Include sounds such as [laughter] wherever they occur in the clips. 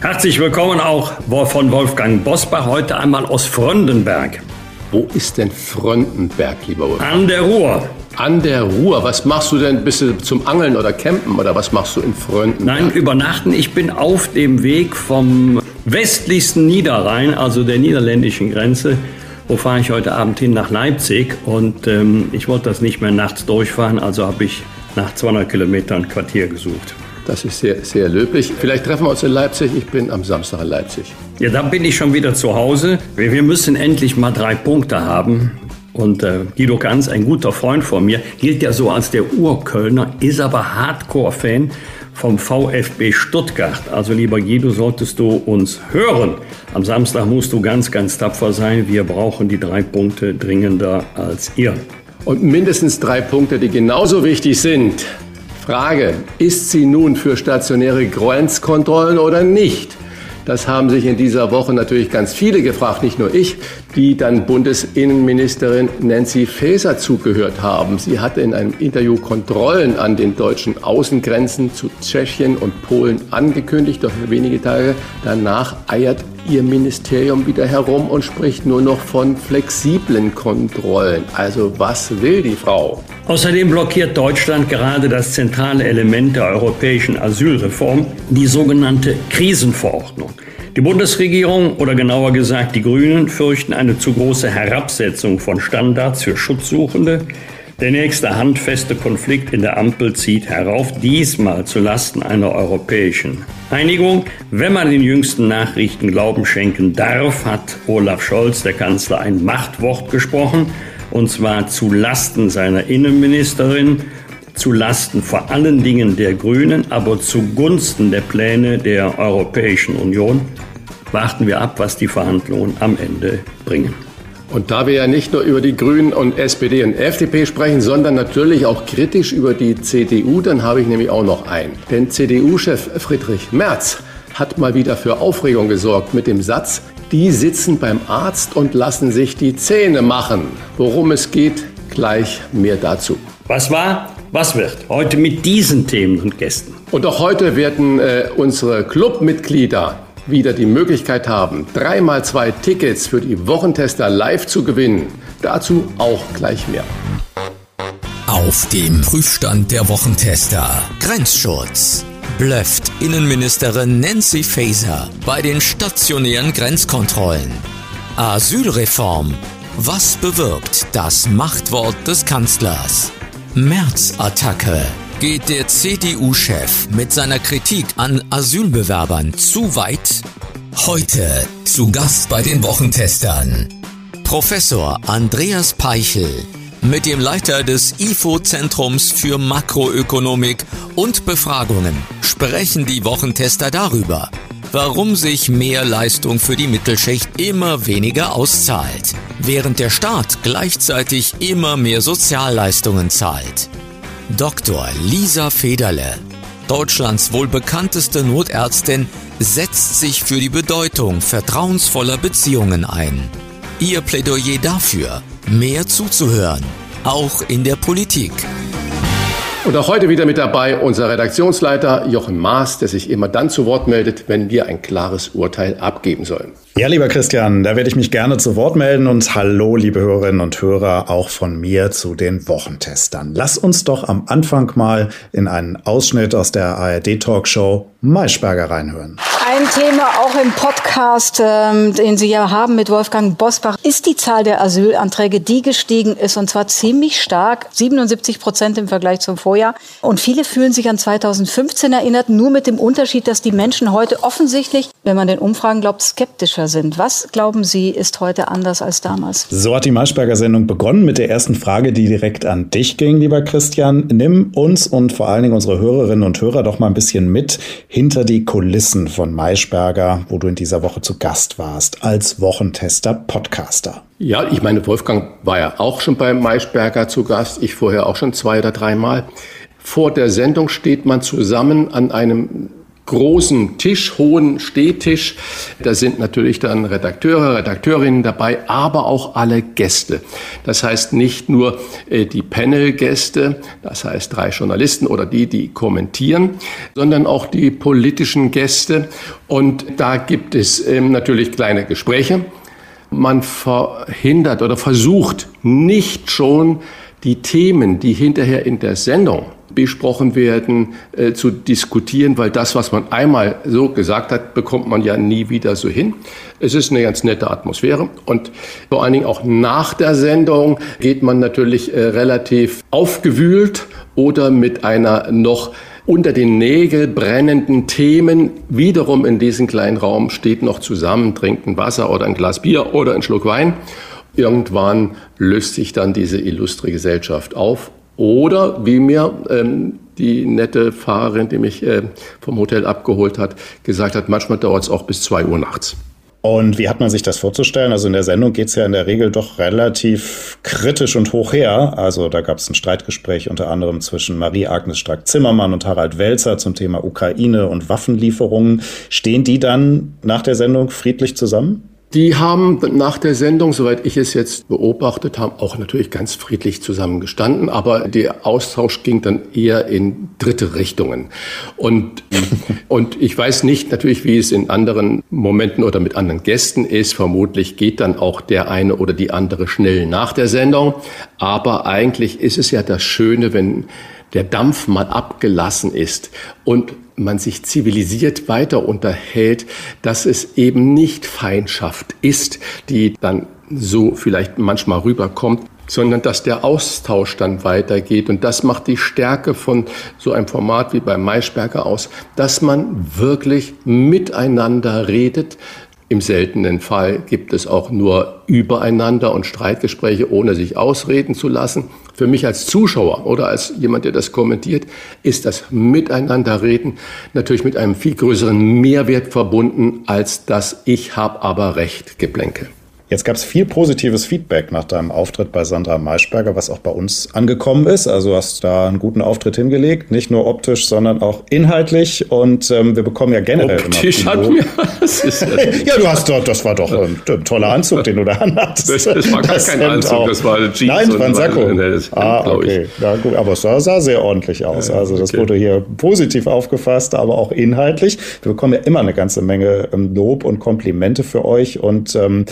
Herzlich willkommen auch von Wolfgang Bosbach, heute einmal aus Fröndenberg. Wo ist denn Fröndenberg, lieber Wolfgang? An der Ruhr. An der Ruhr. Was machst du denn? Bist du zum Angeln oder Campen oder was machst du in Fröndenberg? Nein, übernachten. Ich bin auf dem Weg vom westlichsten Niederrhein, also der niederländischen Grenze. Wo fahre ich heute Abend hin? Nach Leipzig. Und ähm, ich wollte das nicht mehr nachts durchfahren, also habe ich nach 200 Kilometern Quartier gesucht. Das ist sehr, sehr löblich. Vielleicht treffen wir uns in Leipzig. Ich bin am Samstag in Leipzig. Ja, da bin ich schon wieder zu Hause. Wir müssen endlich mal drei Punkte haben. Und äh, Guido Ganz, ein guter Freund von mir, gilt ja so als der Urkölner, ist aber Hardcore-Fan vom VfB Stuttgart. Also lieber Guido, solltest du uns hören. Am Samstag musst du ganz, ganz tapfer sein. Wir brauchen die drei Punkte dringender als ihr. Und mindestens drei Punkte, die genauso wichtig sind Frage, ist sie nun für stationäre Grenzkontrollen oder nicht? Das haben sich in dieser Woche natürlich ganz viele gefragt, nicht nur ich, die dann Bundesinnenministerin Nancy Faeser zugehört haben. Sie hatte in einem Interview Kontrollen an den deutschen Außengrenzen zu Tschechien und Polen angekündigt, doch wenige Tage danach eiert ihr Ministerium wieder herum und spricht nur noch von flexiblen Kontrollen. Also was will die Frau? Außerdem blockiert Deutschland gerade das zentrale Element der europäischen Asylreform, die sogenannte Krisenverordnung. Die Bundesregierung oder genauer gesagt die Grünen fürchten eine zu große Herabsetzung von Standards für Schutzsuchende. Der nächste handfeste Konflikt in der Ampel zieht herauf, diesmal zu Lasten einer europäischen Einigung. Wenn man den jüngsten Nachrichten Glauben schenken darf, hat Olaf Scholz, der Kanzler, ein Machtwort gesprochen und zwar zu Lasten seiner Innenministerin, zu Lasten vor allen Dingen der Grünen, aber zugunsten der Pläne der Europäischen Union. Warten wir ab, was die Verhandlungen am Ende bringen. Und da wir ja nicht nur über die Grünen und SPD und FDP sprechen, sondern natürlich auch kritisch über die CDU, dann habe ich nämlich auch noch einen. Denn CDU-Chef Friedrich Merz hat mal wieder für Aufregung gesorgt mit dem Satz, die sitzen beim Arzt und lassen sich die Zähne machen. Worum es geht, gleich mehr dazu. Was war, was wird? Heute mit diesen Themen und Gästen. Und auch heute werden äh, unsere Clubmitglieder wieder die Möglichkeit haben, dreimal zwei Tickets für die Wochentester live zu gewinnen. Dazu auch gleich mehr. Auf dem Prüfstand der Wochentester. Grenzschutz blöfft Innenministerin Nancy Faeser bei den stationären Grenzkontrollen. Asylreform. Was bewirkt das Machtwort des Kanzlers? März-Attacke. Geht der CDU-Chef mit seiner Kritik an Asylbewerbern zu weit? Heute zu Gast bei den Wochentestern. Professor Andreas Peichel mit dem Leiter des IFO-Zentrums für Makroökonomik und Befragungen sprechen die Wochentester darüber, warum sich mehr Leistung für die Mittelschicht immer weniger auszahlt, während der Staat gleichzeitig immer mehr Sozialleistungen zahlt. Dr. Lisa Federle, Deutschlands wohl bekannteste Notärztin, setzt sich für die Bedeutung vertrauensvoller Beziehungen ein. Ihr Plädoyer dafür, mehr zuzuhören, auch in der Politik. Und auch heute wieder mit dabei unser Redaktionsleiter Jochen Maas, der sich immer dann zu Wort meldet, wenn wir ein klares Urteil abgeben sollen. Ja, lieber Christian, da werde ich mich gerne zu Wort melden und hallo, liebe Hörerinnen und Hörer, auch von mir zu den Wochentestern. Lass uns doch am Anfang mal in einen Ausschnitt aus der ARD-Talkshow Maischberger reinhören. Ein Thema auch im Podcast, ähm, den Sie ja haben mit Wolfgang Bosbach, ist die Zahl der Asylanträge, die gestiegen ist und zwar ziemlich stark, 77 Prozent im Vergleich zum Vorjahr. Und viele fühlen sich an 2015 erinnert, nur mit dem Unterschied, dass die Menschen heute offensichtlich, wenn man den Umfragen glaubt, skeptischer sind. Was glauben Sie, ist heute anders als damals? So hat die Maischberger-Sendung begonnen mit der ersten Frage, die direkt an dich ging, lieber Christian. Nimm uns und vor allen Dingen unsere Hörerinnen und Hörer doch mal ein bisschen mit hinter die Kulissen von Maischberger, wo du in dieser Woche zu Gast warst, als Wochentester Podcaster. Ja, ich meine, Wolfgang war ja auch schon bei Maischberger zu Gast, ich vorher auch schon zwei oder dreimal. Vor der Sendung steht man zusammen an einem großen Tisch, hohen Stehtisch. Da sind natürlich dann Redakteure, Redakteurinnen dabei, aber auch alle Gäste. Das heißt nicht nur äh, die Panel-Gäste, das heißt drei Journalisten oder die, die kommentieren, sondern auch die politischen Gäste. Und da gibt es ähm, natürlich kleine Gespräche. Man verhindert oder versucht nicht schon die Themen, die hinterher in der Sendung besprochen werden, äh, zu diskutieren, weil das, was man einmal so gesagt hat, bekommt man ja nie wieder so hin. Es ist eine ganz nette Atmosphäre und vor allen Dingen auch nach der Sendung geht man natürlich äh, relativ aufgewühlt oder mit einer noch unter den Nägeln brennenden Themen wiederum in diesem kleinen Raum steht noch zusammen, trinkt ein Wasser oder ein Glas Bier oder ein Schluck Wein. Irgendwann löst sich dann diese illustre Gesellschaft auf oder wie mir ähm, die nette Fahrerin, die mich äh, vom Hotel abgeholt hat, gesagt hat, manchmal dauert es auch bis zwei Uhr nachts. Und wie hat man sich das vorzustellen? Also in der Sendung geht es ja in der Regel doch relativ kritisch und hoch her. Also da gab es ein Streitgespräch unter anderem zwischen Marie-Agnes Strack-Zimmermann und Harald Welzer zum Thema Ukraine und Waffenlieferungen. Stehen die dann nach der Sendung friedlich zusammen? Die haben nach der Sendung, soweit ich es jetzt beobachtet habe, auch natürlich ganz friedlich zusammengestanden, aber der Austausch ging dann eher in dritte Richtungen. Und, [laughs] und ich weiß nicht natürlich, wie es in anderen Momenten oder mit anderen Gästen ist. Vermutlich geht dann auch der eine oder die andere schnell nach der Sendung. Aber eigentlich ist es ja das Schöne, wenn der Dampf mal abgelassen ist und man sich zivilisiert weiter unterhält, dass es eben nicht Feindschaft ist, die dann so vielleicht manchmal rüberkommt, sondern dass der Austausch dann weitergeht. Und das macht die Stärke von so einem Format wie beim Maischberger aus, dass man wirklich miteinander redet, im seltenen Fall gibt es auch nur übereinander und Streitgespräche, ohne sich ausreden zu lassen. Für mich als Zuschauer oder als jemand, der das kommentiert, ist das Miteinanderreden natürlich mit einem viel größeren Mehrwert verbunden als das Ich hab aber Recht Geplänkel. Jetzt gab es viel positives Feedback nach deinem Auftritt bei Sandra Maischberger, was auch bei uns angekommen ist. Also hast da einen guten Auftritt hingelegt, nicht nur optisch, sondern auch inhaltlich. Und ähm, wir bekommen ja generell optisch immer hat mir [laughs] [laughs] ja, du hast doch, das war doch ein, ein toller Anzug, den du da anhattest. Das, das war gar das kein Anzug, auch. das war Jeans. Nein, das war ein Sakko. Ah, okay. Ja, gut. Aber es sah, sah sehr ordentlich aus. Ja, also das okay. wurde hier positiv aufgefasst, aber auch inhaltlich. Wir bekommen ja immer eine ganze Menge ähm, Lob und Komplimente für euch und ähm,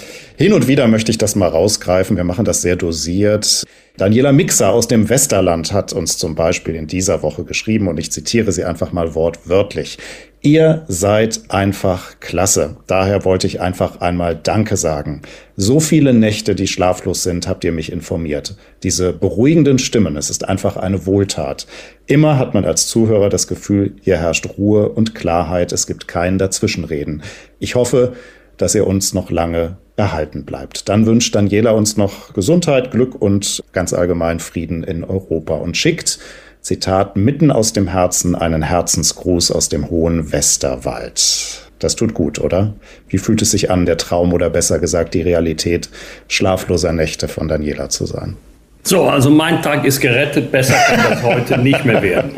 hin und wieder möchte ich das mal rausgreifen. Wir machen das sehr dosiert. Daniela Mixer aus dem Westerland hat uns zum Beispiel in dieser Woche geschrieben und ich zitiere sie einfach mal wortwörtlich. Ihr seid einfach klasse. Daher wollte ich einfach einmal Danke sagen. So viele Nächte, die schlaflos sind, habt ihr mich informiert. Diese beruhigenden Stimmen, es ist einfach eine Wohltat. Immer hat man als Zuhörer das Gefühl, hier herrscht Ruhe und Klarheit, es gibt kein Dazwischenreden. Ich hoffe, dass ihr uns noch lange erhalten bleibt. Dann wünscht Daniela uns noch Gesundheit, Glück und ganz allgemein Frieden in Europa und schickt, Zitat, mitten aus dem Herzen einen Herzensgruß aus dem hohen Westerwald. Das tut gut, oder? Wie fühlt es sich an, der Traum oder besser gesagt die Realität schlafloser Nächte von Daniela zu sein? So, also mein Tag ist gerettet. Besser kann das heute nicht mehr werden.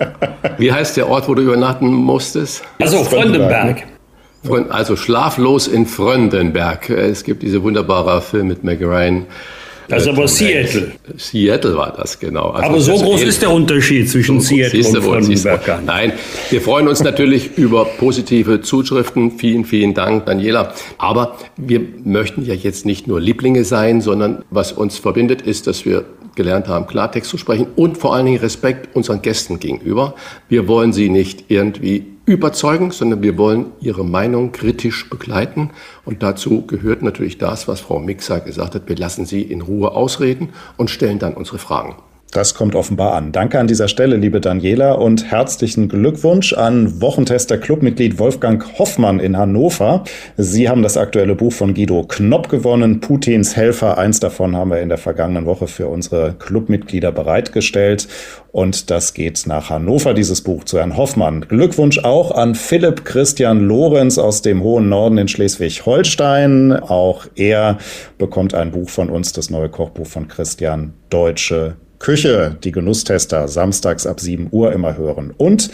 Wie heißt der Ort, wo du übernachten musstest? Also Fröndenberg. Also Schlaflos in Fröndenberg. Es gibt diese wunderbare Film mit Meg Ryan. Das ist aber Seattle. Seattle war das, genau. Also aber so groß ist der Unterschied zwischen so, Seattle und Fröndenberg. Nein, wir freuen uns natürlich [laughs] über positive Zuschriften. Vielen, vielen Dank, Daniela. Aber wir möchten ja jetzt nicht nur Lieblinge sein, sondern was uns verbindet, ist, dass wir gelernt haben, Klartext zu sprechen und vor allen Dingen Respekt unseren Gästen gegenüber. Wir wollen sie nicht irgendwie überzeugen, sondern wir wollen ihre Meinung kritisch begleiten. Und dazu gehört natürlich das, was Frau Mixer gesagt hat. Wir lassen sie in Ruhe ausreden und stellen dann unsere Fragen. Das kommt offenbar an. Danke an dieser Stelle, liebe Daniela, und herzlichen Glückwunsch an Wochentester Clubmitglied Wolfgang Hoffmann in Hannover. Sie haben das aktuelle Buch von Guido Knopp gewonnen, Putins Helfer. Eins davon haben wir in der vergangenen Woche für unsere Clubmitglieder bereitgestellt. Und das geht nach Hannover, dieses Buch zu Herrn Hoffmann. Glückwunsch auch an Philipp Christian Lorenz aus dem hohen Norden in Schleswig-Holstein. Auch er bekommt ein Buch von uns, das neue Kochbuch von Christian Deutsche Küche, die Genusstester, samstags ab 7 Uhr immer hören. Und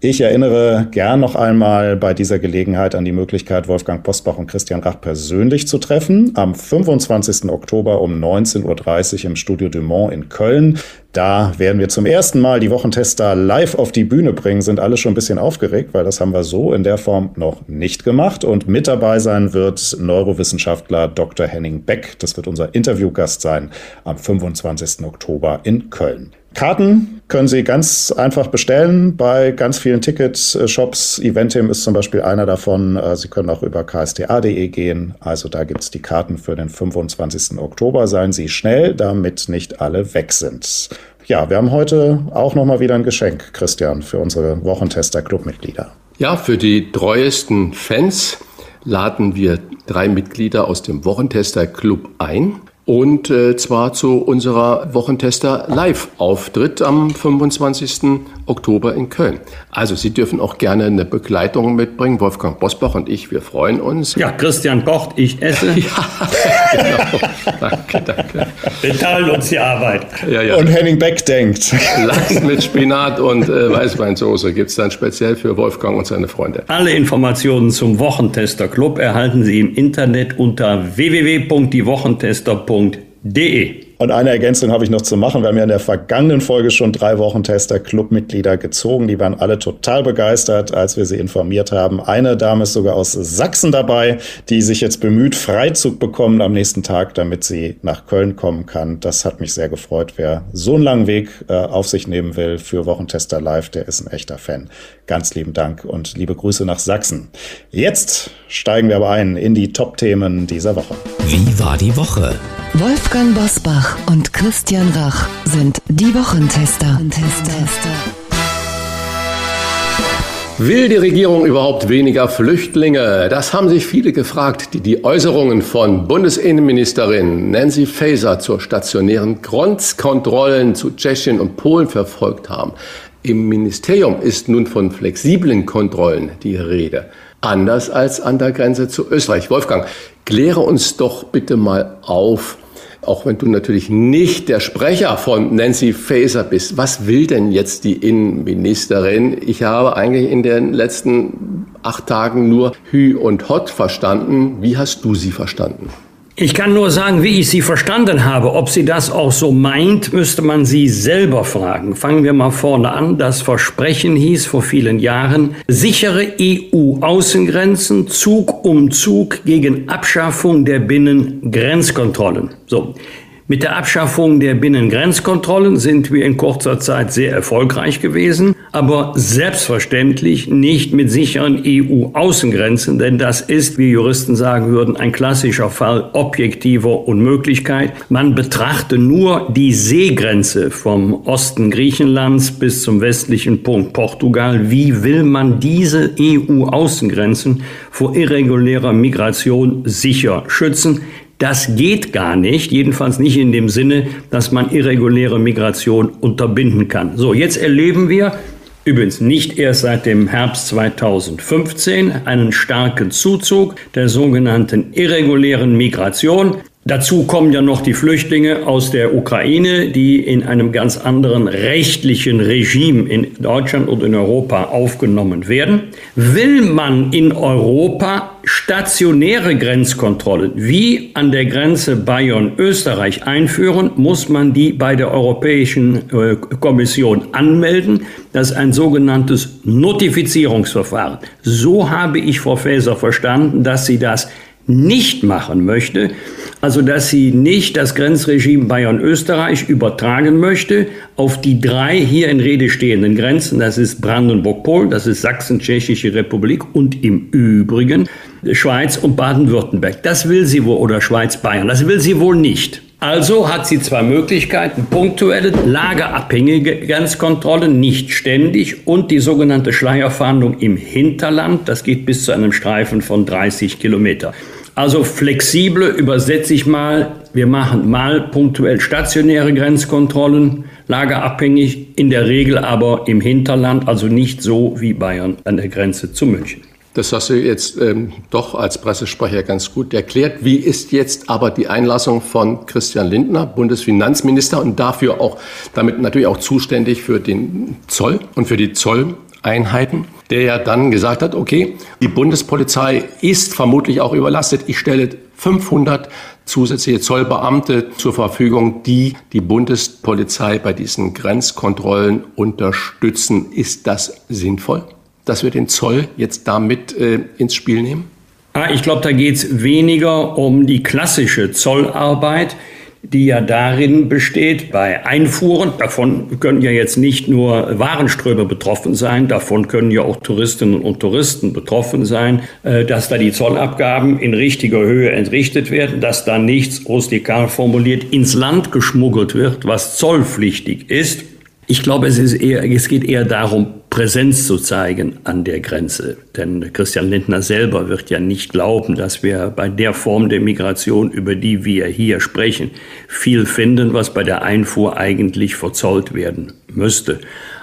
ich erinnere gern noch einmal bei dieser Gelegenheit an die Möglichkeit, Wolfgang Postbach und Christian Rach persönlich zu treffen. Am 25. Oktober um 19.30 Uhr im Studio Dumont in Köln. Da werden wir zum ersten Mal die Wochentester live auf die Bühne bringen. Sind alle schon ein bisschen aufgeregt, weil das haben wir so in der Form noch nicht gemacht. Und mit dabei sein wird Neurowissenschaftler Dr. Henning Beck. Das wird unser Interviewgast sein am 25. Oktober in Köln. Karten können Sie ganz einfach bestellen bei ganz vielen Ticketshops. Eventim ist zum Beispiel einer davon. Äh, Sie können auch über ksta.de gehen. Also da gibt es die Karten für den 25. Oktober. Seien Sie schnell, damit nicht alle weg sind. Ja, wir haben heute auch nochmal wieder ein Geschenk, Christian, für unsere Wochentester-Clubmitglieder. Ja, für die treuesten Fans laden wir drei Mitglieder aus dem Wochentester Club ein und äh, zwar zu unserer Wochentester Live-Auftritt am 25. Oktober in Köln. Also Sie dürfen auch gerne eine Begleitung mitbringen. Wolfgang Bosbach und ich, wir freuen uns. Ja, Christian kocht, ich esse. [laughs] ja, genau. danke, danke. Wir teilen uns die Arbeit. Ja, ja. Und Henning Beck denkt. Lachs mit Spinat und äh, Weißweinsoße gibt es dann speziell für Wolfgang und seine Freunde. Alle Informationen zum Wochentester Club erhalten Sie im Internet unter www.diewochentester.com www.tester.de. Und eine Ergänzung habe ich noch zu machen. Wir haben ja in der vergangenen Folge schon drei Wochen Tester Clubmitglieder gezogen. Die waren alle total begeistert, als wir sie informiert haben. Eine Dame ist sogar aus Sachsen dabei, die sich jetzt bemüht, Freizug bekommen am nächsten Tag, damit sie nach Köln kommen kann. Das hat mich sehr gefreut. Wer so einen langen Weg äh, auf sich nehmen will für Wochentester Live, der ist ein echter Fan. Ganz lieben Dank und liebe Grüße nach Sachsen. Jetzt steigen wir aber ein in die Top-Themen dieser Woche. Wie war die Woche? Wolfgang Bosbach und Christian Rach sind die Wochentester. Will die Regierung überhaupt weniger Flüchtlinge? Das haben sich viele gefragt, die die Äußerungen von Bundesinnenministerin Nancy Faeser zur stationären Grenzkontrollen zu Tschechien und Polen verfolgt haben. Im Ministerium ist nun von flexiblen Kontrollen die Rede. Anders als an der Grenze zu Österreich. Wolfgang, kläre uns doch bitte mal auf, auch wenn du natürlich nicht der Sprecher von Nancy Faeser bist. Was will denn jetzt die Innenministerin? Ich habe eigentlich in den letzten acht Tagen nur Hü und Hot verstanden. Wie hast du sie verstanden? Ich kann nur sagen, wie ich sie verstanden habe. Ob sie das auch so meint, müsste man sie selber fragen. Fangen wir mal vorne an. Das Versprechen hieß vor vielen Jahren, sichere EU-Außengrenzen, Zug um Zug gegen Abschaffung der Binnengrenzkontrollen. So. Mit der Abschaffung der Binnengrenzkontrollen sind wir in kurzer Zeit sehr erfolgreich gewesen, aber selbstverständlich nicht mit sicheren EU-Außengrenzen, denn das ist, wie Juristen sagen würden, ein klassischer Fall objektiver Unmöglichkeit. Man betrachte nur die Seegrenze vom Osten Griechenlands bis zum westlichen Punkt Portugal. Wie will man diese EU-Außengrenzen vor irregulärer Migration sicher schützen? Das geht gar nicht, jedenfalls nicht in dem Sinne, dass man irreguläre Migration unterbinden kann. So, jetzt erleben wir übrigens nicht erst seit dem Herbst 2015 einen starken Zuzug der sogenannten irregulären Migration. Dazu kommen ja noch die Flüchtlinge aus der Ukraine, die in einem ganz anderen rechtlichen Regime in Deutschland und in Europa aufgenommen werden. Will man in Europa stationäre Grenzkontrollen wie an der Grenze Bayern-Österreich einführen, muss man die bei der Europäischen äh, Kommission anmelden. Das ist ein sogenanntes Notifizierungsverfahren. So habe ich Frau Faeser verstanden, dass sie das nicht machen möchte, also dass sie nicht das Grenzregime Bayern-Österreich übertragen möchte auf die drei hier in Rede stehenden Grenzen, das ist Brandenburg-Polen, das ist Sachsen-Tschechische Republik und im Übrigen Schweiz und Baden-Württemberg. Das will sie wohl, oder Schweiz-Bayern, das will sie wohl nicht. Also hat sie zwei Möglichkeiten, punktuelle, lagerabhängige Grenzkontrolle, nicht ständig, und die sogenannte Schleierfahndung im Hinterland, das geht bis zu einem Streifen von 30 Kilometer. Also flexible übersetze ich mal, wir machen mal punktuell stationäre Grenzkontrollen, lagerabhängig, in der Regel aber im Hinterland, also nicht so wie Bayern an der Grenze zu München. Das hast du jetzt ähm, doch als Pressesprecher ganz gut erklärt. Wie ist jetzt aber die Einlassung von Christian Lindner, Bundesfinanzminister und dafür auch, damit natürlich auch zuständig für den Zoll und für die Zolleinheiten, der ja dann gesagt hat, okay, die Bundespolizei ist vermutlich auch überlastet. Ich stelle 500 zusätzliche Zollbeamte zur Verfügung, die die Bundespolizei bei diesen Grenzkontrollen unterstützen. Ist das sinnvoll? dass wir den Zoll jetzt damit äh, ins Spiel nehmen? Ah, ich glaube, da geht es weniger um die klassische Zollarbeit, die ja darin besteht, bei Einfuhren, davon können ja jetzt nicht nur Warenströme betroffen sein, davon können ja auch Touristinnen und Touristen betroffen sein, äh, dass da die Zollabgaben in richtiger Höhe entrichtet werden, dass da nichts rustikal formuliert ins Land geschmuggelt wird, was zollpflichtig ist. Ich glaube, es, ist eher, es geht eher darum, Präsenz zu zeigen an der Grenze. Denn Christian Lindner selber wird ja nicht glauben, dass wir bei der Form der Migration, über die wir hier sprechen, viel finden, was bei der Einfuhr eigentlich verzollt werden müsste.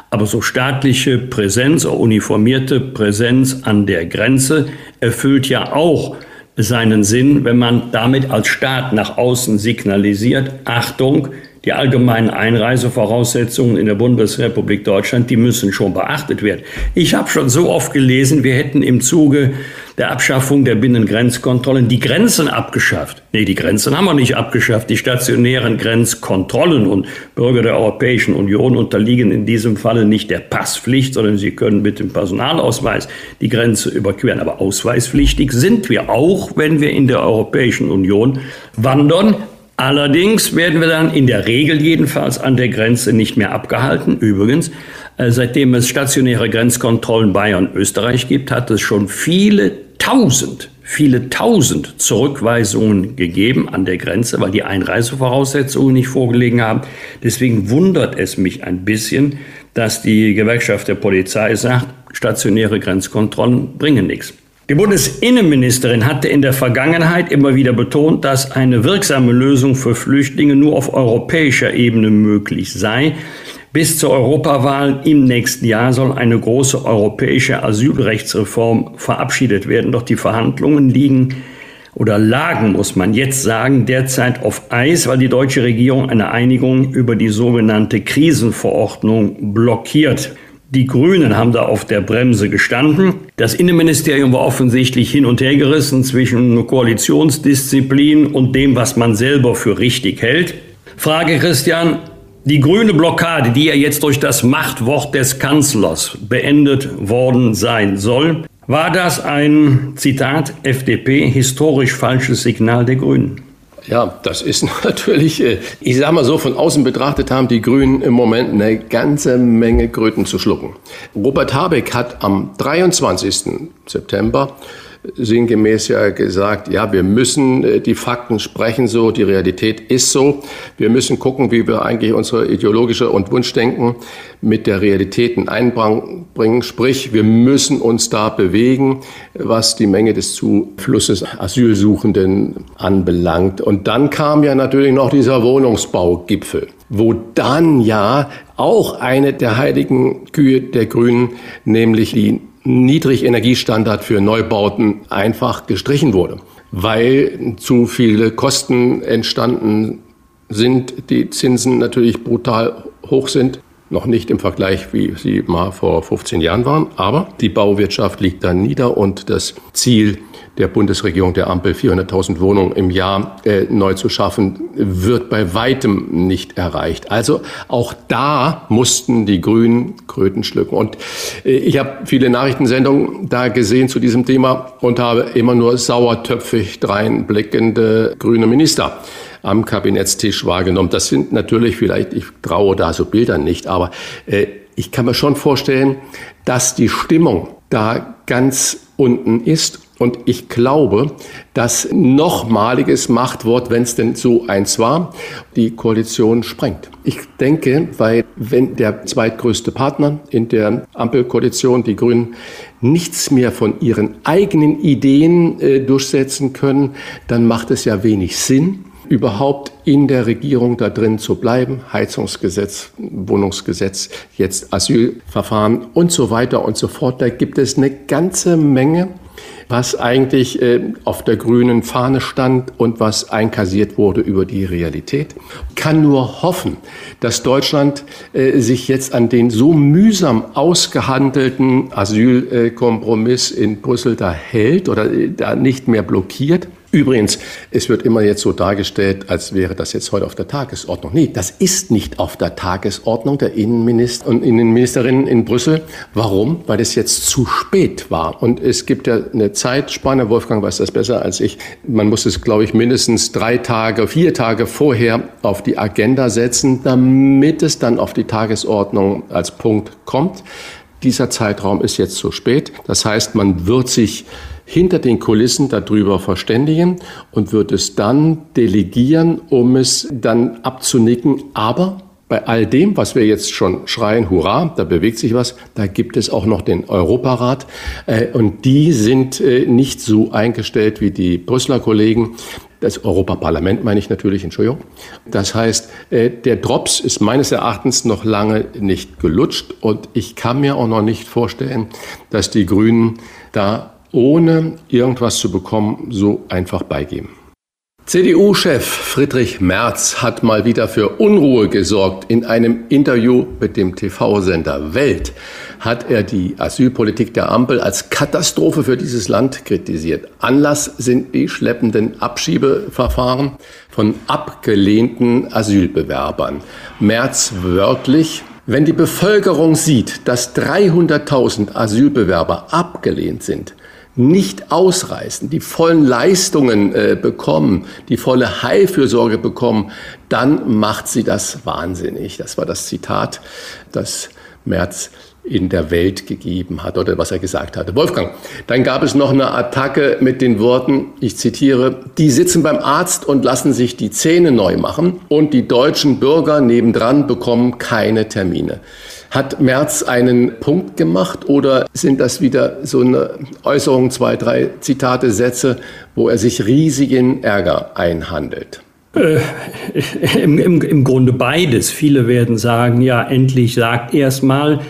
Aber so staatliche Präsenz, uniformierte Präsenz an der Grenze erfüllt ja auch seinen Sinn, wenn man damit als Staat nach außen signalisiert, Achtung, die allgemeinen Einreisevoraussetzungen in der Bundesrepublik Deutschland, die müssen schon beachtet werden. Ich habe schon so oft gelesen, wir hätten im Zuge der Abschaffung der Binnengrenzkontrollen die Grenzen abgeschafft. Nee, die Grenzen haben wir nicht abgeschafft. Die stationären Grenzkontrollen und Bürger der Europäischen Union unterliegen in diesem Falle nicht der Passpflicht, sondern sie können mit dem Personalausweis die Grenze überqueren. Aber ausweispflichtig sind wir auch, wenn wir in der Europäischen Union wandern. Allerdings werden wir dann in der Regel jedenfalls an der Grenze nicht mehr abgehalten. Übrigens, äh, seitdem es stationäre Grenzkontrollen Bayern Österreich gibt, hat es schon viele tausend, viele tausend Zurückweisungen gegeben an der Grenze, weil die Einreisevoraussetzungen nicht vorgelegen haben. Deswegen wundert es mich ein bisschen, dass die Gewerkschaft der Polizei sagt, stationäre Grenzkontrollen bringen nichts. Die Bundesinnenministerin hatte in der Vergangenheit immer wieder betont, dass eine wirksame Lösung für Flüchtlinge nur auf europäischer Ebene möglich sei. Bis zur Europawahl im nächsten Jahr soll eine große europäische Asylrechtsreform verabschiedet werden. Doch die Verhandlungen liegen oder lagen, muss man jetzt sagen, derzeit auf Eis, weil die deutsche Regierung eine Einigung über die sogenannte Krisenverordnung blockiert. Die Grünen haben da auf der Bremse gestanden. Das Innenministerium war offensichtlich hin und her gerissen zwischen Koalitionsdisziplin und dem, was man selber für richtig hält. Frage Christian, die grüne Blockade, die ja jetzt durch das Machtwort des Kanzlers beendet worden sein soll, war das ein, Zitat, FDP, historisch falsches Signal der Grünen? Ja, das ist [laughs] natürlich, äh, ich sage mal so, von außen betrachtet haben die Grünen im Moment eine ganze Menge Kröten zu schlucken. Robert Habeck hat am 23. September sinngemäß ja gesagt, ja, wir müssen äh, die Fakten sprechen so, die Realität ist so. Wir müssen gucken, wie wir eigentlich unsere ideologische und Wunschdenken mit der Realität in einbringen. Sprich, wir müssen uns da bewegen, was die Menge des Zuflusses Asylsuchenden anbelangt. Und dann kam ja natürlich noch dieser Wohnungsbaugipfel, wo dann ja auch eine der heiligen Kühe der Grünen, nämlich die Niedrigenergiestandard für Neubauten einfach gestrichen wurde, weil zu viele Kosten entstanden sind, die Zinsen natürlich brutal hoch sind. Noch nicht im Vergleich, wie sie mal vor 15 Jahren waren, aber die Bauwirtschaft liegt da nieder und das Ziel der Bundesregierung der Ampel 400.000 Wohnungen im Jahr äh, neu zu schaffen, wird bei weitem nicht erreicht. Also auch da mussten die Grünen Kröten schlucken. Und äh, ich habe viele Nachrichtensendungen da gesehen zu diesem Thema und habe immer nur sauertöpfig dreinblickende grüne Minister am Kabinettstisch wahrgenommen. Das sind natürlich vielleicht, ich traue da so Bildern nicht, aber äh, ich kann mir schon vorstellen, dass die Stimmung da ganz unten ist Und ich glaube, dass nochmaliges Machtwort, wenn es denn so eins war, die Koalition sprengt. Ich denke, weil wenn der zweitgrößte Partner in der Ampelkoalition, die Grünen, nichts mehr von ihren eigenen Ideen äh, durchsetzen können, dann macht es ja wenig Sinn, überhaupt in der Regierung da drin zu bleiben. Heizungsgesetz, Wohnungsgesetz, jetzt Asylverfahren und so weiter und so fort. Da gibt es eine ganze Menge was eigentlich äh, auf der grünen Fahne stand und was einkassiert wurde über die Realität. Kann nur hoffen, dass Deutschland äh, sich jetzt an den so mühsam ausgehandelten Asylkompromiss in Brüssel da hält oder äh, da nicht mehr blockiert. Übrigens, es wird immer jetzt so dargestellt, als wäre das jetzt heute auf der Tagesordnung. Nee, das ist nicht auf der Tagesordnung der Innenminister und Innenministerinnen in Brüssel. Warum? Weil es jetzt zu spät war. Und es gibt ja eine Zeitspanne, Wolfgang weiß das besser als ich. Man muss es, glaube ich, mindestens drei Tage, vier Tage vorher auf die Agenda setzen, damit es dann auf die Tagesordnung als Punkt kommt. Dieser Zeitraum ist jetzt zu spät. Das heißt, man wird sich hinter den Kulissen darüber verständigen und wird es dann delegieren, um es dann abzunicken. Aber bei all dem, was wir jetzt schon schreien, hurra, da bewegt sich was, da gibt es auch noch den Europarat. Äh, und die sind äh, nicht so eingestellt wie die Brüsseler Kollegen. Das Europaparlament meine ich natürlich, Entschuldigung. Das heißt, äh, der Drops ist meines Erachtens noch lange nicht gelutscht und ich kann mir auch noch nicht vorstellen, dass die Grünen da ohne irgendwas zu bekommen, so einfach beigeben. CDU-Chef Friedrich Merz hat mal wieder für Unruhe gesorgt. In einem Interview mit dem TV-Sender Welt hat er die Asylpolitik der Ampel als Katastrophe für dieses Land kritisiert. Anlass sind die schleppenden Abschiebeverfahren von abgelehnten Asylbewerbern. Merz wörtlich, wenn die Bevölkerung sieht, dass 300.000 Asylbewerber abgelehnt sind, nicht ausreißen, die vollen Leistungen äh, bekommen, die volle Heilfürsorge bekommen, dann macht sie das wahnsinnig. Das war das Zitat, das Merz in der Welt gegeben hat oder was er gesagt hatte. Wolfgang, dann gab es noch eine Attacke mit den Worten, ich zitiere, die sitzen beim Arzt und lassen sich die Zähne neu machen und die deutschen Bürger nebendran bekommen keine Termine. Hat Merz einen Punkt gemacht oder sind das wieder so eine Äußerung, zwei, drei Zitate, Sätze, wo er sich riesigen Ärger einhandelt? Äh, im, im, Im Grunde beides. Viele werden sagen, ja, endlich sagt erstmal,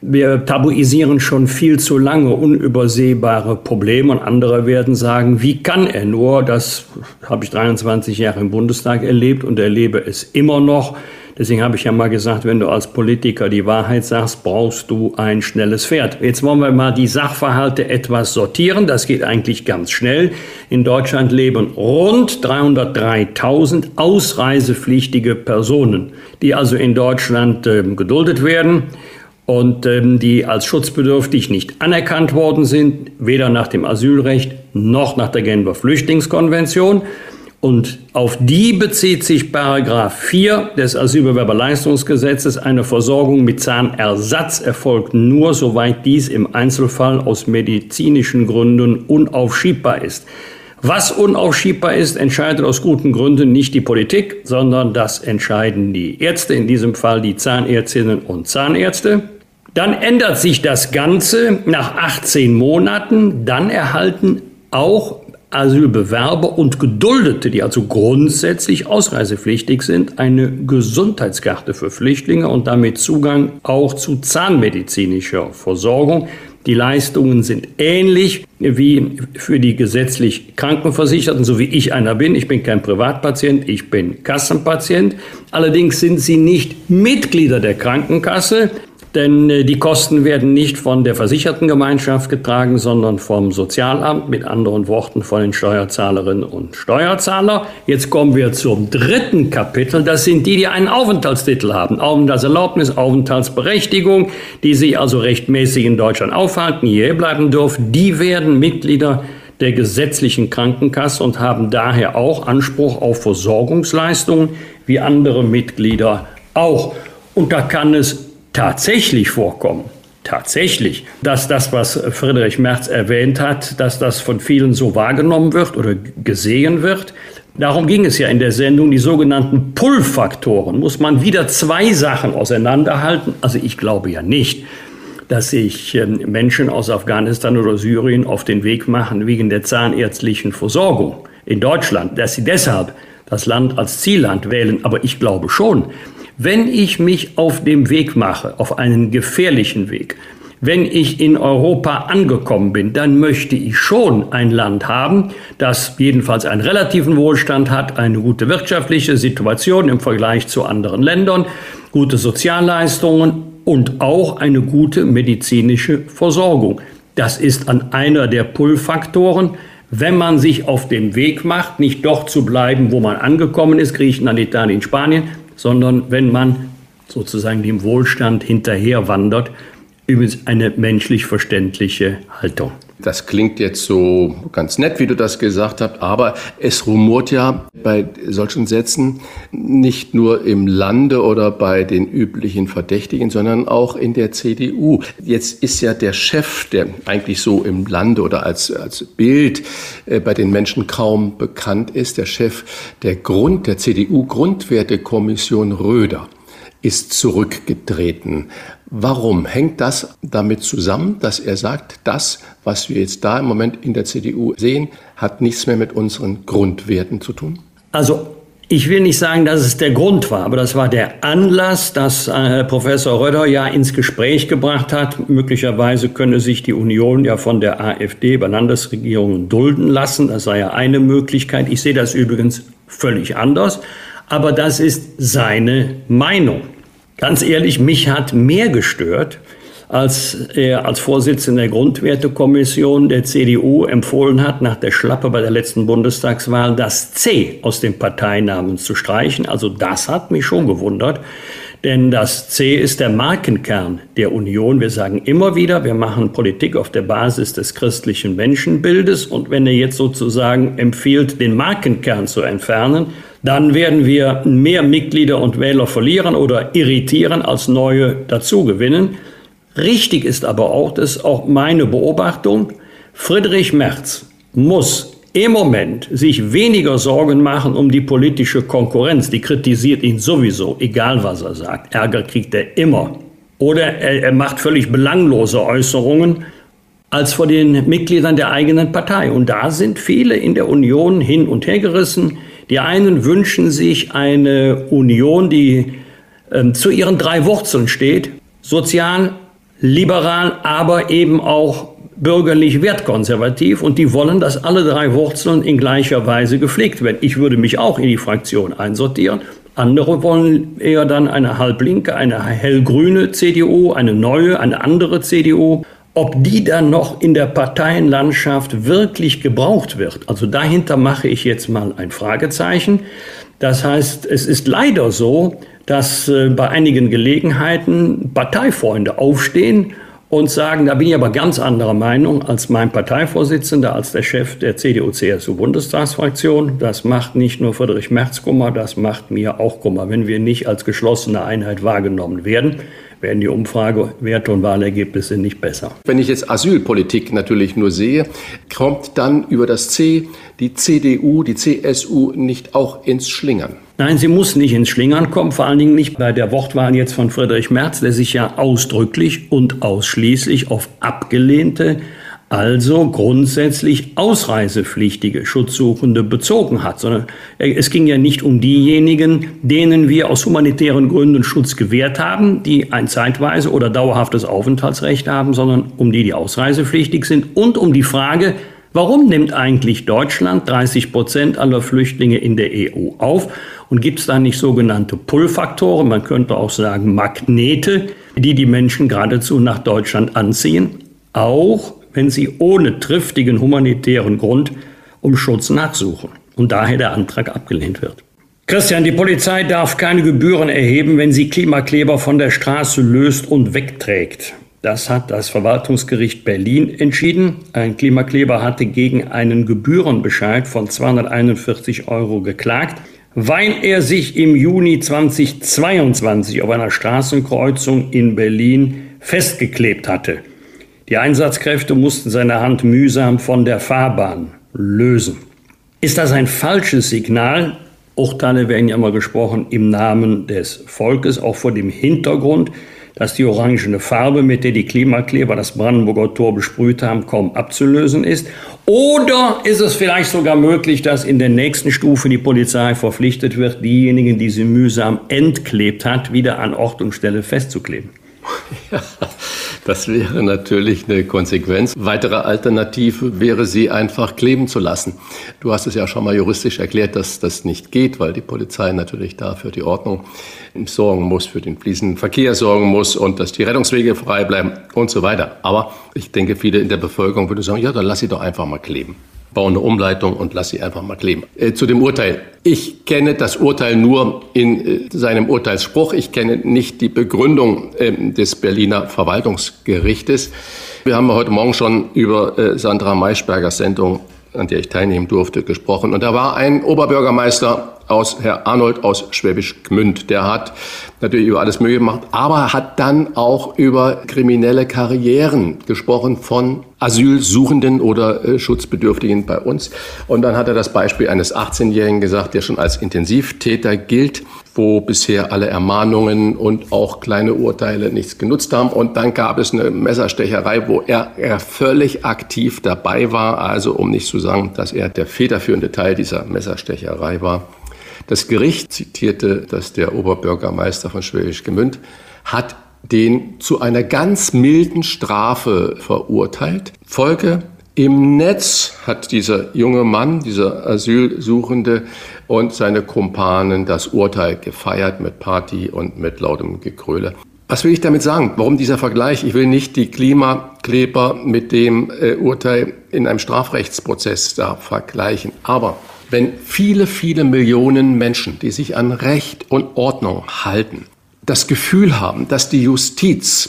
wir tabuisieren schon viel zu lange unübersehbare Probleme und andere werden sagen, wie kann er nur? Das habe ich 23 Jahre im Bundestag erlebt und erlebe es immer noch. Deswegen habe ich ja mal gesagt, wenn du als Politiker die Wahrheit sagst, brauchst du ein schnelles Pferd. Jetzt wollen wir mal die Sachverhalte etwas sortieren. Das geht eigentlich ganz schnell. In Deutschland leben rund 303.000 ausreisepflichtige Personen, die also in Deutschland äh, geduldet werden und ähm, die als schutzbedürftig nicht anerkannt worden sind, weder nach dem Asylrecht noch nach der Genfer Flüchtlingskonvention. Und auf die bezieht sich Paragraph 4 des Asylbewerberleistungsgesetzes. Eine Versorgung mit Zahnersatz erfolgt nur, soweit dies im Einzelfall aus medizinischen Gründen unaufschiebbar ist. Was unaufschiebbar ist, entscheidet aus guten Gründen nicht die Politik, sondern das entscheiden die Ärzte, in diesem Fall die Zahnärztinnen und Zahnärzte. Dann ändert sich das Ganze nach 18 Monaten. Dann erhalten auch Asylbewerber und Geduldete, die also grundsätzlich ausreisepflichtig sind, eine Gesundheitskarte für Flüchtlinge und damit Zugang auch zu zahnmedizinischer Versorgung. Die Leistungen sind ähnlich wie für die gesetzlich Krankenversicherten, so wie ich einer bin. Ich bin kein Privatpatient, ich bin Kassenpatient. Allerdings sind sie nicht Mitglieder der Krankenkasse, denn äh, die Kosten werden nicht von der Versichertengemeinschaft getragen, sondern vom Sozialamt, mit anderen Worten von den Steuerzahlerinnen und Steuerzahler. Jetzt kommen wir zum dritten Kapitel. Das sind die, die einen Aufenthaltstitel haben. Aufenthaltserlaubnis, Aufenthaltsberechtigung, die sich also rechtmäßig in Deutschland aufhalten, hier bleiben dürfen. Die werden Mitglieder der gesetzlichen Krankenkasse und haben daher auch Anspruch auf Versorgungsleistungen wie andere Mitglieder auch. Und da kann es tatsächlich vorkommen, tatsächlich, dass das, was Friedrich Merz erwähnt hat, dass das von vielen so wahrgenommen wird oder gesehen wird. Darum ging es ja in der Sendung, die sogenannten Pull-Faktoren. Muss man wieder zwei Sachen auseinanderhalten? Also ich glaube ja nicht, dass sich ähm, Menschen aus Afghanistan oder Syrien auf den Weg machen wegen der zahnärztlichen Versorgung in Deutschland, dass sie deshalb das Land als Zielland wählen. Aber ich glaube schon, wenn ich mich auf dem Weg mache, auf einen gefährlichen Weg, wenn ich in Europa angekommen bin, dann möchte ich schon ein Land haben, das jedenfalls einen relativen Wohlstand hat, eine gute wirtschaftliche Situation im Vergleich zu anderen Ländern, gute Sozialleistungen und auch eine gute medizinische Versorgung. Das ist an einer der Pull-Faktoren, wenn man sich auf den Weg macht, nicht dort zu bleiben, wo man angekommen ist, Griechenland, Italien, Spanien, sondern wenn man sozusagen dem Wohlstand hinterher wandert, übrigens eine menschlich verständliche Haltung. Das klingt jetzt so ganz nett, wie du das gesagt hast, aber es rumort ja bei solchen Sätzen nicht nur im Lande oder bei den üblichen Verdächtigen, sondern auch in der CDU. Jetzt ist ja der Chef, der eigentlich so im Lande oder als, als Bild äh, bei den Menschen kaum bekannt ist, der Chef der Grund, der CDU-Grundwertekommission Röder ist zurückgetreten. Warum hängt das damit zusammen, dass er sagt, das, was wir jetzt da im Moment in der CDU sehen, hat nichts mehr mit unseren Grundwerten zu tun? Also ich will nicht sagen, dass es der Grund war, aber das war der Anlass, dass äh, Professor Röder ja ins Gespräch gebracht hat. Möglicherweise könne sich die Union ja von der AfD bei Landesregierungen dulden lassen. Das sei ja eine Möglichkeit. Ich sehe das übrigens völlig anders. Aber das ist seine Meinung. Ganz ehrlich, mich hat mehr gestört, als er als Vorsitzender der Grundwertekommission der CDU empfohlen hat, nach der Schlappe bei der letzten Bundestagswahl das C aus dem Parteinamen zu streichen. Also das hat mich schon gewundert. Denn das C ist der Markenkern der Union. Wir sagen immer wieder, wir machen Politik auf der Basis des christlichen Menschenbildes. Und wenn er jetzt sozusagen empfiehlt, den Markenkern zu entfernen, dann werden wir mehr Mitglieder und Wähler verlieren oder irritieren als neue dazugewinnen. Richtig ist aber auch, das ist auch meine Beobachtung, Friedrich Merz muss im Moment sich weniger Sorgen machen um die politische Konkurrenz. Die kritisiert ihn sowieso, egal was er sagt. Ärger kriegt er immer. Oder er, er macht völlig belanglose Äußerungen als vor den Mitgliedern der eigenen Partei. Und da sind viele in der Union hin und her gerissen. Die einen wünschen sich eine Union, die ähm, zu ihren drei Wurzeln steht, sozial, liberal, aber eben auch bürgerlich wertkonservativ und die wollen, dass alle drei Wurzeln in gleicher Weise gepflegt werden. Ich würde mich auch in die Fraktion einsortieren. Andere wollen eher dann eine halblinke, eine hellgrüne CDU, eine neue, eine andere CDU. Ob die dann noch in der Parteienlandschaft wirklich gebraucht wird, also dahinter mache ich jetzt mal ein Fragezeichen. Das heißt, es ist leider so, dass äh, bei einigen Gelegenheiten Parteifreunde aufstehen und sagen, da bin ich aber ganz anderer Meinung als mein Parteivorsitzender, als der Chef der CDU-CSU-Bundestagsfraktion. Das macht nicht nur Friedrich Merz Kummer, das macht mir auch Kummer, wenn wir nicht als geschlossene Einheit wahrgenommen werden werden die Umfragewerte und Wahlergebnisse nicht besser. Wenn ich jetzt Asylpolitik natürlich nur sehe, kommt dann über das C die CDU, die CSU nicht auch ins Schlingern? Nein, sie muss nicht ins Schlingern kommen, vor allen Dingen nicht bei der Wortwahl jetzt von Friedrich Merz, der sich ja ausdrücklich und ausschließlich auf abgelehnte also grundsätzlich ausreisepflichtige Schutzsuchende bezogen hat, sondern es ging ja nicht um diejenigen, denen wir aus humanitären Gründen Schutz gewährt haben, die ein zeitweise oder dauerhaftes Aufenthaltsrecht haben, sondern um die, die ausreisepflichtig sind und um die Frage, warum nimmt eigentlich Deutschland 30 Prozent aller Flüchtlinge in der EU auf? Und gibt es da nicht sogenannte Pull-Faktoren, man könnte auch sagen Magnete, die die Menschen geradezu nach Deutschland anziehen, auch wenn sie ohne triftigen humanitären Grund um Schutz nachsuchen und daher der Antrag abgelehnt wird. Christian, die Polizei darf keine Gebühren erheben, wenn sie Klimakleber von der Straße löst und wegträgt. Das hat das Verwaltungsgericht Berlin entschieden. Ein Klimakleber hatte gegen einen Gebührenbescheid von 241 Euro geklagt, weil er sich im Juni 2022 auf einer Straßenkreuzung in Berlin festgeklebt hatte. Die Einsatzkräfte mussten seine Hand mühsam von der Fahrbahn lösen. Ist das ein falsches Signal? Urteile werden ja immer gesprochen im Namen des Volkes, auch vor dem Hintergrund, dass die orangene Farbe, mit der die Klimakleber das Brandenburger Tor besprüht haben, kaum abzulösen ist? Oder ist es vielleicht sogar möglich, dass in der nächsten Stufe die Polizei verpflichtet wird, diejenigen, die sie mühsam entklebt hat, wieder an Ort und Stelle festzukleben? Ja, [laughs] das wäre natürlich eine Konsequenz. Weitere Alternative wäre, sie einfach kleben zu lassen. Du hast es ja schon mal juristisch erklärt, dass das nicht geht, weil die Polizei natürlich da für die Ordnung sorgen muss, für den fließenden Verkehr sorgen muss und dass die Rettungswege frei bleiben und so weiter. Aber ich denke, viele in der Bevölkerung würden sagen, ja, dann lass sie doch einfach mal kleben baue eine Umleitung und lass sie einfach mal kleben. Äh, zu dem Urteil. Ich kenne das Urteil nur in äh, seinem Urteilsspruch. Ich kenne nicht die Begründung äh, des Berliner Verwaltungsgerichtes. Wir haben heute Morgen schon über äh, Sandra Maischbergers Sendung, an der ich teilnehmen durfte, gesprochen. Und da war ein Oberbürgermeister aus Herr Arnold aus Schwäbisch Gmünd. Der hat natürlich über alles Mögliche gemacht, aber hat dann auch über kriminelle Karrieren gesprochen von Asylsuchenden oder äh, Schutzbedürftigen bei uns. Und dann hat er das Beispiel eines 18-Jährigen gesagt, der schon als Intensivtäter gilt, wo bisher alle Ermahnungen und auch kleine Urteile nichts genutzt haben. Und dann gab es eine Messerstecherei, wo er, er völlig aktiv dabei war. Also um nicht zu sagen, dass er der federführende Teil dieser Messerstecherei war. Das Gericht zitierte, dass der Oberbürgermeister von Schwäbisch Gemünd hat den zu einer ganz milden Strafe verurteilt. Folge im Netz hat dieser junge Mann, dieser Asylsuchende und seine Kumpanen das Urteil gefeiert mit Party und mit lautem Gekröle. Was will ich damit sagen? Warum dieser Vergleich? Ich will nicht die Klimakleber mit dem äh, Urteil in einem Strafrechtsprozess da vergleichen. Aber wenn viele, viele Millionen Menschen, die sich an Recht und Ordnung halten, das Gefühl haben, dass die Justiz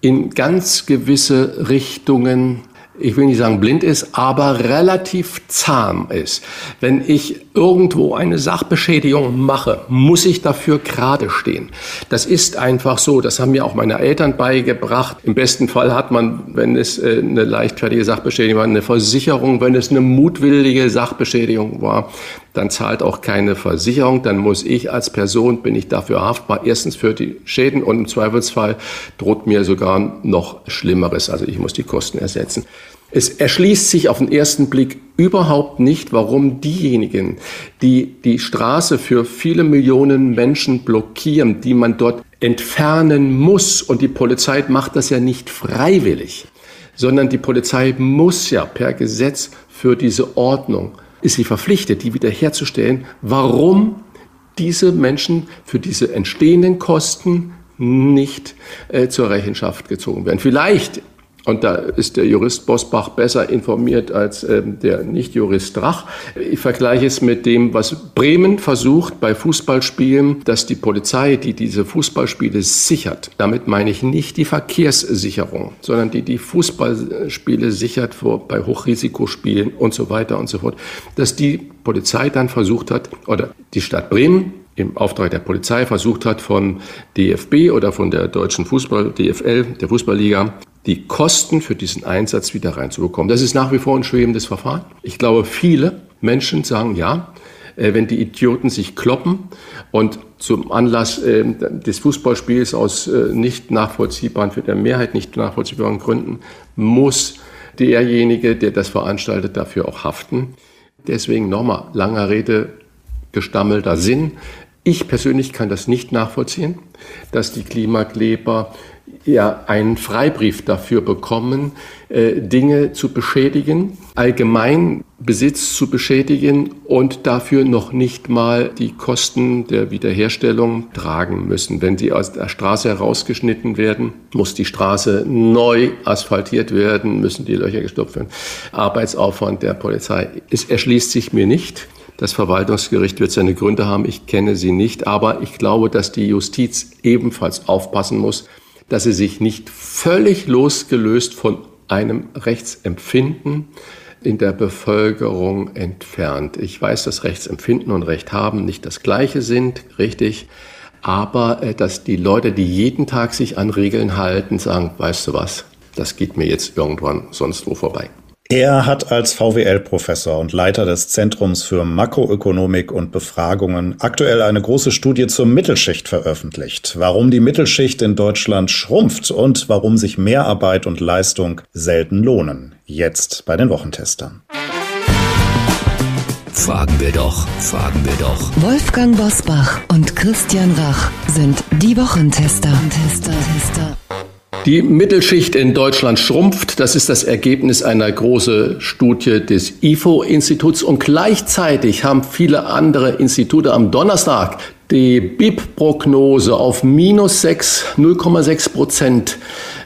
in ganz gewisse Richtungen ich will nicht sagen blind ist, aber relativ zahm ist. Wenn ich irgendwo eine Sachbeschädigung mache, muss ich dafür gerade stehen. Das ist einfach so. Das haben mir auch meine Eltern beigebracht. Im besten Fall hat man, wenn es äh, eine leichtfertige Sachbeschädigung war, eine Versicherung. Wenn es eine mutwillige Sachbeschädigung war, dann zahlt auch keine Versicherung. Dann muss ich als Person, bin ich dafür haftbar. Erstens für die Schäden und im Zweifelsfall droht mir sogar noch Schlimmeres. Also ich muss die Kosten ersetzen. Es erschließt sich auf den ersten Blick überhaupt nicht, warum diejenigen, die die Straße für viele Millionen Menschen blockieren, die man dort entfernen muss, und die Polizei macht das ja nicht freiwillig, sondern die Polizei muss ja per Gesetz für diese Ordnung, ist sie verpflichtet, die wiederherzustellen, warum diese Menschen für diese entstehenden Kosten nicht äh, zur Rechenschaft gezogen werden. Vielleicht und da ist der Jurist Bosbach besser informiert als ähm, der Nicht-Jurist Drach. Ich vergleiche es mit dem, was Bremen versucht bei Fußballspielen, dass die Polizei, die diese Fußballspiele sichert, damit meine ich nicht die Verkehrssicherung, sondern die die Fußballspiele sichert vor, bei Hochrisikospielen und so weiter und so fort, dass die Polizei dann versucht hat, oder die Stadt Bremen im Auftrag der Polizei versucht hat, von DFB oder von der deutschen Fußball, DFL, der Fußballliga, die Kosten für diesen Einsatz wieder reinzubekommen. Das ist nach wie vor ein schwebendes Verfahren. Ich glaube, viele Menschen sagen ja, äh, wenn die Idioten sich kloppen und zum Anlass äh, des Fußballspiels aus äh, nicht nachvollziehbaren, für der Mehrheit nicht nachvollziehbaren Gründen, muss derjenige, der das veranstaltet, dafür auch haften. Deswegen nochmal, langer Rede, gestammelter Sinn. Ich persönlich kann das nicht nachvollziehen, dass die Klimakleber ja einen Freibrief dafür bekommen, äh, Dinge zu beschädigen, allgemein Besitz zu beschädigen und dafür noch nicht mal die Kosten der Wiederherstellung tragen müssen. Wenn sie aus der Straße herausgeschnitten werden, muss die Straße neu asphaltiert werden, müssen die Löcher gestopft werden. Arbeitsaufwand der Polizei. Es erschließt sich mir nicht. Das Verwaltungsgericht wird seine Gründe haben, ich kenne sie nicht, aber ich glaube, dass die Justiz ebenfalls aufpassen muss, dass sie sich nicht völlig losgelöst von einem Rechtsempfinden in der Bevölkerung entfernt. Ich weiß, dass Rechtsempfinden und Recht haben nicht das gleiche sind, richtig. aber äh, dass die Leute, die jeden Tag sich an Regeln halten, sagen, weißt du was, das geht mir jetzt irgendwann sonst wo vorbei. Er hat als VWL-Professor und Leiter des Zentrums für Makroökonomik und Befragungen aktuell eine große Studie zur Mittelschicht veröffentlicht. Warum die Mittelschicht in Deutschland schrumpft und warum sich Mehrarbeit und Leistung selten lohnen. Jetzt bei den Wochentestern. Fragen wir doch, fragen wir doch. Wolfgang Bosbach und Christian Rach sind die Wochentester. Tester, Tester. Die Mittelschicht in Deutschland schrumpft. Das ist das Ergebnis einer großen Studie des IFO-Instituts. Und gleichzeitig haben viele andere Institute am Donnerstag die BIP-Prognose auf minus 6, 0,6 Prozent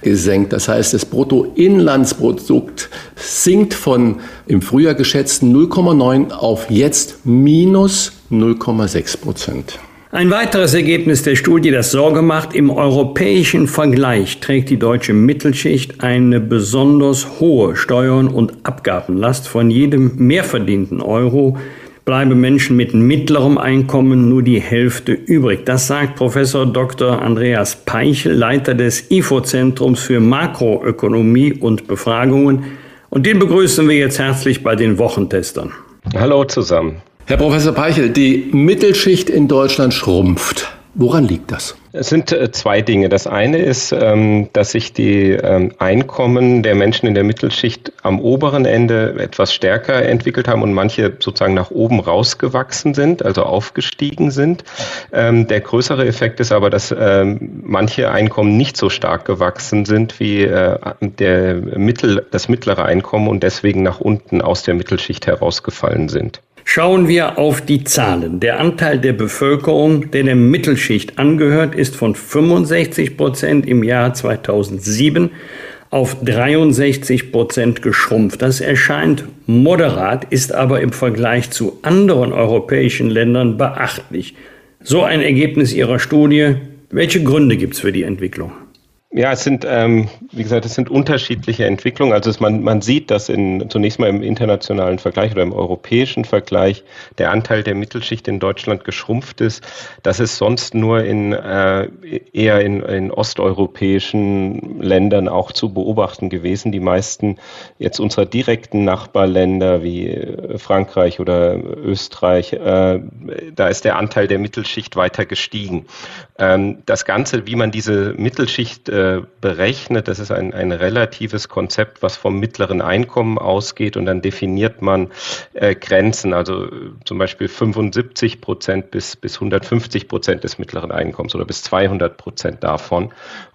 gesenkt. Das heißt, das Bruttoinlandsprodukt sinkt von im Frühjahr geschätzten 0,9 auf jetzt minus 0,6 Prozent. Ein weiteres Ergebnis der Studie, das Sorge macht, im europäischen Vergleich trägt die deutsche Mittelschicht eine besonders hohe Steuern- und Abgabenlast. Von jedem mehr verdienten Euro bleiben Menschen mit mittlerem Einkommen nur die Hälfte übrig. Das sagt Professor Dr. Andreas Peichel, Leiter des IFO-Zentrums für Makroökonomie und Befragungen. Und den begrüßen wir jetzt herzlich bei den Wochentestern. Hallo zusammen. Herr Professor Peichel, die Mittelschicht in Deutschland schrumpft. Woran liegt das? Es sind äh, zwei Dinge. Das eine ist, ähm, dass sich die ähm, Einkommen der Menschen in der Mittelschicht am oberen Ende etwas stärker entwickelt haben und manche sozusagen nach oben rausgewachsen sind, also aufgestiegen sind. Ähm, der größere Effekt ist aber, dass manche Einkommen nicht so stark gewachsen sind wie äh, der Mittel, das mittlere Einkommen und deswegen nach unten aus der Mittelschicht herausgefallen sind. Schauen wir auf die Zahlen. Der Anteil der Bevölkerung, der der Mittelschicht angehört, ist von 65 Prozent im Jahr 2007 auf 63 Prozent geschrumpft. Das erscheint moderat, ist aber im Vergleich zu anderen europäischen Ländern beachtlich. So ein Ergebnis Ihrer Studie. Welche Gründe gibt es für die Entwicklung? Ja, es sind, ähm, wie gesagt, es sind unterschiedliche Entwicklungen. Also es, man, man sieht, dass in, zunächst mal im internationalen Vergleich oder im europäischen Vergleich der Anteil der Mittelschicht in Deutschland geschrumpft ist. Das ist sonst nur in äh, eher in, in osteuropäischen Ländern auch zu beobachten gewesen. Die meisten jetzt unserer direkten Nachbarländer wie äh, Frankreich oder Österreich, äh, da ist der Anteil der Mittelschicht weiter gestiegen. Ähm, das Ganze, wie man diese Mittelschicht äh, äh, berechnet. Das ist ein, ein relatives Konzept, was vom mittleren Einkommen ausgeht und dann definiert man äh, Grenzen, also äh, zum Beispiel 75 Prozent bis, bis 150 Prozent des mittleren Einkommens oder bis 200 Prozent davon.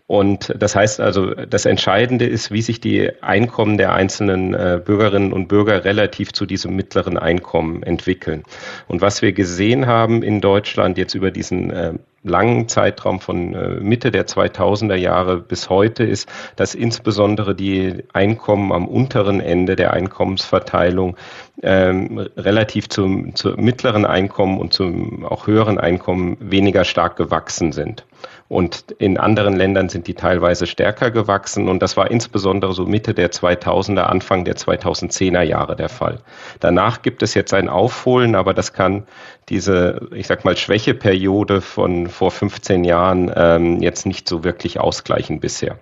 Und das heißt also, das Entscheidende ist, wie sich die Einkommen der einzelnen äh, Bürgerinnen und Bürger relativ zu diesem mittleren Einkommen entwickeln. Und was wir gesehen haben in Deutschland jetzt über diesen äh, langen Zeitraum von äh, Mitte der 2000er Jahre bis heute ist, dass insbesondere die Einkommen am unteren Ende der Einkommensverteilung ähm, relativ zum, zum mittleren Einkommen und zum auch höheren Einkommen weniger stark gewachsen sind. Und in anderen Ländern sind die teilweise stärker gewachsen. Und das war insbesondere so Mitte der 2000er, Anfang der 2010er Jahre der Fall. Danach gibt es jetzt ein Aufholen, aber das kann diese, ich sag mal, Schwächeperiode von vor 15 Jahren ähm, jetzt nicht so wirklich ausgleichen bisher.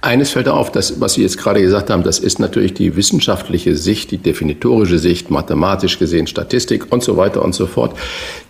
Eines fällt auf, das, was Sie jetzt gerade gesagt haben, das ist natürlich die wissenschaftliche Sicht, die definitorische Sicht, mathematisch gesehen, Statistik und so weiter und so fort.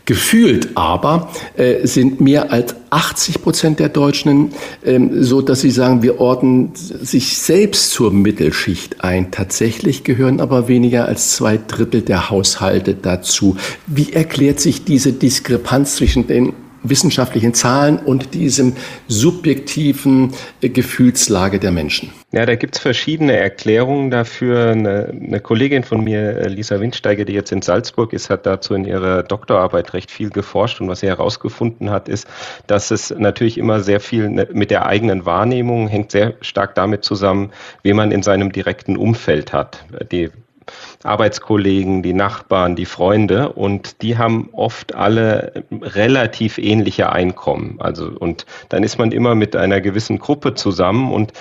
Gefühlt aber äh, sind mehr als 80 Prozent der Deutschen ähm, so, dass sie sagen, wir ordnen sich selbst zur Mittelschicht ein. Tatsächlich gehören aber weniger als zwei Drittel der Haushalte dazu. Wie erklärt sich diese Diskrepanz zwischen den wissenschaftlichen Zahlen und diesem subjektiven äh, Gefühlslage der Menschen? Ja, da gibt es verschiedene Erklärungen dafür. Eine, eine, Kollegin von mir, äh, Lisa Windsteiger, die jetzt in Salzburg ist, hat dazu in ihrer Doktorarbeit recht viel geforscht. Und was sie herausgefunden hat, ist, dass es natürlich immer sehr viel ne, mit der eigenen Wahrnehmung hängt sehr stark damit zusammen, wie man in seinem direkten Umfeld hat. Die Arbeitskollegen, die Nachbarn, die Freunde und die haben oft alle relativ ähnliche Einkommen. Also und dann ist man immer mit einer gewissen Gruppe zusammen und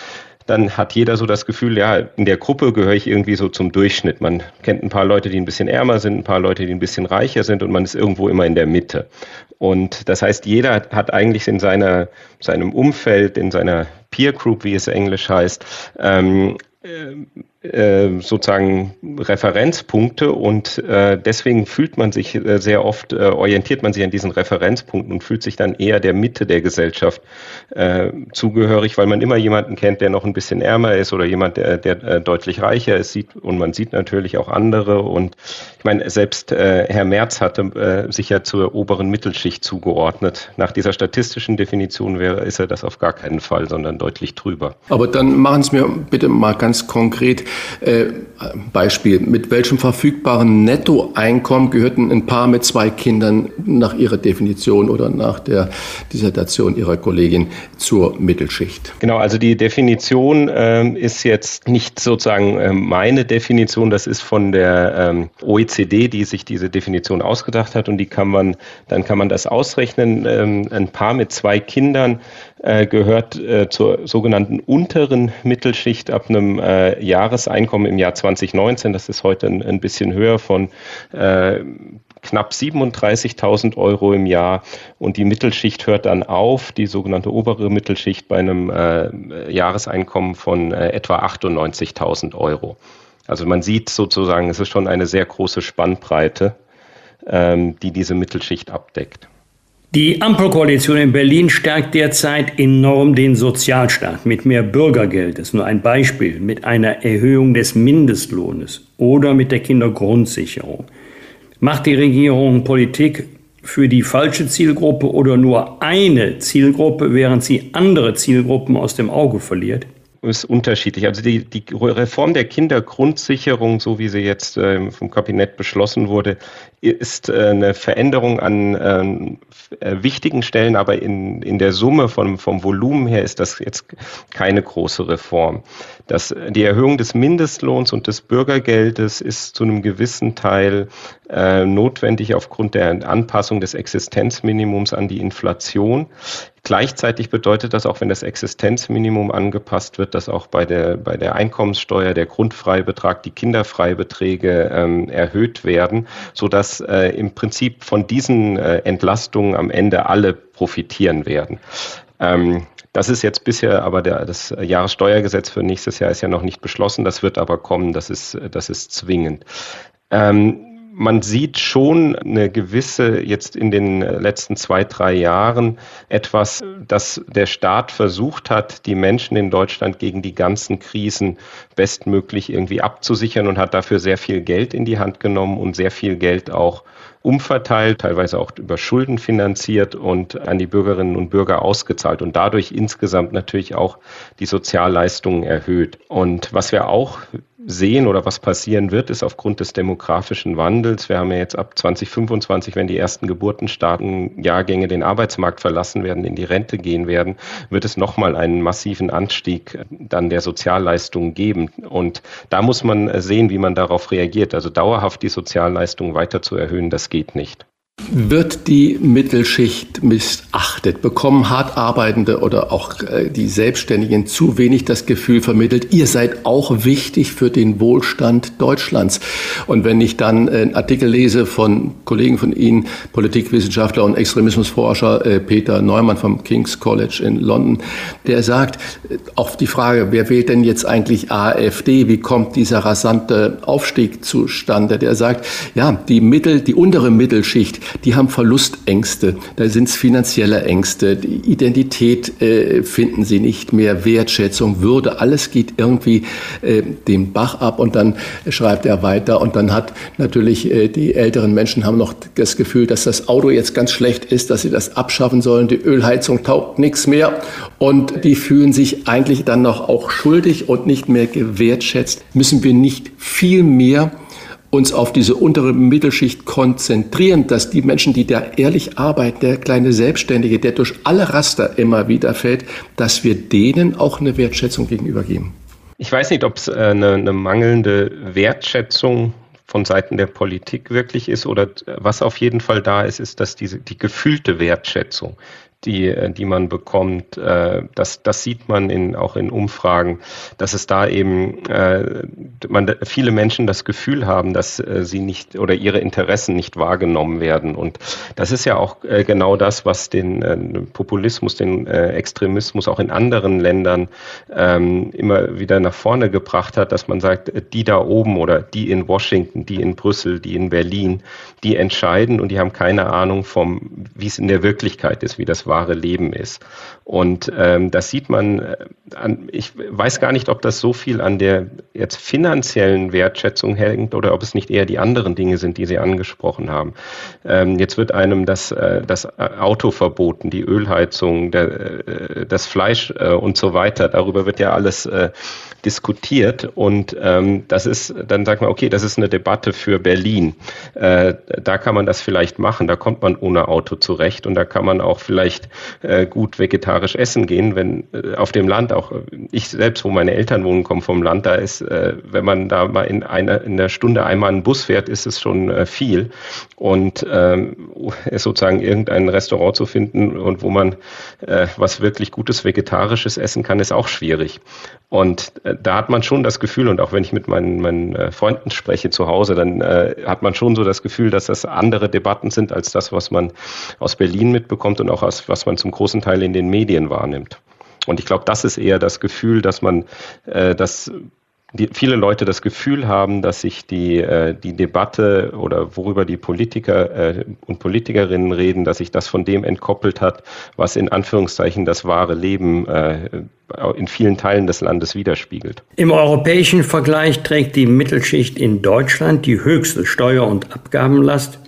dann hat jeder so das Gefühl, ja, in der Gruppe gehöre ich irgendwie so zum Durchschnitt. Man kennt ein paar Leute, die ein bisschen ärmer sind, ein paar Leute, die ein bisschen reicher sind und man ist irgendwo immer in der Mitte. Und das heißt, jeder hat eigentlich in seiner, seinem Umfeld, in seiner Peer Group, wie es englisch heißt, ähm, äh, sozusagen Referenzpunkte und äh, deswegen fühlt man sich äh, sehr oft, äh, orientiert man sich an diesen Referenzpunkten und fühlt sich dann eher der Mitte der Gesellschaft äh, zugehörig, weil man immer jemanden kennt, der noch ein bisschen ärmer ist oder jemand, der, der äh, deutlich reicher ist sieht, und man sieht natürlich auch andere und ich meine, selbst Herr Merz hatte sich ja zur oberen Mittelschicht zugeordnet. Nach dieser statistischen Definition wäre, ist er das auf gar keinen Fall, sondern deutlich drüber. Aber dann machen Sie mir bitte mal ganz konkret äh, Beispiel, mit welchem verfügbaren Nettoeinkommen gehörten ein Paar mit zwei Kindern nach Ihrer Definition oder nach der Dissertation Ihrer Kollegin zur Mittelschicht? Genau, also die Definition äh, ist jetzt nicht sozusagen äh, meine Definition, das ist von der ähm, OECD, die sich diese Definition ausgedacht hat und die kann man, dann kann man das ausrechnen. Ähm, ein Paar mit zwei Kindern äh, gehört äh, zur sogenannten unteren Mittelschicht ab einem äh, Jahreseinkommen im Jahr 2019. Das ist heute ein, ein bisschen höher von äh, knapp 37.000 Euro im Jahr und die Mittelschicht hört dann auf, die sogenannte obere Mittelschicht bei einem äh, Jahreseinkommen von etwa 98.000 Euro. Also man sieht sozusagen, es ist schon eine sehr große Spannbreite, ähm, die diese Mittelschicht abdeckt. Die Ampelkoalition in Berlin stärkt derzeit enorm den Sozialstaat mit mehr Bürgergeld. Das ist nur ein Beispiel. Mit einer Erhöhung des Mindestlohnes oder mit der Kindergrundsicherung. Macht die Regierung Politik für die falsche Zielgruppe oder nur eine Zielgruppe, während sie andere Zielgruppen aus dem Auge verliert? ist unterschiedlich. Also die, die Reform der Kindergrundsicherung, so wie sie jetzt äh, vom Kabinett beschlossen wurde, ist äh, eine Veränderung an ähm, äh, wichtigen Stellen, aber in, in der Summe vom, vom Volumen her ist das jetzt keine große Reform. Das, die Erhöhung des Mindestlohns und des Bürgergeldes ist zu einem gewissen Teil äh, notwendig aufgrund der Anpassung des Existenzminimums an die Inflation. Gleichzeitig bedeutet das auch, wenn das Existenzminimum angepasst wird, dass auch bei der, bei der Einkommenssteuer der Grundfreibetrag, die Kinderfreibeträge ähm, erhöht werden, sodass äh, im Prinzip von diesen äh, Entlastungen am Ende alle profitieren werden. Ähm, das ist jetzt bisher, aber der, das Jahressteuergesetz für nächstes Jahr ist ja noch nicht beschlossen. Das wird aber kommen. Das ist, das ist zwingend. Ähm, man sieht schon eine gewisse, jetzt in den letzten zwei, drei Jahren, etwas, dass der Staat versucht hat, die Menschen in Deutschland gegen die ganzen Krisen bestmöglich irgendwie abzusichern und hat dafür sehr viel Geld in die Hand genommen und sehr viel Geld auch umverteilt, teilweise auch über Schulden finanziert und an die Bürgerinnen und Bürger ausgezahlt und dadurch insgesamt natürlich auch die Sozialleistungen erhöht. Und was wir auch sehen oder was passieren wird, ist aufgrund des demografischen Wandels. Wir haben ja jetzt ab 2025, wenn die ersten Geburten starten, Jahrgänge den Arbeitsmarkt verlassen werden, in die Rente gehen werden, wird es nochmal einen massiven Anstieg dann der Sozialleistungen geben. Und da muss man sehen, wie man darauf reagiert. Also dauerhaft die Sozialleistungen weiter zu erhöhen, das geht nicht. Wird die Mittelschicht missachtet? Bekommen hart arbeitende oder auch äh, die Selbstständigen zu wenig das Gefühl vermittelt, ihr seid auch wichtig für den Wohlstand Deutschlands? Und wenn ich dann äh, einen Artikel lese von Kollegen von Ihnen, Politikwissenschaftler und Extremismusforscher äh, Peter Neumann vom King's College in London, der sagt, auf die Frage, wer wählt denn jetzt eigentlich AfD? Wie kommt dieser rasante Aufstieg zustande? Der sagt, ja, die Mittel, die untere Mittelschicht, die haben Verlustängste, da sind es finanzielle Ängste, die Identität äh, finden sie nicht mehr, Wertschätzung, Würde, alles geht irgendwie äh, den Bach ab und dann schreibt er weiter. Und dann hat natürlich äh, die älteren Menschen haben noch das Gefühl, dass das Auto jetzt ganz schlecht ist, dass sie das abschaffen sollen, die Ölheizung taugt nichts mehr. Und die fühlen sich eigentlich dann noch auch schuldig und nicht mehr gewertschätzt. Müssen wir nicht viel mehr uns auf diese untere Mittelschicht konzentrieren, dass die Menschen, die da ehrlich arbeiten, der kleine Selbstständige, der durch alle Raster immer wieder fällt, dass wir denen auch eine Wertschätzung gegenübergeben. Ich weiß nicht, ob es äh, eine, eine mangelnde Wertschätzung von Seiten der Politik wirklich ist oder was auf jeden Fall da ist, ist, dass diese die gefühlte Wertschätzung die, äh, die man bekommt. Äh, das, das sieht man in, auch in Umfragen, dass es da eben äh, man, viele Menschen das Gefühl haben, dass sie nicht oder ihre Interessen nicht wahrgenommen werden. Und das ist ja auch genau das, was den Populismus, den Extremismus auch in anderen Ländern ähm, immer wieder nach vorne gebracht hat, dass man sagt, die da oben oder die in Washington, die in Brüssel, die in Berlin, die entscheiden und die haben keine Ahnung vom, wie es in der Wirklichkeit ist, wie das wahre Leben ist. Und ähm, das sieht man äh, an, ich weiß gar nicht, ob das so viel an der jetzt finanziellen Wertschätzung hängt oder ob es nicht eher die anderen Dinge sind, die Sie angesprochen haben. Ähm, jetzt wird einem das, äh, das Auto verboten, die Ölheizung, der, äh, das Fleisch äh, und so weiter. Darüber wird ja alles äh, diskutiert und ähm, das ist, dann sagt man, okay, das ist eine Debatte für Berlin. Äh, da kann man das vielleicht machen, da kommt man ohne Auto zurecht und da kann man auch vielleicht äh, gut vegetarisch essen gehen, wenn äh, auf dem Land, auch ich selbst, wo meine Eltern wohnen, kommen vom Land, da ist, äh, wenn man da mal in einer in der Stunde einmal einen Bus fährt, ist es schon äh, viel. Und ähm, sozusagen irgendein Restaurant zu finden und wo man äh, was wirklich gutes Vegetarisches essen kann, ist auch schwierig. Und äh, da hat man schon das Gefühl, und auch wenn ich mit meinen, meinen äh, Freunden spreche zu Hause, dann äh, hat man schon so das Gefühl, dass das andere Debatten sind als das, was man aus Berlin mitbekommt und auch aus, was man zum großen Teil in den Medien wahrnimmt. Und ich glaube, das ist eher das Gefühl, dass man, äh, dass die, viele Leute das Gefühl haben, dass sich die, äh, die Debatte oder worüber die Politiker äh, und Politikerinnen reden, dass sich das von dem entkoppelt hat, was in Anführungszeichen das wahre Leben äh, in vielen Teilen des Landes widerspiegelt. Im europäischen Vergleich trägt die Mittelschicht in Deutschland die höchste Steuer- und Abgabenlast.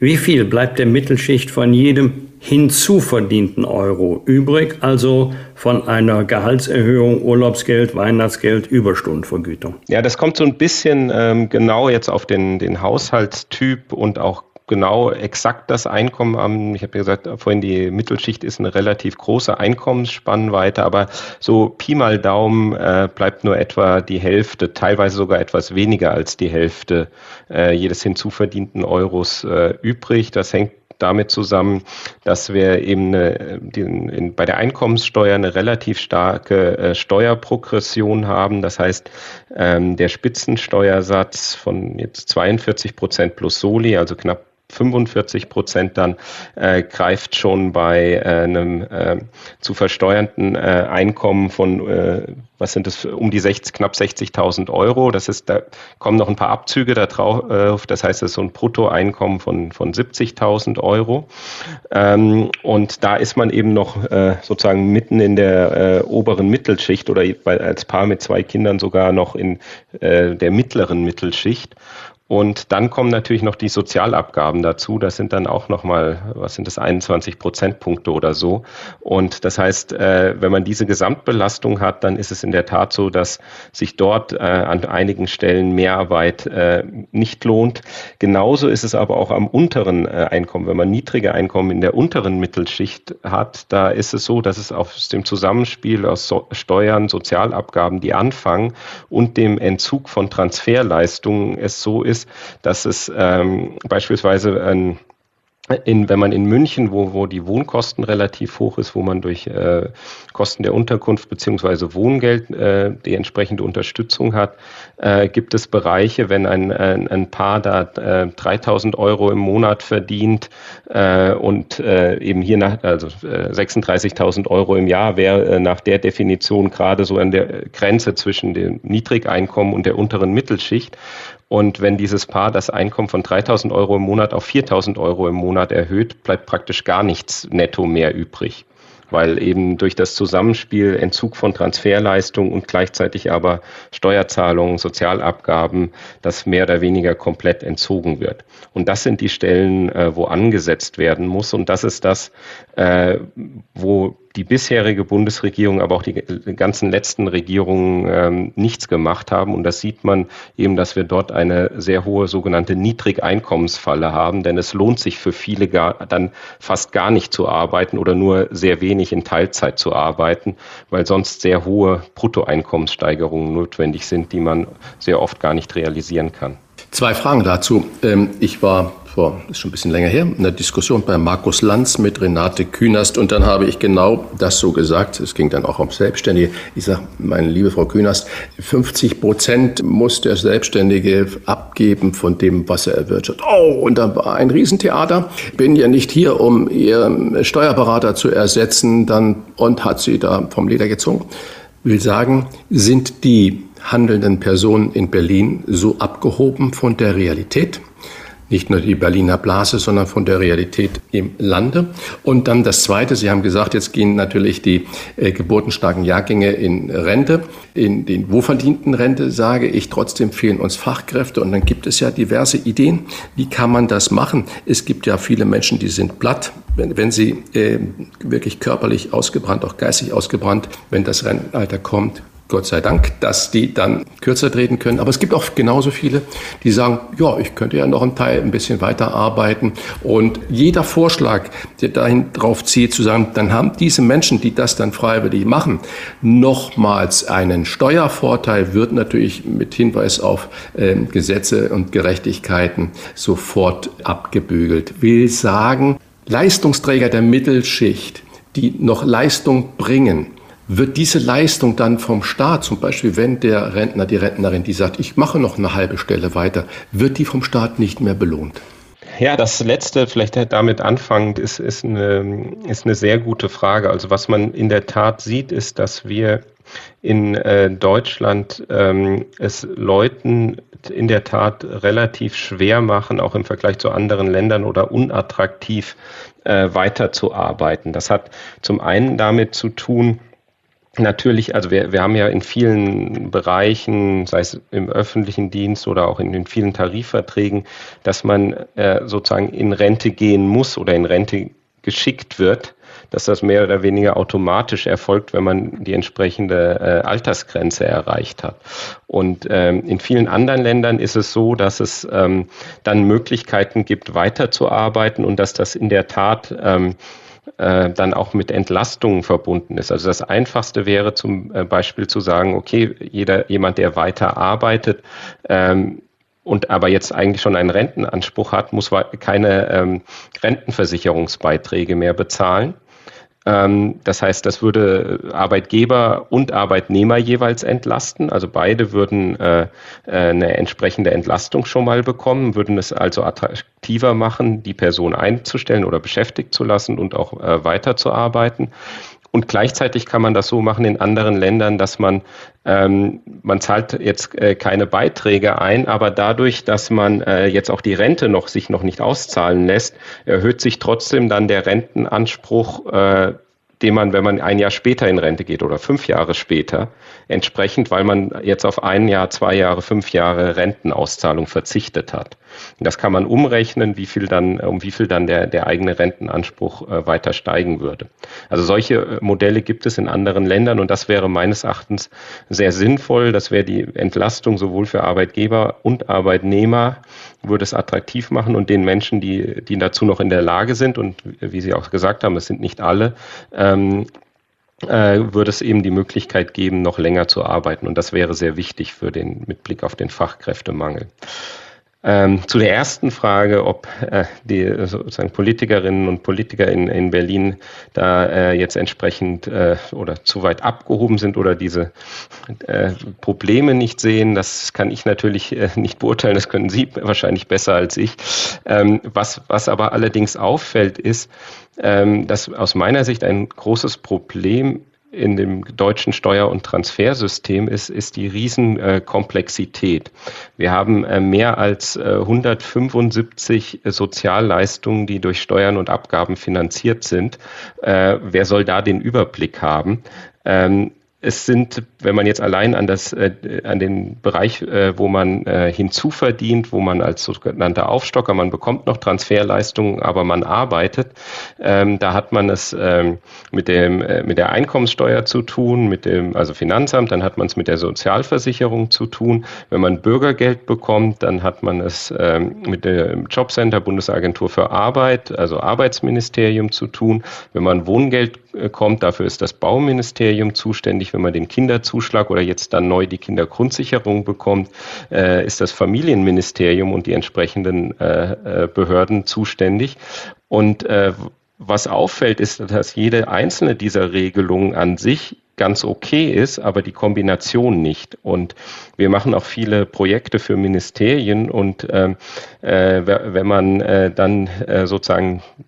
Wie viel bleibt der Mittelschicht von jedem hinzuverdienten Euro übrig, also von einer Gehaltserhöhung, Urlaubsgeld, Weihnachtsgeld, Überstundenvergütung. Ja, das kommt so ein bisschen ähm, genau jetzt auf den, den Haushaltstyp und auch genau exakt das Einkommen an. Ich habe ja gesagt, vorhin die Mittelschicht ist eine relativ große Einkommensspannweite, aber so Pi mal Daumen äh, bleibt nur etwa die Hälfte, teilweise sogar etwas weniger als die Hälfte äh, jedes hinzuverdienten Euros äh, übrig. Das hängt damit zusammen, dass wir eben eine, den, in, bei der Einkommenssteuer eine relativ starke äh, Steuerprogression haben. Das heißt, ähm, der Spitzensteuersatz von jetzt 42 Prozent plus Soli, also knapp 45 Prozent dann äh, greift schon bei äh, einem äh, zu versteuernden äh, Einkommen von, äh, was sind das, um die 60, knapp 60.000 Euro. Das ist, da kommen noch ein paar Abzüge da drauf. Äh, das heißt, das ist so ein Bruttoeinkommen von, von 70.000 Euro. Ähm, und da ist man eben noch sozusagen mitten in der oberen Mittelschicht oder als Paar mit zwei Kindern sogar noch in der mittleren Mittelschicht. Und dann kommen natürlich noch die Sozialabgaben dazu. Das sind dann auch nochmal, was sind das, 21 Prozentpunkte oder so. Und das heißt, äh, wenn man diese Gesamtbelastung hat, dann ist es in der Tat so, dass sich dort äh, an einigen Stellen Mehrarbeit äh, nicht lohnt. Genauso ist es aber auch am unteren Einkommen. Wenn man niedrige Einkommen in der unteren Mittelschicht hat, da ist es so, dass es aus dem Zusammenspiel aus Steuern, Sozialabgaben, die anfangen und dem Entzug von Transferleistungen es so ist, ist, dass es ähm, beispielsweise ein in, wenn man in München, wo, wo die Wohnkosten relativ hoch ist, wo man durch äh, Kosten der Unterkunft beziehungsweise Wohngeld äh, die entsprechende Unterstützung hat, äh, gibt es Bereiche, wenn ein, ein, ein Paar da äh, 3000 Euro im Monat verdient äh, und äh, eben hier nach, also äh, 36.000 Euro im Jahr wäre äh, nach der Definition gerade so an der Grenze zwischen dem Niedrigeinkommen und der unteren Mittelschicht. Und wenn dieses Paar das Einkommen von 3000 Euro im Monat auf 4000 Euro im Monat erhöht, bleibt praktisch gar nichts netto mehr übrig weil eben durch das Zusammenspiel Entzug von Transferleistungen und gleichzeitig aber Steuerzahlungen, Sozialabgaben, das mehr oder weniger komplett entzogen wird. Und das sind die Stellen, äh, wo angesetzt werden muss. Und das ist das, äh, wo die bisherige Bundesregierung, aber auch die ganzen letzten Regierungen ähm, nichts gemacht haben. Und das sieht man eben, dass wir dort eine sehr hohe sogenannte Niedrigeinkommensfalle haben, denn es lohnt sich für viele gar, dann fast gar nicht zu arbeiten oder nur sehr wenig in Teilzeit zu arbeiten, weil sonst sehr hohe Bruttoeinkommenssteigerungen notwendig sind, die man sehr oft gar nicht realisieren kann. Zwei Fragen dazu. Ähm, ich war vor, ist schon ein bisschen länger her, eine Diskussion bei Markus Lanz mit Renate Künast und dann habe ich genau das so gesagt. Es ging dann auch um Selbstständige. Ich sage, meine liebe Frau Künast, 50 Prozent muss der Selbstständige abgeben von dem, was er erwirtschaftet. Oh, und dann war ein Riesentheater. Bin ja nicht hier, um Ihr Steuerberater zu ersetzen, dann und hat sie da vom Leder gezogen. Will sagen, sind die handelnden Personen in Berlin so abgehoben von der Realität? Nicht nur die Berliner Blase, sondern von der Realität im Lande. Und dann das Zweite, Sie haben gesagt, jetzt gehen natürlich die äh, geburtenstarken Jahrgänge in Rente. In den wohlverdienten Rente sage ich, trotzdem fehlen uns Fachkräfte. Und dann gibt es ja diverse Ideen. Wie kann man das machen? Es gibt ja viele Menschen, die sind platt, wenn, wenn sie äh, wirklich körperlich ausgebrannt, auch geistig ausgebrannt, wenn das Rentenalter kommt, Gott sei Dank, dass die dann kürzer treten können. Aber es gibt auch genauso viele, die sagen, ja, ich könnte ja noch einen Teil ein bisschen weiter arbeiten. Und jeder Vorschlag, der dahin drauf zieht, zu sagen, dann haben diese Menschen, die das dann freiwillig machen, nochmals einen Steuervorteil, wird natürlich mit Hinweis auf äh, Gesetze und Gerechtigkeiten sofort abgebügelt. Will sagen, Leistungsträger der Mittelschicht, die noch Leistung bringen, wird diese Leistung dann vom Staat, zum Beispiel wenn der Rentner, die Rentnerin, die sagt, ich mache noch eine halbe Stelle weiter, wird die vom Staat nicht mehr belohnt? Ja, das letzte, vielleicht damit anfangend, ist, ist, eine, ist eine sehr gute Frage. Also was man in der Tat sieht, ist, dass wir in äh, Deutschland ähm, es Leuten in der Tat relativ schwer machen, auch im Vergleich zu anderen Ländern oder unattraktiv äh, weiterzuarbeiten. Das hat zum einen damit zu tun, Natürlich, also wir, wir haben ja in vielen Bereichen, sei es im öffentlichen Dienst oder auch in den vielen Tarifverträgen, dass man äh, sozusagen in Rente gehen muss oder in Rente geschickt wird, dass das mehr oder weniger automatisch erfolgt, wenn man die entsprechende äh, Altersgrenze erreicht hat. Und ähm, in vielen anderen Ländern ist es so, dass es ähm, dann Möglichkeiten gibt, weiterzuarbeiten und dass das in der Tat ähm, äh, dann auch mit Entlastungen verbunden ist. Also das Einfachste wäre zum äh, Beispiel zu sagen, okay, jeder, jemand, der weiter arbeitet, ähm, und aber jetzt eigentlich schon einen Rentenanspruch hat, muss keine ähm, Rentenversicherungsbeiträge mehr bezahlen. Ähm, das heißt, das würde Arbeitgeber und Arbeitnehmer jeweils entlasten. Also beide würden äh, äh, eine entsprechende Entlastung schon mal bekommen, würden es also attraktiver machen, die Person einzustellen oder beschäftigt zu lassen und auch äh, weiterzuarbeiten. Und gleichzeitig kann man das so machen in anderen Ländern, dass man, ähm, man zahlt jetzt äh, keine Beiträge ein, aber dadurch, dass man äh, jetzt auch die Rente noch sich noch nicht auszahlen lässt, erhöht sich trotzdem dann der Rentenanspruch äh, den man, wenn man ein Jahr später in Rente geht oder fünf Jahre später, entsprechend, weil man jetzt auf ein Jahr, zwei Jahre, fünf Jahre Rentenauszahlung verzichtet hat. Das kann man umrechnen, wie viel dann, um wie viel dann der, der eigene Rentenanspruch äh, weiter steigen würde. Also solche äh, Modelle gibt es in anderen Ländern und das wäre meines Erachtens sehr sinnvoll. Das wäre die Entlastung sowohl für Arbeitgeber und Arbeitnehmer, würde es attraktiv machen und den Menschen, die, die dazu noch in der Lage sind und wie Sie auch gesagt haben, es sind nicht alle, ähm, äh, würde es eben die Möglichkeit geben, noch länger zu arbeiten. Und das wäre sehr wichtig für den, mit Blick auf den Fachkräftemangel. Ähm, zu der ersten Frage, ob äh, die sozusagen Politikerinnen und Politiker in, in Berlin da äh, jetzt entsprechend äh, oder zu weit abgehoben sind oder diese äh, Probleme nicht sehen, das kann ich natürlich äh, nicht beurteilen, das können Sie wahrscheinlich besser als ich. Ähm, was, was aber allerdings auffällt, ist, ähm, dass aus meiner Sicht ein großes Problem in dem deutschen Steuer- und Transfersystem ist, ist die Riesenkomplexität. Wir haben äh, mehr als 175 äh, Sozialleistungen, die durch Steuern und Abgaben finanziert sind. Äh, wer soll da den Überblick haben? Es sind, wenn man jetzt allein an das, äh, an den Bereich, äh, wo man äh, hinzuverdient, wo man als sogenannter Aufstocker, man bekommt noch Transferleistungen, aber man arbeitet, ähm, da hat man es ähm, mit dem, äh, mit der Einkommenssteuer zu tun, mit dem, also Finanzamt, dann hat man es mit der Sozialversicherung zu tun. Wenn man Bürgergeld bekommt, dann hat man es ähm, mit dem Jobcenter, Bundesagentur für Arbeit, also Arbeitsministerium zu tun. Wenn man Wohngeld bekommt. Dafür ist das Bauministerium zuständig. Wenn man den Kinderzuschlag oder jetzt dann neu die Kindergrundsicherung bekommt, äh, ist das Familienministerium und die entsprechenden äh, äh Behörden zuständig. Und äh, was auffällt, ist, dass jede einzelne dieser Regelungen an sich ganz okay ist, aber die Kombination nicht. Und wir machen auch viele Projekte für Ministerien und ähm, äh, wenn man äh, dann äh, sozusagen äh,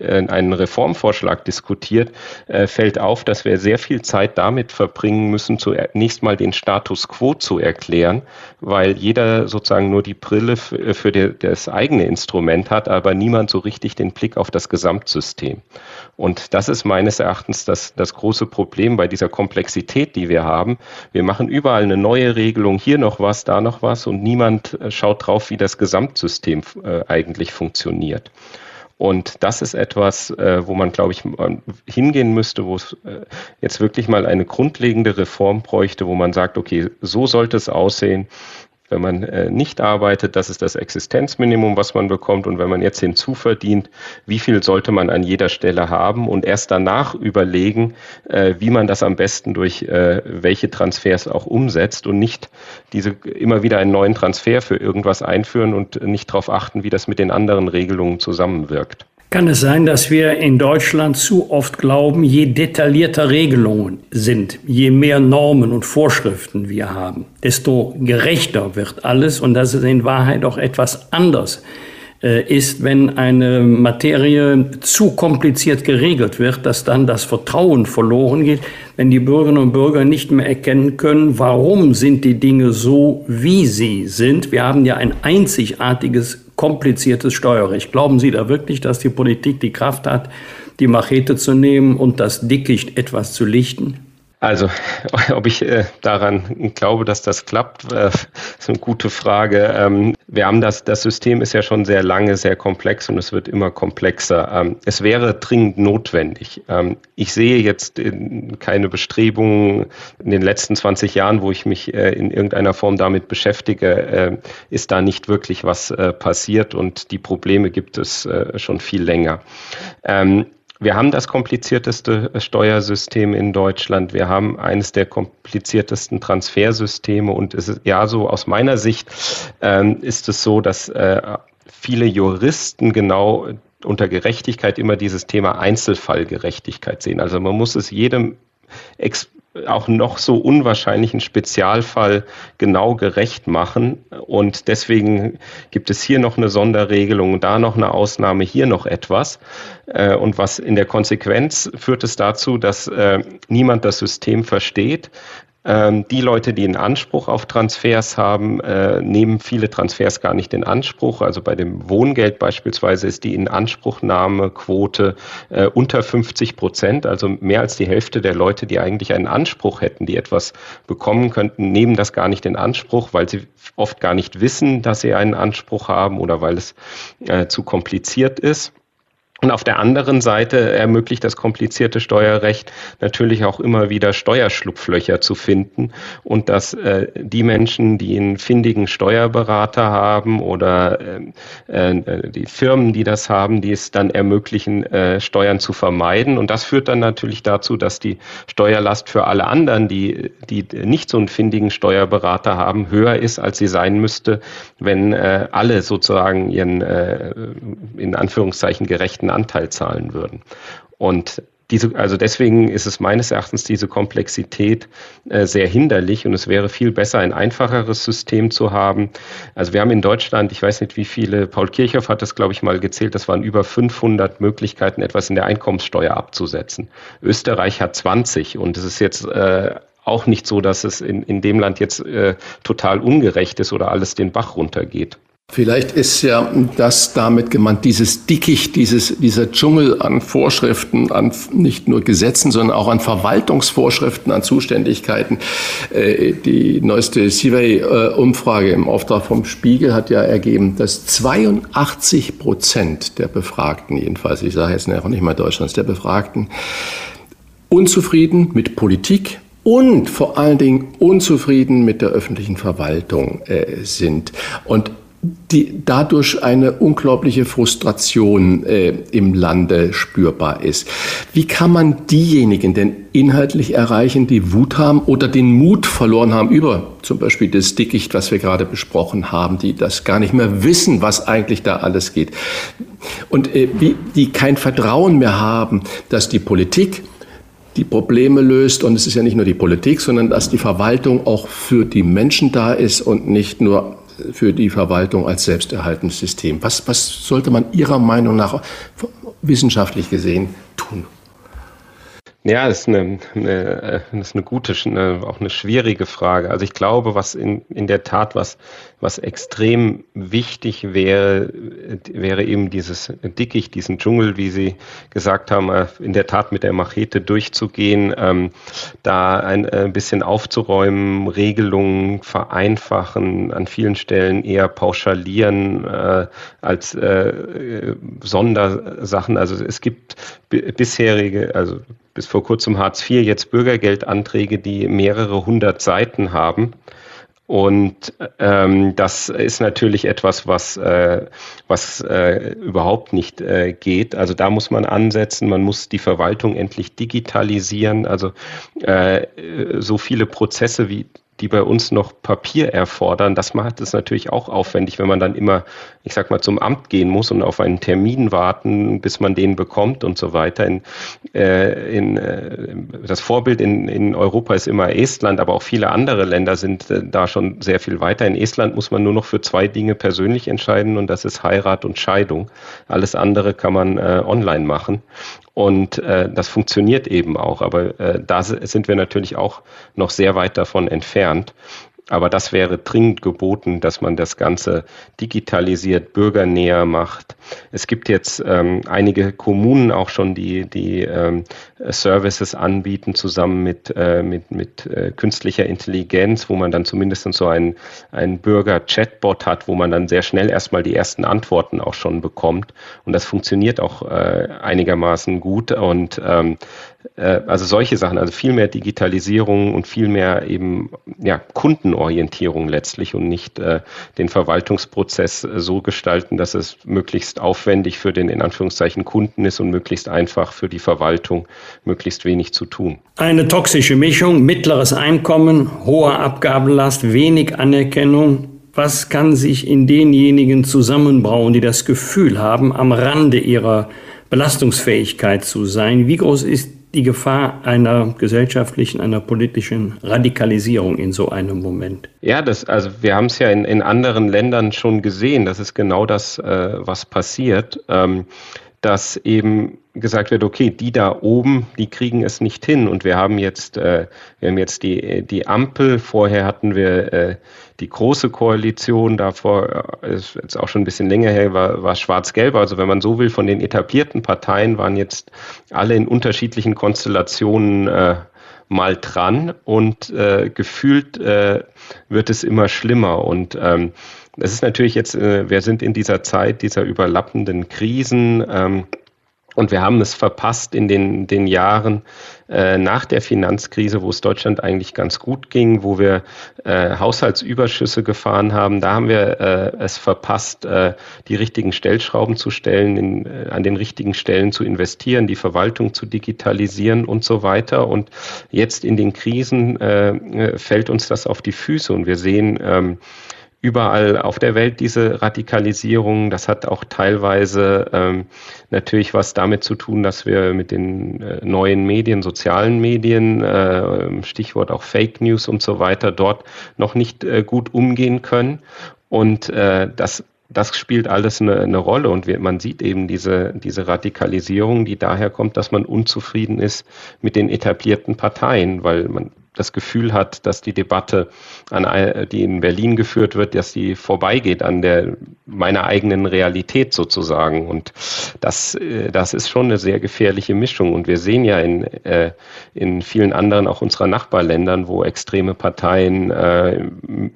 einen Reformvorschlag diskutiert, äh, fällt auf, dass wir sehr viel Zeit damit verbringen müssen, zunächst mal den Status quo zu erklären, weil jeder sozusagen nur die Brille für das eigene Instrument hat, aber niemand so richtig den Blick auf das Gesamtsystem. Und das ist meines Erachtens das, das große Problem bei dieser Komplexität, die wir haben. Wir machen überall eine neue Regelung, hier noch was, da noch was und niemand äh, schaut drauf, wie das Gesamtsystem eigentlich funktioniert. Und das ist etwas, äh, wo man, glaube ich, hingehen müsste, wo es äh, jetzt wirklich mal eine grundlegende Reform bräuchte, wo man sagt, okay, so sollte es aussehen wenn man äh, nicht arbeitet, das ist das Existenzminimum, was man bekommt. Und wenn man jetzt hinzuverdient, wie viel sollte man an jeder Stelle haben und erst danach überlegen, äh, wie man das am besten durch äh, welche Transfers auch umsetzt und nicht diese immer wieder einen neuen Transfer für irgendwas einführen und nicht darauf achten, wie das mit den anderen Regelungen zusammenwirkt. Kann es sein, dass wir in Deutschland zu oft glauben, je detaillierter Regelungen sind, je mehr Normen und Vorschriften wir haben, desto gerechter wird alles und dass es in Wahrheit auch etwas anders äh, ist, wenn eine Materie zu kompliziert geregelt wird, dass dann das Vertrauen verloren geht, wenn die Bürgerinnen und Bürger nicht mehr erkennen können, warum sind die Dinge so, wie sie sind. Wir haben ja ein einzigartiges kompliziertes Steuerrecht. Glauben Sie da wirklich, dass die Politik die Kraft hat, die Machete zu nehmen und das Dickicht etwas zu lichten? Also, [laughs] ob ich äh, daran glaube, dass das klappt, äh, ist eine gute Frage. Ähm, wir haben das, das System ist ja schon sehr lange, sehr komplex und es wird immer komplexer. Ähm, es wäre dringend notwendig. Ähm, ich sehe jetzt in, keine Bestrebungen in den letzten 20 Jahren, wo ich mich äh, in irgendeiner Form damit beschäftige, ist da nicht wirklich was passiert und die Probleme gibt es schon viel länger. Wir haben das komplizierteste Steuersystem in Deutschland. Wir haben eines der kompliziertesten Transfersysteme. Und es ist ja so, aus meiner Sicht ähm, ist es so, dass äh, viele Juristen genau unter Gerechtigkeit immer dieses Thema Einzelfallgerechtigkeit sehen. Also man muss es jedem auch noch so unwahrscheinlichen Spezialfall genau gerecht machen. Und deswegen gibt es hier noch eine Sonderregelung, da noch eine Ausnahme, hier noch etwas. Äh, und was in der Konsequenz führt es dazu, dass äh, niemand das System versteht, ähm, die Leute, die einen Anspruch auf Transfers haben, äh, nehmen viele Transfers gar nicht in Anspruch. Also bei dem Wohngeld beispielsweise ist die Inanspruchnahmequote äh, unter 50 Prozent. Also mehr als die Hälfte der Leute, die eigentlich einen Anspruch hätten, die etwas bekommen könnten, nehmen das gar nicht in Anspruch, weil sie oft gar nicht wissen, dass sie einen Anspruch haben oder weil es äh, zu kompliziert ist. Und auf der anderen Seite ermöglicht das komplizierte Steuerrecht natürlich auch immer wieder Steuerschlupflöcher zu finden und dass äh, die Menschen, die einen findigen Steuerberater haben oder äh, äh, die Firmen, die das haben, die es dann ermöglichen, äh, Steuern zu vermeiden. Und das führt dann natürlich dazu, dass die Steuerlast für alle anderen, die, die nicht so einen findigen Steuerberater haben, höher ist, als sie sein müsste, wenn äh, alle sozusagen ihren äh, in Anführungszeichen gerechten Anteil zahlen würden. Und diese, also deswegen ist es meines Erachtens diese Komplexität äh, sehr hinderlich und es wäre viel besser, ein einfacheres System zu haben. Also wir haben in Deutschland, ich weiß nicht wie viele, Paul Kirchhoff hat das, glaube ich, mal gezählt, das waren über 500 Möglichkeiten, etwas in der Einkommenssteuer abzusetzen. Österreich hat 20 und es ist jetzt äh, auch nicht so, dass es in, in dem Land jetzt äh, total ungerecht ist oder alles den Bach runtergeht. Vielleicht ist ja das damit gemeint, dieses Dickicht, dieses, dieser Dschungel an Vorschriften, an nicht nur Gesetzen, sondern auch an Verwaltungsvorschriften, an Zuständigkeiten. Äh, die neueste Survey-Umfrage im Auftrag vom Spiegel hat ja ergeben, dass 82 Prozent der Befragten, jedenfalls, ich sage jetzt noch nicht mal Deutschlands, der Befragten, unzufrieden mit Politik, und vor allen Dingen unzufrieden mit der öffentlichen Verwaltung äh, sind. Und die dadurch eine unglaubliche Frustration äh, im Lande spürbar ist. Wie kann man diejenigen denn inhaltlich erreichen, die Wut haben oder den Mut verloren haben über zum Beispiel das Dickicht, was wir gerade besprochen haben, die das gar nicht mehr wissen, was eigentlich da alles geht und äh, wie, die kein Vertrauen mehr haben, dass die Politik die Probleme löst. Und es ist ja nicht nur die Politik, sondern dass die Verwaltung auch für die Menschen da ist und nicht nur für die Verwaltung als selbsterhaltendes System. Was, was sollte man Ihrer Meinung nach wissenschaftlich gesehen tun? Ja, das ist eine, eine, das ist eine gute, eine, auch eine schwierige Frage. Also ich glaube, was in, in der Tat, was, was extrem wichtig wäre, wäre eben dieses Dickicht, diesen Dschungel, wie Sie gesagt haben, äh, in der Tat mit der Machete durchzugehen, ähm, da ein, ein äh, bisschen aufzuräumen, Regelungen vereinfachen, an vielen Stellen eher pauschalieren äh, als äh, Sondersachen. Also es gibt bisherige, also bis vor kurzem Hartz IV, jetzt Bürgergeldanträge, die mehrere hundert Seiten haben. Und ähm, das ist natürlich etwas, was, äh, was äh, überhaupt nicht äh, geht. Also da muss man ansetzen, man muss die Verwaltung endlich digitalisieren. Also äh, so viele Prozesse wie die bei uns noch Papier erfordern, das macht es natürlich auch aufwendig, wenn man dann immer, ich sag mal, zum Amt gehen muss und auf einen Termin warten, bis man den bekommt und so weiter. In, äh, in, äh, das Vorbild in, in Europa ist immer Estland, aber auch viele andere Länder sind äh, da schon sehr viel weiter. In Estland muss man nur noch für zwei Dinge persönlich entscheiden und das ist Heirat und Scheidung. Alles andere kann man äh, online machen. Und äh, das funktioniert eben auch. Aber äh, da sind wir natürlich auch noch sehr weit davon entfernt. Aber das wäre dringend geboten, dass man das Ganze digitalisiert, bürgernäher macht. Es gibt jetzt ähm, einige Kommunen auch schon, die, die ähm, Services anbieten, zusammen mit, äh, mit, mit äh, künstlicher Intelligenz, wo man dann zumindest so einen, einen Bürger-Chatbot hat, wo man dann sehr schnell erstmal die ersten Antworten auch schon bekommt. Und das funktioniert auch äh, einigermaßen gut. Und ähm, äh, also solche Sachen, also viel mehr Digitalisierung und viel mehr eben ja, Kundenorientierung letztlich und nicht äh, den Verwaltungsprozess äh, so gestalten, dass es möglichst aufwendig für den in Anführungszeichen Kunden ist und möglichst einfach für die Verwaltung, möglichst wenig zu tun. Eine toxische Mischung, mittleres Einkommen, hohe Abgabenlast, wenig Anerkennung, was kann sich in denjenigen zusammenbrauen, die das Gefühl haben, am Rande ihrer Belastungsfähigkeit zu sein? Wie groß ist die Gefahr einer gesellschaftlichen, einer politischen Radikalisierung in so einem Moment? Ja, das, also wir haben es ja in, in anderen Ländern schon gesehen. Das ist genau das, äh, was passiert. Ähm, dass eben gesagt wird, okay, die da oben, die kriegen es nicht hin. Und wir haben jetzt, äh, wir haben jetzt die, die Ampel, vorher hatten wir äh, die große Koalition, davor äh, ist jetzt auch schon ein bisschen länger her, war, war schwarz-gelb. Also wenn man so will, von den etablierten Parteien waren jetzt alle in unterschiedlichen Konstellationen äh, mal dran und äh, gefühlt äh, wird es immer schlimmer. Und ähm, es ist natürlich jetzt, äh, wir sind in dieser Zeit dieser überlappenden Krisen. Ähm, und wir haben es verpasst in den, den Jahren äh, nach der Finanzkrise, wo es Deutschland eigentlich ganz gut ging, wo wir äh, Haushaltsüberschüsse gefahren haben. Da haben wir äh, es verpasst, äh, die richtigen Stellschrauben zu stellen, in, äh, an den richtigen Stellen zu investieren, die Verwaltung zu digitalisieren und so weiter. Und jetzt in den Krisen äh, fällt uns das auf die Füße und wir sehen, ähm, überall auf der Welt diese Radikalisierung. Das hat auch teilweise ähm, natürlich was damit zu tun, dass wir mit den äh, neuen Medien, sozialen Medien, äh, Stichwort auch Fake News und so weiter, dort noch nicht äh, gut umgehen können. Und äh, das das spielt alles eine, eine Rolle und wir, man sieht eben diese, diese Radikalisierung, die daher kommt, dass man unzufrieden ist mit den etablierten Parteien, weil man das Gefühl hat, dass die Debatte, an, die in Berlin geführt wird, dass die vorbeigeht an der meiner eigenen Realität sozusagen. Und das, äh, das ist schon eine sehr gefährliche Mischung. Und wir sehen ja in, äh, in vielen anderen, auch unserer Nachbarländern, wo extreme Parteien äh,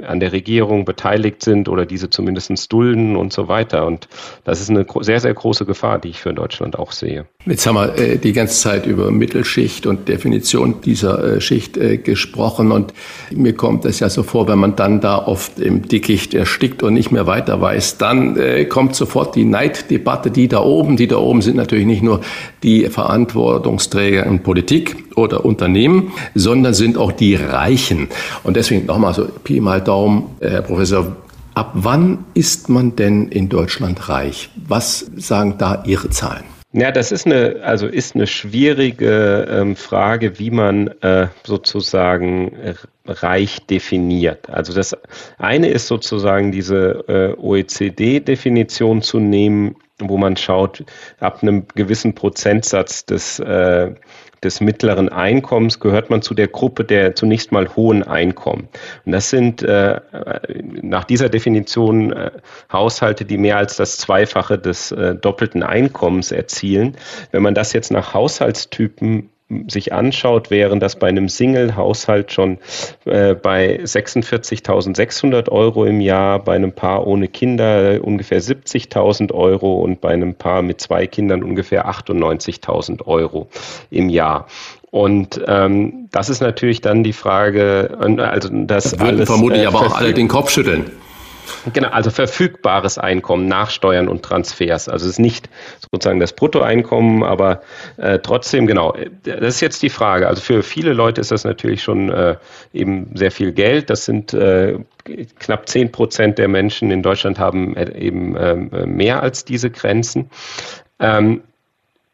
an der Regierung beteiligt sind oder diese zumindest dulden und so weiter. Und das ist eine sehr, sehr große Gefahr, die ich für Deutschland auch sehe. Jetzt haben wir die ganze Zeit über Mittelschicht und Definition dieser Schicht gesprochen und mir kommt es ja so vor, wenn man dann da oft im Dickicht erstickt und nicht mehr weiter weiß, dann äh, kommt sofort die Neiddebatte, die da oben, die da oben sind natürlich nicht nur die Verantwortungsträger in Politik oder Unternehmen, sondern sind auch die Reichen. Und deswegen nochmal so Pi mal Daumen, äh, Herr Professor, ab wann ist man denn in Deutschland reich? Was sagen da Ihre Zahlen? Ja, das ist eine, also ist eine schwierige ähm, Frage, wie man äh, sozusagen reich definiert. Also das eine ist sozusagen diese äh, OECD-Definition zu nehmen, wo man schaut, ab einem gewissen Prozentsatz des äh, des mittleren Einkommens gehört man zu der Gruppe der zunächst mal hohen Einkommen. Und das sind äh, nach dieser Definition äh, Haushalte, die mehr als das Zweifache des äh, doppelten Einkommens erzielen. Wenn man das jetzt nach Haushaltstypen sich anschaut, wären das bei einem Single-Haushalt schon äh, bei 46.600 Euro im Jahr, bei einem Paar ohne Kinder ungefähr 70.000 Euro und bei einem Paar mit zwei Kindern ungefähr 98.000 Euro im Jahr. Und ähm, das ist natürlich dann die Frage, also das da würden alles, vermutlich äh, aber auch alle den Kopf schütteln. Genau, also verfügbares Einkommen nach Steuern und Transfers. Also es ist nicht sozusagen das Bruttoeinkommen, aber äh, trotzdem, genau, das ist jetzt die Frage. Also für viele Leute ist das natürlich schon äh, eben sehr viel Geld. Das sind äh, knapp zehn Prozent der Menschen in Deutschland haben äh, eben ähm, mehr als diese Grenzen. Ähm,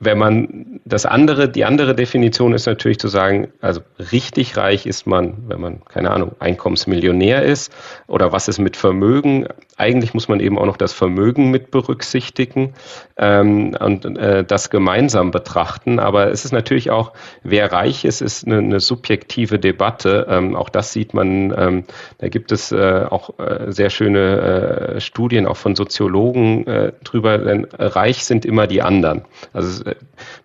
wenn man das andere, die andere Definition ist natürlich zu sagen, also richtig reich ist man, wenn man, keine Ahnung, Einkommensmillionär ist oder was ist mit Vermögen. Eigentlich muss man eben auch noch das Vermögen mit berücksichtigen ähm, und äh, das gemeinsam betrachten. Aber es ist natürlich auch, wer reich ist, ist eine, eine subjektive Debatte. Ähm, auch das sieht man, ähm, da gibt es äh, auch äh, sehr schöne äh, Studien auch von Soziologen äh, drüber, denn reich sind immer die anderen. Also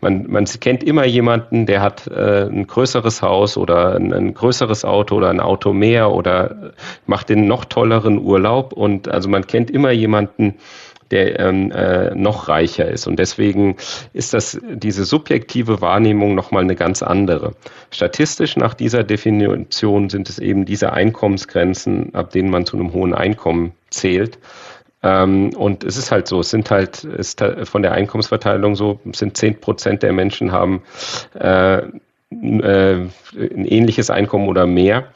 man, man kennt immer jemanden, der hat äh, ein größeres Haus oder ein, ein, größeres Auto oder ein Auto mehr oder macht den noch tolleren Urlaub und also man kennt immer jemanden, der ähm, äh, noch reicher ist. Und deswegen ist das diese subjektive Wahrnehmung nochmal eine ganz andere. Statistisch nach dieser Definition sind es eben diese Einkommensgrenzen, ab denen man zu einem hohen Einkommen zählt. Ähm, und es ist halt so, es sind halt, ist von der Einkommensverteilung so, es sind 10 Prozent der Menschen haben äh, äh, ein ähnliches Einkommen oder mehr.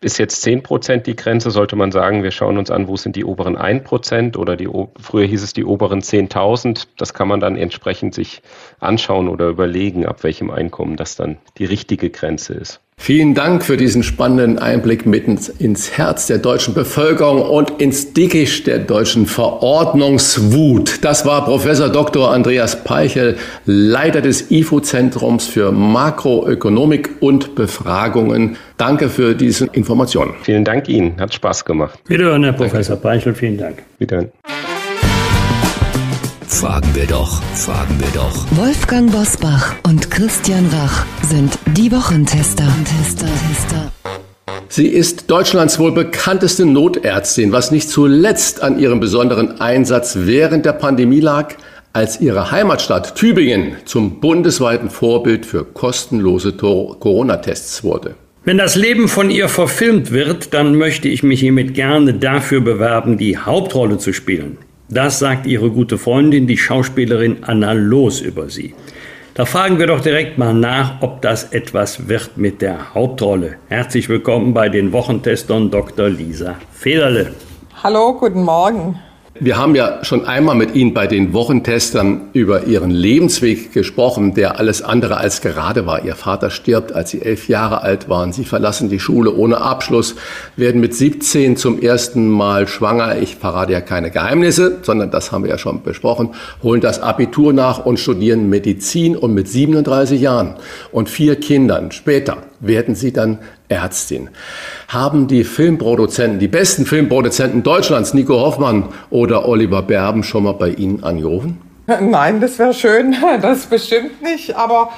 Ist jetzt 10 Prozent die Grenze, sollte man sagen, wir schauen uns an, wo sind die oberen 1 Prozent oder die, früher hieß es die oberen 10.000. Das kann man dann entsprechend sich anschauen oder überlegen, ab welchem Einkommen das dann die richtige Grenze ist. Vielen Dank für diesen spannenden Einblick mitten ins Herz der deutschen Bevölkerung und ins Dickicht der deutschen Verordnungswut. Das war Professor Dr. Andreas Peichel, Leiter des IFO-Zentrums für Makroökonomik und Befragungen. Danke für diese Informationen. Vielen Dank Ihnen, hat Spaß gemacht. Wiederhören, Herr Professor Peichel, vielen Dank. Wiederhören. Fragen wir doch, fragen wir doch. Wolfgang Bosbach und Christian Rach sind die Wochentester. Tester, Tester. Sie ist Deutschlands wohl bekannteste Notärztin, was nicht zuletzt an ihrem besonderen Einsatz während der Pandemie lag, als ihre Heimatstadt Tübingen zum bundesweiten Vorbild für kostenlose Corona-Tests wurde. Wenn das Leben von ihr verfilmt wird, dann möchte ich mich hiermit gerne dafür bewerben, die Hauptrolle zu spielen. Das sagt ihre gute Freundin, die Schauspielerin Anna Loos über sie. Da fragen wir doch direkt mal nach, ob das etwas wird mit der Hauptrolle. Herzlich willkommen bei den Wochentestern Dr. Lisa Federle. Hallo, guten Morgen. Wir haben ja schon einmal mit Ihnen bei den Wochentestern über Ihren Lebensweg gesprochen, der alles andere als gerade war. Ihr Vater stirbt, als Sie elf Jahre alt waren. Sie verlassen die Schule ohne Abschluss, werden mit 17 zum ersten Mal schwanger. Ich verrate ja keine Geheimnisse, sondern das haben wir ja schon besprochen. Holen das Abitur nach und studieren Medizin und mit 37 Jahren und vier Kindern später werden Sie dann Ärztin. Haben die Filmproduzenten, die besten Filmproduzenten Deutschlands, Nico Hoffmann oder Oliver Berben, schon mal bei Ihnen angerufen? [laughs] Nein, das wäre schön. [laughs] Das bestimmt nicht, aber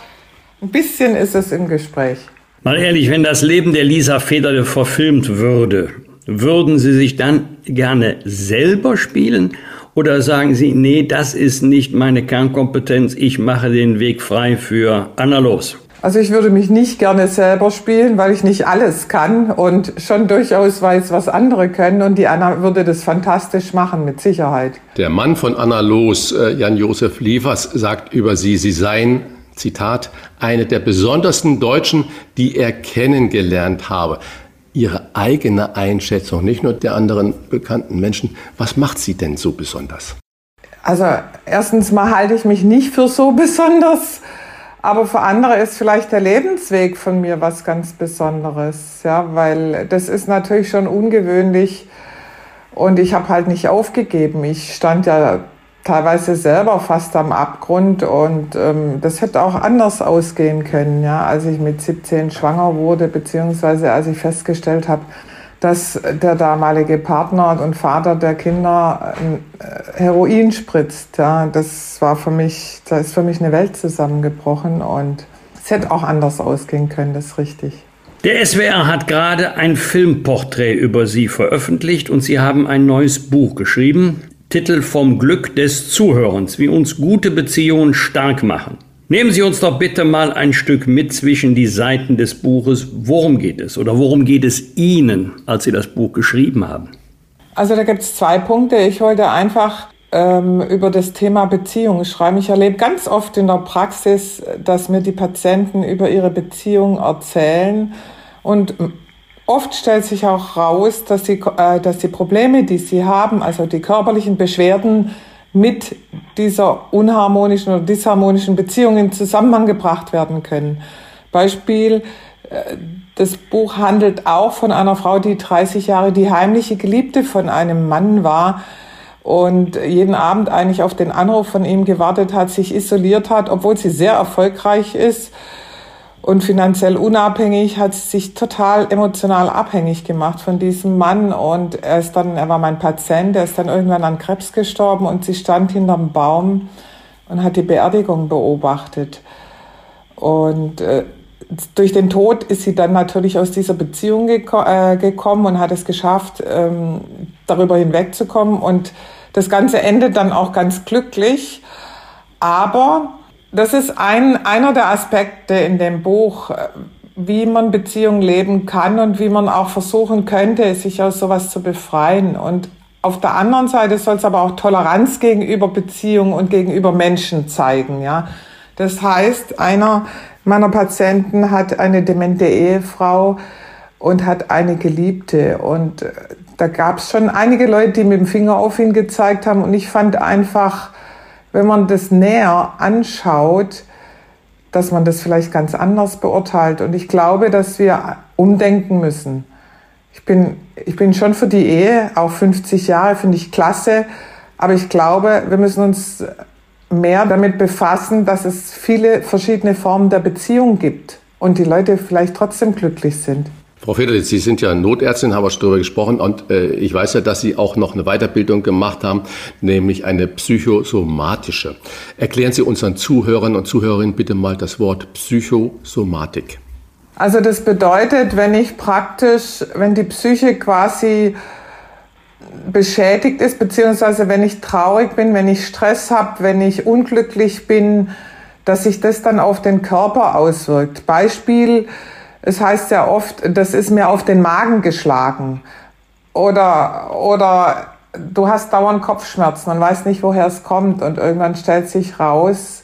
ein bisschen ist es im Gespräch. Mal ehrlich, wenn das Leben der Lisa Federle verfilmt würde, würden Sie sich dann gerne selber spielen Oder sagen Sie, nee, das ist nicht meine Kernkompetenz, ich mache den Weg frei für Anna Los? Also ich würde mich nicht gerne selber spielen, weil ich nicht alles kann und schon durchaus weiß, was andere können. Und die Anna würde das fantastisch machen, mit Sicherheit. Der Mann von Anna Los, äh, Jan-Josef Liefers, sagt über sie, sie seien, Zitat, eine der besondersten Deutschen, die er kennengelernt habe. Ihre eigene Einschätzung, nicht nur der anderen bekannten Menschen. Was macht sie denn so besonders? Also erstens mal halte ich mich nicht für so [laughs] besonders. Aber für andere ist vielleicht der Lebensweg von mir was ganz Besonderes, ja, weil das ist natürlich schon ungewöhnlich und ich habe halt nicht aufgegeben. Ich stand ja teilweise selber fast am Abgrund und ähm, das hätte auch anders ausgehen können, ja, als ich mit 17 schwanger wurde, beziehungsweise als ich festgestellt habe, dass der damalige Partner und Vater der Kinder äh, Heroin spritzt. Ja, das war für mich, da ist für mich eine Welt zusammengebrochen und es hätte auch anders ausgehen können, das ist richtig. Der SWR hat gerade ein Filmporträt über Sie veröffentlicht und Sie haben ein neues Buch geschrieben. Titel Vom Glück des Zuhörens, wie uns gute Beziehungen stark machen. Nehmen Sie uns doch bitte mal ein Stück mit zwischen die Seiten des Buches. Worum geht es oder worum geht es Ihnen, als Sie das Buch geschrieben haben? Also da gibt es zwei Punkte. Ich wollte einfach ähm, über das Thema Beziehungen schreiben. Ich erlebe ganz oft in der Praxis, dass mir die Patienten über ihre Beziehung erzählen und Oft stellt sich auch raus, dass die, äh, dass die Probleme, die sie haben, also die körperlichen Beschwerden, mit dieser unharmonischen oder disharmonischen Beziehung in Zusammenhang gebracht werden können. Beispiel, äh, das Buch handelt auch von einer Frau, die 30 Jahre die heimliche Geliebte von einem Mann war und jeden Abend eigentlich auf den Anruf von ihm gewartet hat, sich isoliert hat, obwohl sie sehr erfolgreich ist und finanziell unabhängig, hat sich total emotional abhängig gemacht von diesem Mann und er ist dann, er war mein Patient, er ist dann irgendwann an Krebs gestorben und sie stand hinterm Baum und hat die Beerdigung beobachtet. Und äh, durch den Tod ist sie dann natürlich aus dieser Beziehung geko äh, gekommen und hat es geschafft, ähm, darüber hinwegzukommen. Und das Ganze endet dann auch ganz glücklich. Aber das ist ein, einer der Aspekte in dem Buch, äh, wie man Beziehungen leben kann und wie man auch versuchen könnte, sich aus sowas zu befreien. Und auf der anderen Seite soll es aber auch Toleranz gegenüber Beziehungen und gegenüber Menschen zeigen, ja. Das heißt, einer meiner Patienten hat eine demente Ehefrau und hat eine Geliebte. Und äh, da gab es schon einige Leute, die mit dem Finger auf ihn gezeigt haben. Und ich fand einfach, wenn man das näher anschaut, dass man das vielleicht ganz anders beurteilt. Und ich glaube, dass wir umdenken müssen. Ich bin, ich bin schon für die Ehe, auch 50 Jahre finde ich klasse. Aber ich glaube, wir müssen uns mehr damit befassen, dass es viele verschiedene Formen der Beziehung gibt und die Leute vielleicht trotzdem glücklich sind. Frau Federlitz, Sie sind ja Notärztin, haben wir schon darüber gesprochen und äh, ich weiß ja, dass Sie auch noch eine Weiterbildung gemacht haben, nämlich eine psychosomatische. Erklären Sie unseren Zuhörern und Zuhörerinnen bitte mal das Wort Psychosomatik. Also das bedeutet, wenn ich praktisch, wenn die Psyche quasi beschädigt ist, beziehungsweise wenn ich traurig bin, wenn ich Stress habe, wenn ich unglücklich bin, dass sich das dann auf den Körper auswirkt. Beispiel, es heißt ja oft, das ist mir auf den Magen geschlagen. Oder, oder du hast dauernd Kopfschmerzen und weißt nicht, woher es kommt. Und irgendwann stellt sich raus,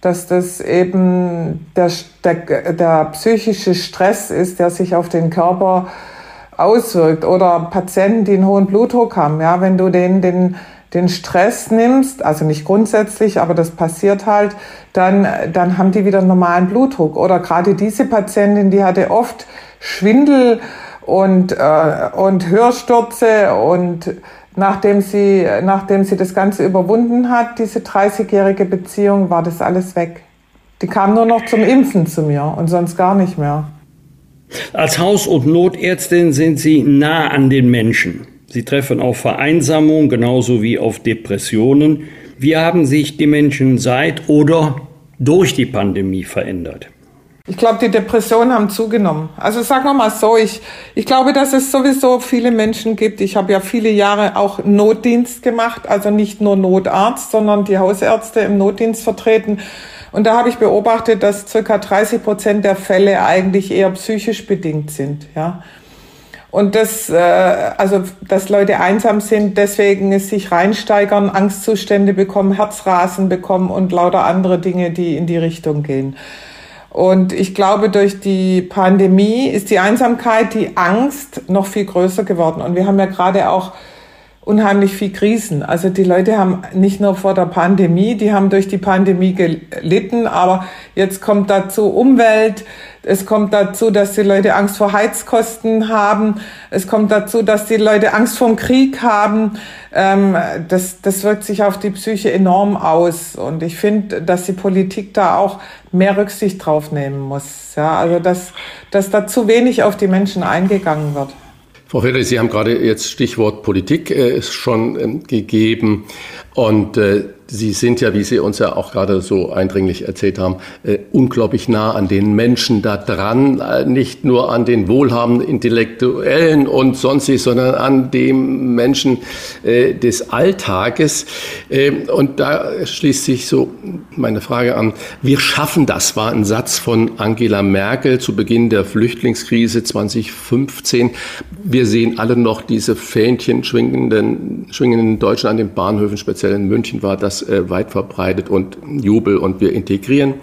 dass das eben der, der, der psychische Stress ist, der sich auf den Körper auswirkt. Oder Patienten, die einen hohen Blutdruck haben. Ja, wenn du den, den den Stress nimmst, also nicht grundsätzlich, aber das passiert halt, dann, dann haben die wieder normalen Blutdruck. Oder gerade diese Patientin, die hatte oft Schwindel und, äh, und Hörstürze und nachdem sie, nachdem sie das Ganze überwunden hat, diese 30-jährige Beziehung, war das alles weg. Die kam nur noch zum Impfen zu mir und sonst gar nicht mehr. Als Haus- und Notärztin sind Sie nah an den Menschen. Sie treffen auf Vereinsamung genauso wie auf Depressionen. Wie haben sich die Menschen seit oder durch die Pandemie verändert? Ich glaube, die Depressionen haben zugenommen. Also sagen wir mal so, ich, ich glaube, dass es sowieso viele Menschen gibt. Ich habe ja viele Jahre auch Notdienst gemacht, also nicht nur Notarzt, sondern die Hausärzte im Notdienst vertreten. Und da habe ich beobachtet, dass circa 30 Prozent der Fälle eigentlich eher psychisch bedingt sind. Ja. Und das, äh, also, dass Leute einsam sind, deswegen es sich reinsteigern, Angstzustände bekommen, Herzrasen bekommen und lauter andere Dinge, die in die Richtung gehen. Und ich glaube, durch die Pandemie ist die Einsamkeit, die Angst noch viel größer geworden. Und wir haben ja gerade auch unheimlich viel Krisen. Also die Leute haben nicht nur vor der Pandemie, die haben durch die Pandemie gelitten, aber jetzt kommt dazu Umwelt, es kommt dazu, dass die Leute Angst vor Heizkosten haben, es kommt dazu, dass die Leute Angst vor Krieg haben. Ähm, das, das wirkt sich auf die Psyche enorm aus. Und ich finde, dass die Politik da auch mehr Rücksicht drauf nehmen muss. Ja, also dass, dass da zu wenig auf die Menschen eingegangen wird. Frau Feder, Sie haben gerade jetzt Stichwort Politik äh, schon ähm, gegeben. Und äh, Sie sind ja, wie Sie uns ja auch gerade so eindringlich erzählt haben, äh, unglaublich nah an den Menschen da dran, äh, nicht nur an den wohlhabenden Intellektuellen und sonstig, sondern an dem Menschen äh, des Alltages. Äh, und da schließt sich so meine Frage an, wir schaffen das, war ein Satz von Angela Merkel zu Beginn der Flüchtlingskrise 2015. Wir sehen alle noch diese Fähnchen schwingenden, schwingenden Deutschen an den Bahnhöfen, speziell in München war das äh, weit verbreitet und Jubel und wir integrieren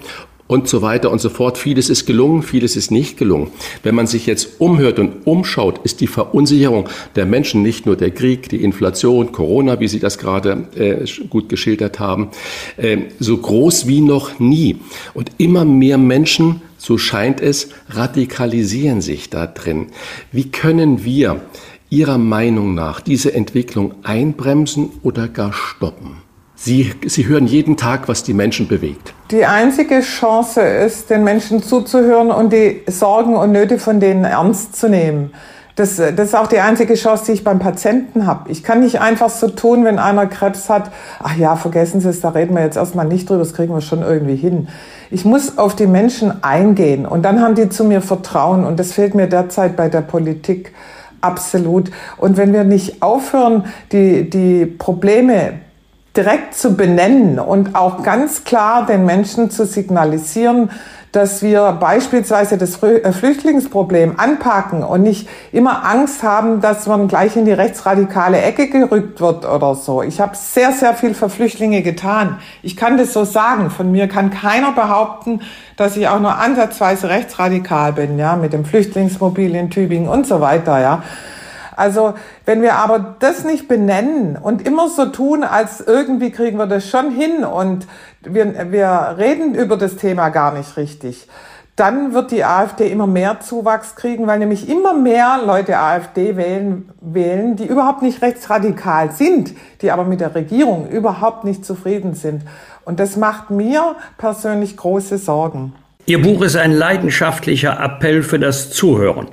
und so weiter und so fort. Vieles ist gelungen, vieles ist nicht gelungen. Wenn man sich jetzt umhört und umschaut, ist die Verunsicherung der Menschen nicht nur der Krieg, die Inflation, Corona, wie Sie das gerade äh, gut geschildert haben, äh, so groß wie noch nie. Und immer mehr Menschen, so scheint es, radikalisieren sich da drin. Wie können wir Ihrer Meinung nach diese Entwicklung einbremsen oder gar stoppen? Sie, Sie hören jeden Tag, was die Menschen bewegt. Die einzige Chance ist, den Menschen zuzuhören und die Sorgen und Nöte von denen ernst zu nehmen. Das, das ist auch die einzige Chance, die ich beim Patienten habe. Ich kann nicht einfach so tun, wenn einer Krebs hat, ach ja, vergessen Sie es, da reden wir jetzt erstmal nicht drüber, das kriegen wir schon irgendwie hin. Ich muss auf die Menschen eingehen und dann haben die zu mir Vertrauen und das fehlt mir derzeit bei der Politik absolut. Und wenn wir nicht aufhören, die, die Probleme direkt zu benennen und auch ganz klar den Menschen zu signalisieren, dass wir beispielsweise das äh, Flüchtlingsproblem anpacken und nicht immer Angst haben, dass man gleich in die rechtsradikale Ecke gerückt wird oder so. Ich habe sehr, sehr viel für Flüchtlinge getan. Ich kann das so sagen. Von mir kann keiner behaupten, dass ich auch nur ansatzweise rechtsradikal bin, ja, mit dem Flüchtlingsmobil in Tübingen und so weiter, ja. Also wenn wir aber das nicht benennen und immer so tun, als irgendwie kriegen wir das schon hin und wir, wir reden über das Thema gar nicht richtig, dann wird die AfD immer mehr Zuwachs kriegen, weil nämlich immer mehr Leute AfD wählen, wählen, die überhaupt nicht rechtsradikal sind, die aber mit der Regierung überhaupt nicht zufrieden sind. Und das macht mir persönlich große Sorgen. Ihr Buch ist ein leidenschaftlicher Appell für das Zuhören.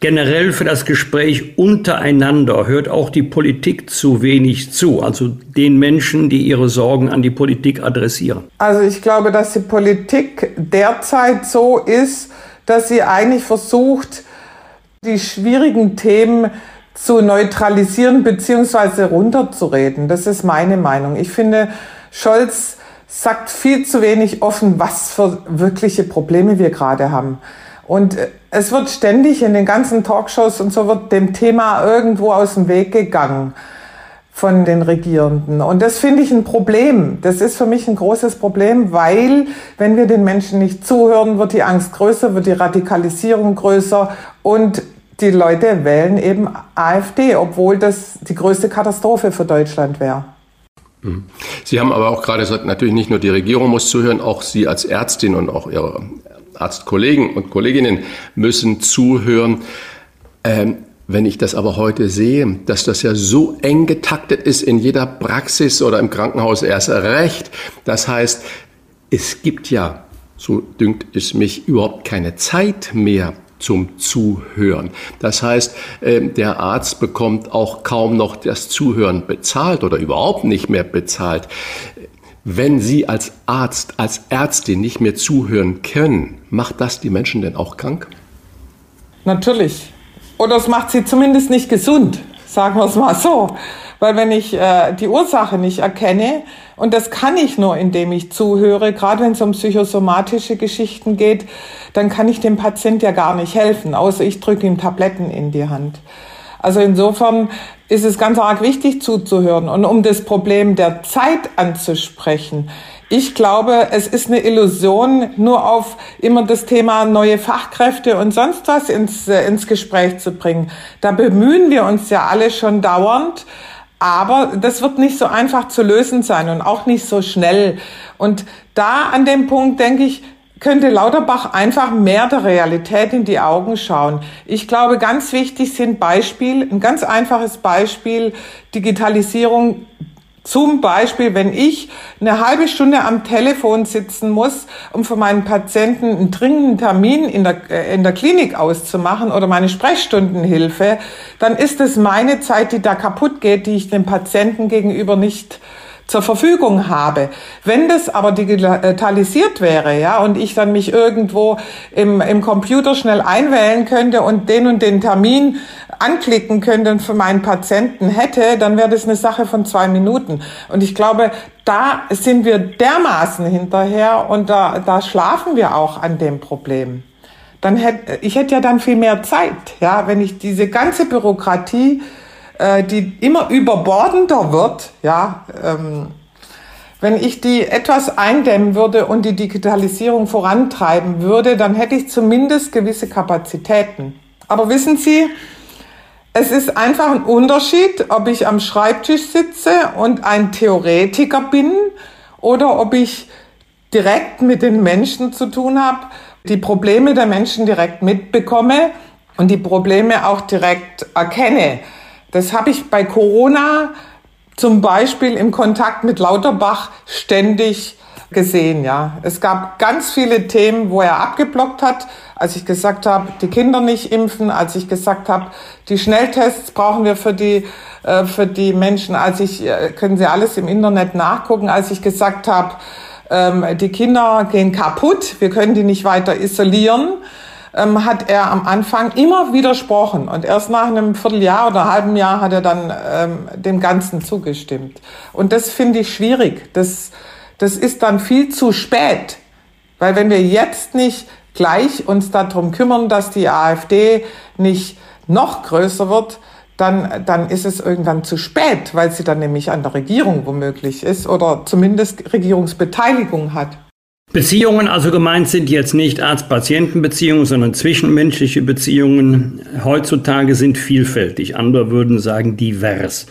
Generell für das Gespräch untereinander hört auch die Politik zu wenig zu, also den Menschen, die ihre Sorgen an die Politik adressieren. Also ich glaube, dass die Politik derzeit so ist, dass sie eigentlich versucht, die schwierigen Themen zu neutralisieren bzw. runterzureden. Das ist meine Meinung. Ich finde, Scholz sagt viel zu wenig offen, was für wirkliche Probleme wir gerade haben. Und äh, es wird ständig in den ganzen Talkshows und so wird dem Thema irgendwo aus dem Weg gegangen von den Regierenden. Und das finde ich ein Problem. Das ist für mich ein großes Problem, weil wenn wir den Menschen nicht zuhören, wird die Angst größer, wird die Radikalisierung größer und die Leute wählen eben AfD, obwohl das die größte Katastrophe für Deutschland wäre. Mhm. Sie haben aber auch gerade gesagt, natürlich nicht nur die Regierung muss zuhören, auch Sie als Ärztin und auch Ihre Arztkollegen und Kolleginnen müssen zuhören. Ähm, wenn ich das aber heute sehe, dass das ja so eng getaktet ist in jeder Praxis oder im Krankenhaus erst recht, das heißt, es gibt ja, so dünkt es mich, überhaupt keine Zeit mehr zum Zuhören. Das heißt, ähm, der Arzt bekommt auch kaum noch das Zuhören bezahlt oder überhaupt nicht mehr bezahlt. Wenn Sie als Arzt, als Ärztin nicht mehr zuhören können, macht das die Menschen denn auch krank? Natürlich. Oder es macht sie zumindest nicht gesund, sagen wir es mal so. Weil wenn ich äh, die Ursache nicht erkenne, und das kann ich nur, indem ich zuhöre, gerade wenn es um psychosomatische Geschichten geht, dann kann ich dem Patient ja gar nicht helfen, außer ich drücke ihm Tabletten in die Hand. Also insofern ist es ganz arg wichtig zuzuhören und um das Problem der Zeit anzusprechen. Ich glaube, es ist eine Illusion, nur auf immer das Thema neue Fachkräfte und sonst was ins, äh, ins Gespräch zu bringen. Da bemühen wir uns ja alle schon dauernd. Aber das wird nicht so einfach zu lösen sein und auch nicht so schnell. Und da an dem Punkt denke ich, könnte Lauterbach einfach mehr der Realität in die Augen schauen. Ich glaube, ganz wichtig sind Beispiel, ein ganz einfaches Beispiel, Digitalisierung zum Beispiel, wenn ich eine halbe Stunde am Telefon sitzen muss, um für meinen Patienten einen dringenden Termin in der, äh, in der Klinik auszumachen oder meine Sprechstundenhilfe, dann ist es meine Zeit, die da kaputt geht, die ich dem Patienten gegenüber nicht zur Verfügung habe. Wenn das aber digitalisiert wäre, ja, und ich dann mich irgendwo im, im Computer schnell einwählen könnte und den und den Termin anklicken könnte und für meinen Patienten hätte, dann wäre das eine Sache von zwei Minuten. Und ich glaube, da sind wir dermaßen hinterher und da, da schlafen wir auch an dem Problem. Dann hätte, ich hätte ja dann viel mehr Zeit, ja, wenn ich diese ganze Bürokratie äh, die immer überbordender wird, ja, ähm, wenn ich die etwas eindämmen würde und die Digitalisierung vorantreiben würde, dann hätte ich zumindest gewisse Kapazitäten. Aber wissen Sie, es ist einfach ein Unterschied, ob ich am Schreibtisch sitze und ein Theoretiker bin oder ob ich direkt mit den Menschen zu tun habe, die Probleme der Menschen direkt mitbekomme und die Probleme auch direkt erkenne. Das habe ich bei Corona zum Beispiel im Kontakt mit Lauterbach ständig gesehen, ja. Es gab ganz viele Themen, wo er abgeblockt hat, als ich gesagt habe, die Kinder nicht impfen, als ich gesagt habe, die Schnelltests brauchen wir für die äh, für die Menschen, als ich äh, können Sie alles im Internet nachgucken, als ich gesagt habe, ähm, die Kinder gehen kaputt, wir können die nicht weiter isolieren ähm, hat er am Anfang immer widersprochen und erst nach einem Vierteljahr oder einem halben Jahr hat er dann ähm, dem Ganzen zugestimmt. Und das finde ich schwierig. Das, das ist dann viel zu spät, weil wenn wir jetzt nicht gleich uns darum kümmern, dass die AfD nicht noch größer wird, dann, dann ist es irgendwann zu spät, weil sie dann nämlich an der Regierung womöglich ist oder zumindest Regierungsbeteiligung hat. Beziehungen also gemeint sind jetzt nicht Arzt-Patienten-Beziehungen, sondern zwischenmenschliche Beziehungen. Heutzutage sind vielfältig. Andere würden sagen divers.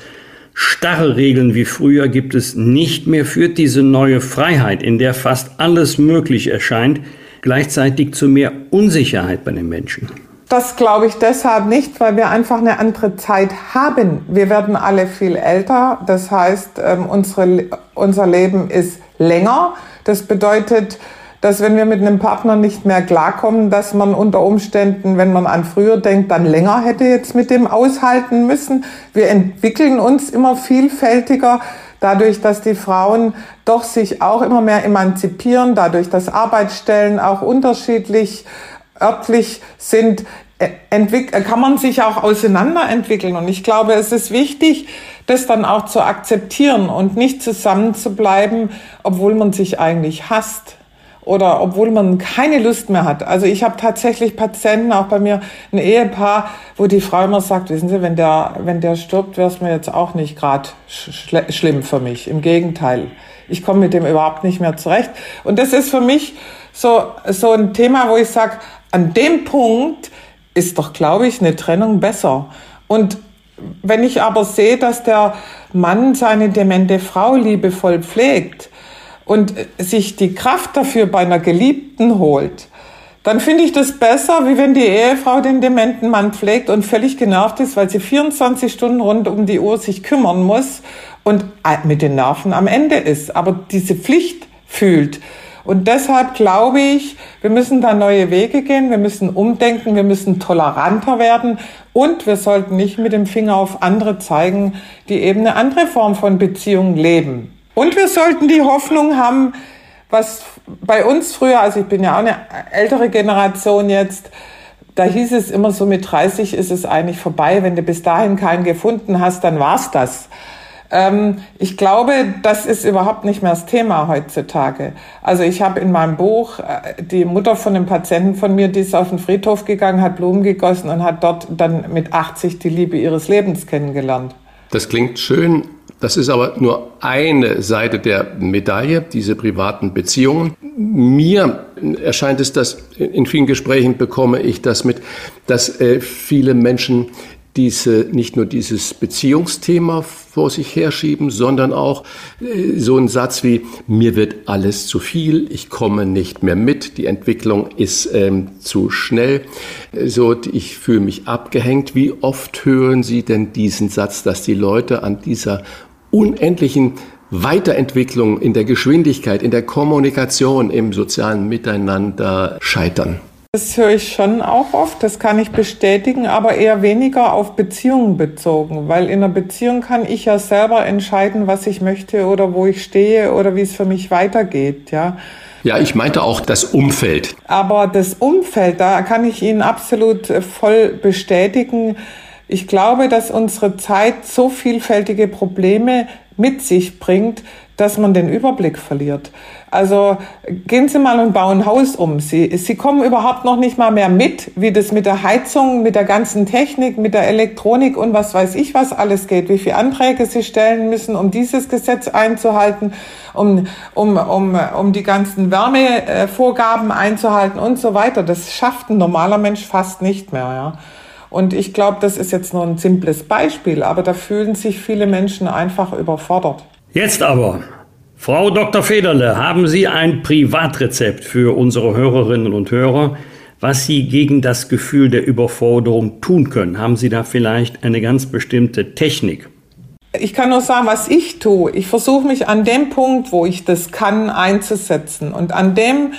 Starre Regeln wie früher gibt es nicht mehr, führt diese neue Freiheit, in der fast alles möglich erscheint, gleichzeitig zu mehr Unsicherheit bei den Menschen. Das glaube ich deshalb nicht, weil wir einfach eine andere Zeit haben. Wir werden alle viel älter. Das heißt, ähm, unsere, unser Leben ist länger. Das bedeutet, dass wenn wir mit einem Partner nicht mehr klarkommen, dass man unter Umständen, wenn man an früher denkt, dann länger hätte jetzt mit dem aushalten müssen. Wir entwickeln uns immer vielfältiger dadurch, dass die Frauen doch sich auch immer mehr emanzipieren, dadurch, dass Arbeitsstellen auch unterschiedlich örtlich sind, kann man sich auch auseinanderentwickeln. Und ich glaube, es ist wichtig, das dann auch zu akzeptieren und nicht zusammen zu bleiben, obwohl man sich eigentlich hasst oder obwohl man keine Lust mehr hat. Also ich habe tatsächlich Patienten, auch bei mir ein Ehepaar, wo die Frau immer sagt, wissen Sie, wenn der, wenn der stirbt, wäre es mir jetzt auch nicht gerade schl schlimm für mich. Im Gegenteil, ich komme mit dem überhaupt nicht mehr zurecht. Und das ist für mich so, so ein Thema, wo ich sage, an dem Punkt ist doch, glaube ich, eine Trennung besser. Und wenn ich aber sehe, dass der Mann seine demente Frau liebevoll pflegt und sich die Kraft dafür bei einer Geliebten holt, dann finde ich das besser, wie wenn die Ehefrau den dementen Mann pflegt und völlig genervt ist, weil sie 24 Stunden rund um die Uhr sich kümmern muss und mit den Nerven am Ende ist, aber diese Pflicht fühlt. Und deshalb glaube ich, wir müssen da neue Wege gehen, wir müssen umdenken, wir müssen toleranter werden und wir sollten nicht mit dem Finger auf andere zeigen, die eben eine andere Form von Beziehung leben. Und wir sollten die Hoffnung haben, was bei uns früher, also ich bin ja auch eine ältere Generation jetzt, da hieß es immer so, mit 30 ist es eigentlich vorbei. Wenn du bis dahin keinen gefunden hast, dann war's das. Ähm, ich glaube, das ist überhaupt nicht mehr das Thema heutzutage. Also ich habe in meinem Buch äh, die Mutter von einem Patienten von mir, die ist auf den Friedhof gegangen, hat Blumen gegossen und hat dort dann mit 80 die Liebe ihres Lebens kennengelernt. Das klingt schön. Das ist aber nur eine Seite der Medaille, diese privaten Beziehungen. Mir erscheint es, dass in vielen Gesprächen bekomme ich das mit, dass äh, viele Menschen diese, nicht nur dieses Beziehungsthema vor sich herschieben, sondern auch äh, so ein Satz wie, mir wird alles zu viel, ich komme nicht mehr mit, die Entwicklung ist ähm, zu schnell, so, ich fühle mich abgehängt. Wie oft hören Sie denn diesen Satz, dass die Leute an dieser unendlichen Weiterentwicklung in der Geschwindigkeit, in der Kommunikation, im sozialen Miteinander scheitern? Das höre ich schon auch oft, das kann ich bestätigen, aber eher weniger auf Beziehungen bezogen, weil in einer Beziehung kann ich ja selber entscheiden, was ich möchte oder wo ich stehe oder wie es für mich weitergeht, ja. Ja, ich meinte auch das Umfeld. Aber das Umfeld, da kann ich Ihnen absolut voll bestätigen. Ich glaube, dass unsere Zeit so vielfältige Probleme mit sich bringt, dass man den Überblick verliert. Also gehen Sie mal und bauen ein Haus um. Sie, Sie kommen überhaupt noch nicht mal mehr mit, wie das mit der Heizung, mit der ganzen Technik, mit der Elektronik und was weiß ich, was alles geht. Wie viele Anträge Sie stellen müssen, um dieses Gesetz einzuhalten, um, um, um, um die ganzen Wärmevorgaben einzuhalten und so weiter. Das schafft ein normaler Mensch fast nicht mehr. Ja. Und ich glaube, das ist jetzt nur ein simples Beispiel, aber da fühlen sich viele Menschen einfach überfordert. Jetzt aber, Frau Dr. Federle, haben Sie ein Privatrezept für unsere Hörerinnen und Hörer, was Sie gegen das Gefühl der Überforderung tun können? Haben Sie da vielleicht eine ganz bestimmte Technik? Ich kann nur sagen, was ich tue. Ich versuche mich an dem Punkt, wo ich das kann, einzusetzen. Und an dem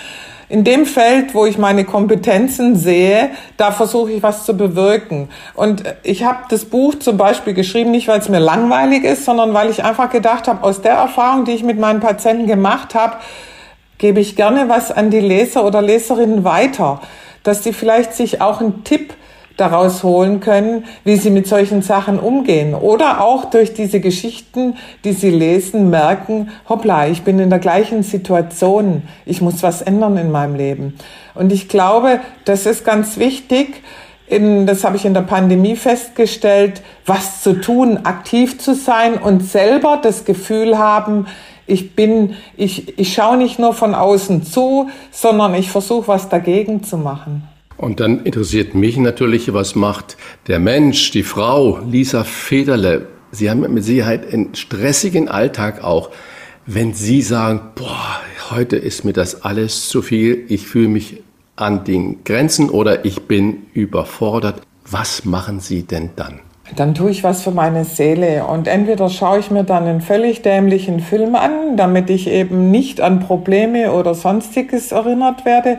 in dem Feld, wo ich meine Kompetenzen sehe, da versuche ich was zu bewirken. Und ich habe das Buch zum Beispiel geschrieben, nicht weil es mir langweilig ist, sondern weil ich einfach gedacht habe, aus der Erfahrung, die ich mit meinen Patienten gemacht habe, gebe ich gerne was an die Leser oder Leserinnen weiter, dass die vielleicht sich auch einen Tipp daraus holen können, wie sie mit solchen Sachen umgehen. Oder auch durch diese Geschichten, die sie lesen, merken, hoppla, ich bin in der gleichen Situation, ich muss was ändern in meinem Leben. Und ich glaube, das ist ganz wichtig, in, das habe ich in der Pandemie festgestellt, was zu tun, aktiv zu sein und selber das Gefühl haben, ich bin, ich, ich schaue nicht nur von außen zu, sondern ich versuche was dagegen zu machen. Und dann interessiert mich natürlich, was macht der Mensch, die Frau, Lisa Federle. Sie haben mit Sicherheit einen stressigen Alltag auch. Wenn Sie sagen, boah, heute ist mir das alles zu viel, ich fühle mich an den Grenzen oder ich bin überfordert, was machen Sie denn dann? Dann tue ich was für meine Seele und entweder schaue ich mir dann einen völlig dämlichen Film an, damit ich eben nicht an Probleme oder sonstiges erinnert werde,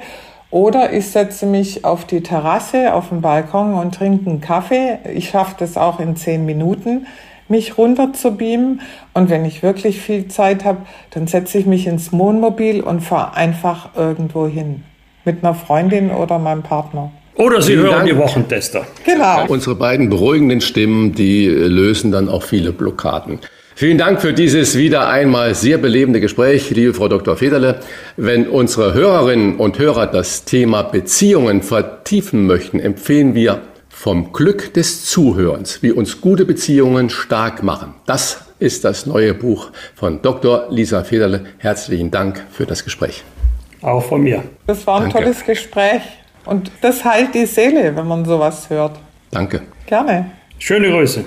oder ich setze mich auf die Terrasse, auf den Balkon und trinke einen Kaffee. Ich schaffe das auch in zehn Minuten, mich runter zu beamen. Und wenn ich wirklich viel Zeit habe, dann setze ich mich ins Wohnmobil und fahre einfach irgendwo hin. Mit einer Freundin oder meinem Partner. Oder Sie Vielen hören Dank. die Wochentester. Genau. Unsere beiden beruhigenden Stimmen, die lösen dann auch viele Blockaden. Vielen Dank für dieses wieder einmal sehr belebende Gespräch, liebe Frau Dr. Federle. Wenn unsere Hörerinnen und Hörer das Thema Beziehungen vertiefen möchten, empfehlen wir vom Glück des Zuhörens, wie uns gute Beziehungen stark machen. Das ist das neue Buch von Dr. Lisa Federle. Herzlichen Dank für das Gespräch. Auch von mir. Das war ein Danke. tolles Gespräch und das heilt die Seele, wenn man sowas hört. Danke. Gerne. Schöne Grüße.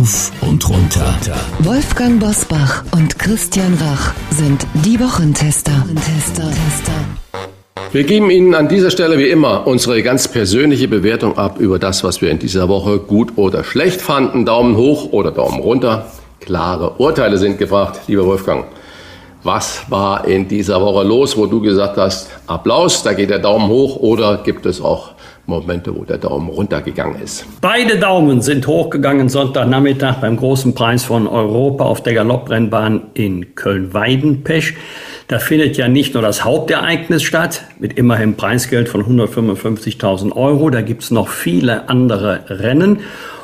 Rauf und runter. Wolfgang Bosbach und Christian Rach sind die Wochentester. Wochentester. Wir geben Ihnen an dieser Stelle wie immer unsere ganz persönliche Bewertung ab über das, was wir in dieser Woche gut oder schlecht fanden. Daumen hoch oder Daumen runter. Klare Urteile sind gefragt, lieber Wolfgang. Was war in dieser Woche los, wo du gesagt hast, Applaus, da geht der Daumen hoch oder gibt es auch Momente, wo der Daumen runtergegangen ist. Beide Daumen sind hochgegangen Sonntagnachmittag beim großen Preis von Europa auf der Galopprennbahn in Köln-Weidenpech. Da findet ja nicht nur das Hauptereignis statt, mit immerhin Preisgeld von 155.000 Euro, da gibt es noch viele andere Rennen.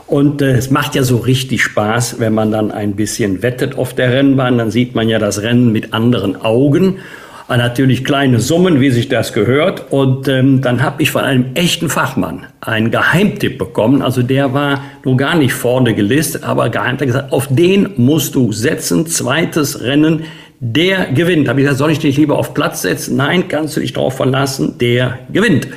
Und äh, es macht ja so richtig Spaß, wenn man dann ein bisschen wettet auf der Rennbahn. Dann sieht man ja das Rennen mit anderen Augen. Und natürlich kleine Summen, wie sich das gehört. Und ähm, dann habe ich von einem echten Fachmann einen Geheimtipp bekommen. Also der war nur gar nicht vorne gelistet, aber geheim hat gesagt, auf den musst du setzen. Zweites Rennen, der gewinnt. Habe ich gesagt, soll ich dich lieber auf Platz setzen? Nein, kannst du dich darauf verlassen, der gewinnt.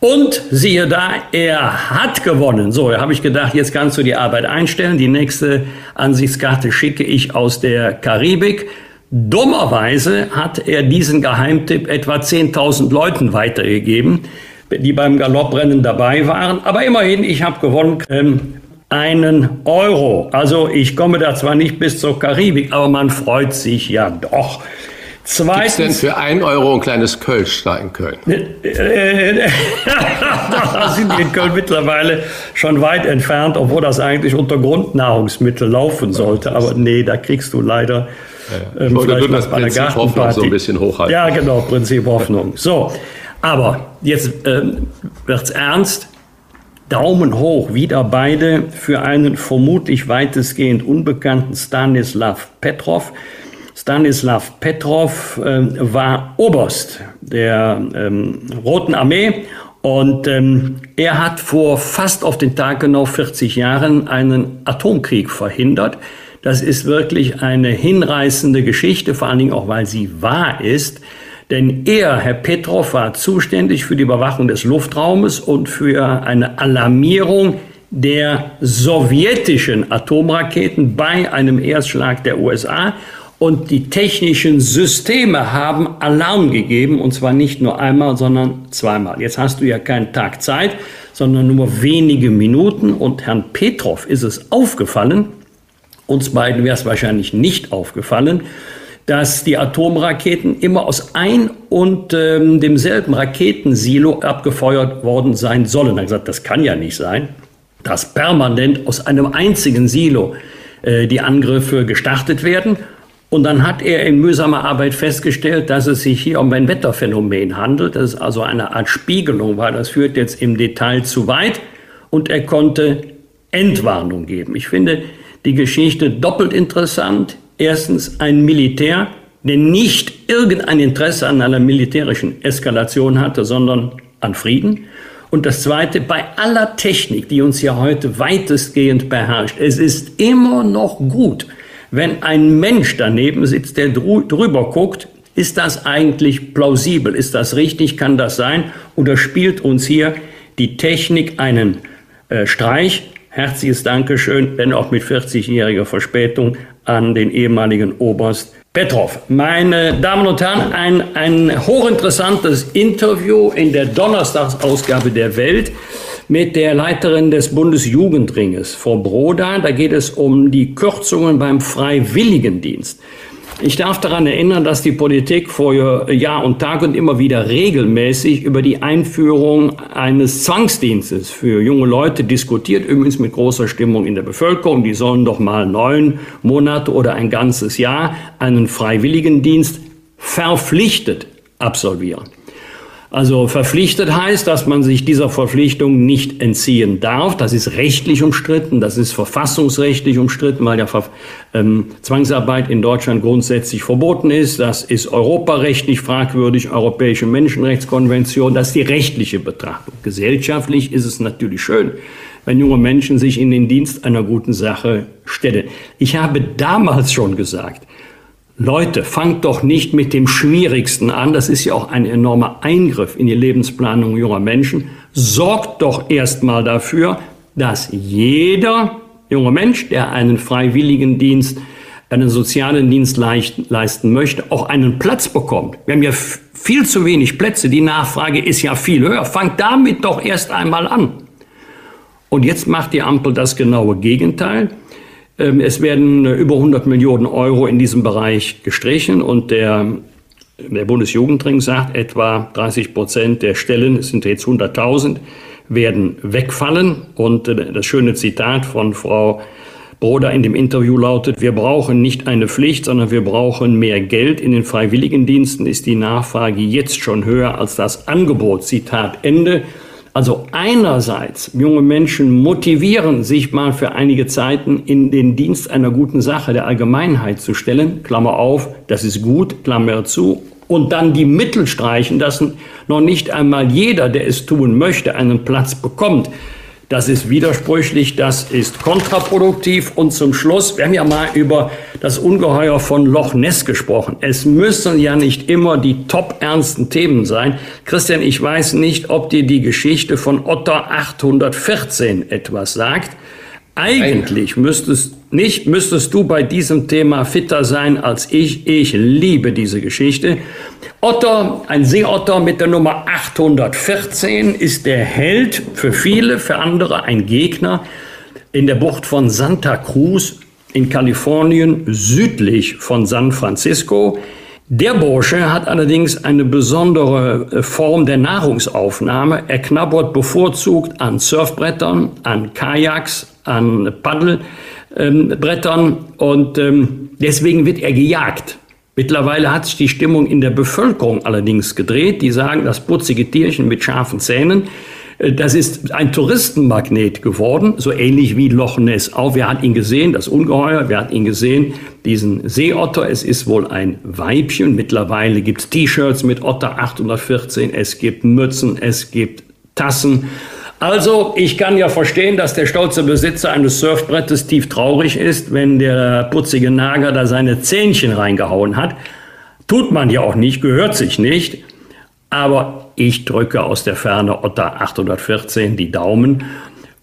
Und siehe da, er hat gewonnen. So, da habe ich gedacht, jetzt kannst du die Arbeit einstellen. Die nächste Ansichtskarte schicke ich aus der Karibik. Dummerweise hat er diesen Geheimtipp etwa 10.000 Leuten weitergegeben, die beim Galopprennen dabei waren. Aber immerhin, ich habe gewonnen. Ähm, einen Euro. Also ich komme da zwar nicht bis zur Karibik, aber man freut sich ja doch. Zweitens. Gibt's denn für ein Euro ein kleines Kölsch da in Köln? da [laughs] sind die in Köln mittlerweile schon weit entfernt, obwohl das eigentlich unter Grundnahrungsmittel laufen sollte. Aber nee, da kriegst du leider ja, ähm, ich wollte das Prinzip Hoffnung so ein bisschen hochhalten. Ja, genau, Prinzip Hoffnung. So, aber jetzt ähm, wird's ernst. Daumen hoch, wieder beide für einen vermutlich weitestgehend unbekannten Stanislav Petrov. Stanislav Petrov äh, war Oberst der ähm, Roten Armee und ähm, er hat vor fast auf den Tag genau 40 Jahren einen Atomkrieg verhindert. Das ist wirklich eine hinreißende Geschichte, vor allen Dingen auch, weil sie wahr ist. Denn er, Herr Petrov, war zuständig für die Überwachung des Luftraumes und für eine Alarmierung der sowjetischen Atomraketen bei einem Erstschlag der USA. Und die technischen Systeme haben Alarm gegeben, und zwar nicht nur einmal, sondern zweimal. Jetzt hast du ja keinen Tag Zeit, sondern nur wenige Minuten. Und Herrn Petrov ist es aufgefallen, uns beiden wäre es wahrscheinlich nicht aufgefallen, dass die Atomraketen immer aus ein und ähm, demselben Raketensilo abgefeuert worden sein sollen. Er hat gesagt, das kann ja nicht sein, dass permanent aus einem einzigen Silo äh, die Angriffe gestartet werden. Und dann hat er in mühsamer Arbeit festgestellt, dass es sich hier um ein Wetterphänomen handelt. Das ist also eine Art Spiegelung, weil das führt jetzt im Detail zu weit. Und er konnte Entwarnung geben. Ich finde, die Geschichte doppelt interessant. Erstens ein Militär, der nicht irgendein Interesse an einer militärischen Eskalation hatte, sondern an Frieden. Und das Zweite, bei aller Technik, die uns ja heute weitestgehend beherrscht, es ist immer noch gut, wenn ein Mensch daneben sitzt, der drüber guckt, ist das eigentlich plausibel? Ist das richtig? Kann das sein? Oder spielt uns hier die Technik einen äh, Streich? Herzliches Dankeschön, wenn auch mit 40-jähriger Verspätung, an den ehemaligen Oberst Petrov. Meine Damen und Herren, ein, ein hochinteressantes Interview in der Donnerstagsausgabe der Welt mit der Leiterin des Bundesjugendringes, Frau Broda. Da geht es um die Kürzungen beim Freiwilligendienst. Ich darf daran erinnern, dass die Politik vor Jahr und Tag und immer wieder regelmäßig über die Einführung eines Zwangsdienstes für junge Leute diskutiert, übrigens mit großer Stimmung in der Bevölkerung. Die sollen doch mal neun Monate oder ein ganzes Jahr einen Freiwilligendienst verpflichtet absolvieren. Also verpflichtet heißt, dass man sich dieser Verpflichtung nicht entziehen darf. Das ist rechtlich umstritten, das ist verfassungsrechtlich umstritten, weil ja ähm, Zwangsarbeit in Deutschland grundsätzlich verboten ist. Das ist europarechtlich fragwürdig, Europäische Menschenrechtskonvention. Das ist die rechtliche Betrachtung. Gesellschaftlich ist es natürlich schön, wenn junge Menschen sich in den Dienst einer guten Sache stellen. Ich habe damals schon gesagt, Leute, fangt doch nicht mit dem Schwierigsten an. Das ist ja auch ein enormer Eingriff in die Lebensplanung junger Menschen. Sorgt doch erstmal dafür, dass jeder junge Mensch, der einen freiwilligen Dienst, einen sozialen Dienst leisten möchte, auch einen Platz bekommt. Wir haben ja viel zu wenig Plätze. Die Nachfrage ist ja viel höher. Fangt damit doch erst einmal an. Und jetzt macht die Ampel das genaue Gegenteil. Ähm, es werden äh, über 100 Millionen Euro in diesem Bereich gestrichen und der, der Bundesjugendring sagt, etwa 30 Prozent der Stellen, es sind jetzt 100.000, werden wegfallen. Und äh, das schöne Zitat von Frau Broder in dem Interview lautet, wir brauchen nicht eine Pflicht, sondern wir brauchen mehr Geld. In den Freiwilligendiensten ist die Nachfrage jetzt schon höher als das Angebot. Zitat Ende. Also einerseits junge Menschen motivieren, sich mal für einige Zeiten in den Dienst einer guten Sache der Allgemeinheit zu stellen, Klammer auf, das ist gut, Klammer zu, und dann die Mittel streichen, dass noch nicht einmal jeder, der es tun möchte, einen Platz bekommt. Das ist widersprüchlich, das ist kontraproduktiv. Und zum Schluss, wir haben ja mal über das Ungeheuer von Loch Ness gesprochen. Es müssen ja nicht immer die top ernsten Themen sein. Christian, ich weiß nicht, ob dir die Geschichte von Otter 814 etwas sagt. Eigentlich müsstest nicht, müsstest du bei diesem Thema fitter sein als ich. Ich liebe diese Geschichte. Otter, ein Seeotter mit der Nummer 814 ist der Held für viele, für andere ein Gegner in der Bucht von Santa Cruz in Kalifornien südlich von San Francisco. Der Bursche hat allerdings eine besondere äh, Form der Nahrungsaufnahme. Er knabbert bevorzugt an Surfbrettern, an Kajaks, an Paddelbrettern ähm, und ähm, deswegen wird er gejagt. Mittlerweile hat sich die Stimmung in der Bevölkerung allerdings gedreht. Die sagen, das putzige Tierchen mit scharfen Zähnen, äh, das ist ein Touristenmagnet geworden, so ähnlich wie Loch Ness. Auch wir hatten ihn gesehen, das Ungeheuer, wir hatten ihn gesehen, diesen Seeotter. Es ist wohl ein Weibchen. Mittlerweile gibt es T-Shirts mit Otter 814, es gibt Mützen, es gibt Tassen. Also, ich kann ja verstehen, dass der stolze Besitzer eines Surfbrettes tief traurig ist, wenn der putzige Nager da seine Zähnchen reingehauen hat. Tut man ja auch nicht, gehört sich nicht. Aber ich drücke aus der Ferne Otter 814 die Daumen.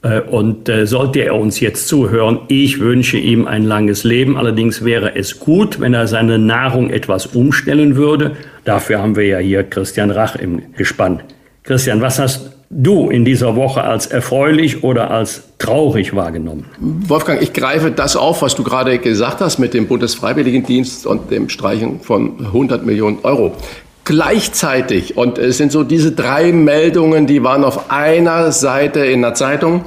Äh, und äh, sollte er uns jetzt zuhören, ich wünsche ihm ein langes Leben. Allerdings wäre es gut, wenn er seine Nahrung etwas umstellen würde. Dafür haben wir ja hier Christian Rach im Gespann. Christian, was hast du in dieser Woche als erfreulich oder als traurig wahrgenommen? Wolfgang, ich greife das auf, was du gerade gesagt hast mit dem Bundesfreiwilligendienst und dem Streichen von 100 Millionen Euro. Gleichzeitig, und es sind so diese drei Meldungen, die waren auf einer Seite in der Zeitung,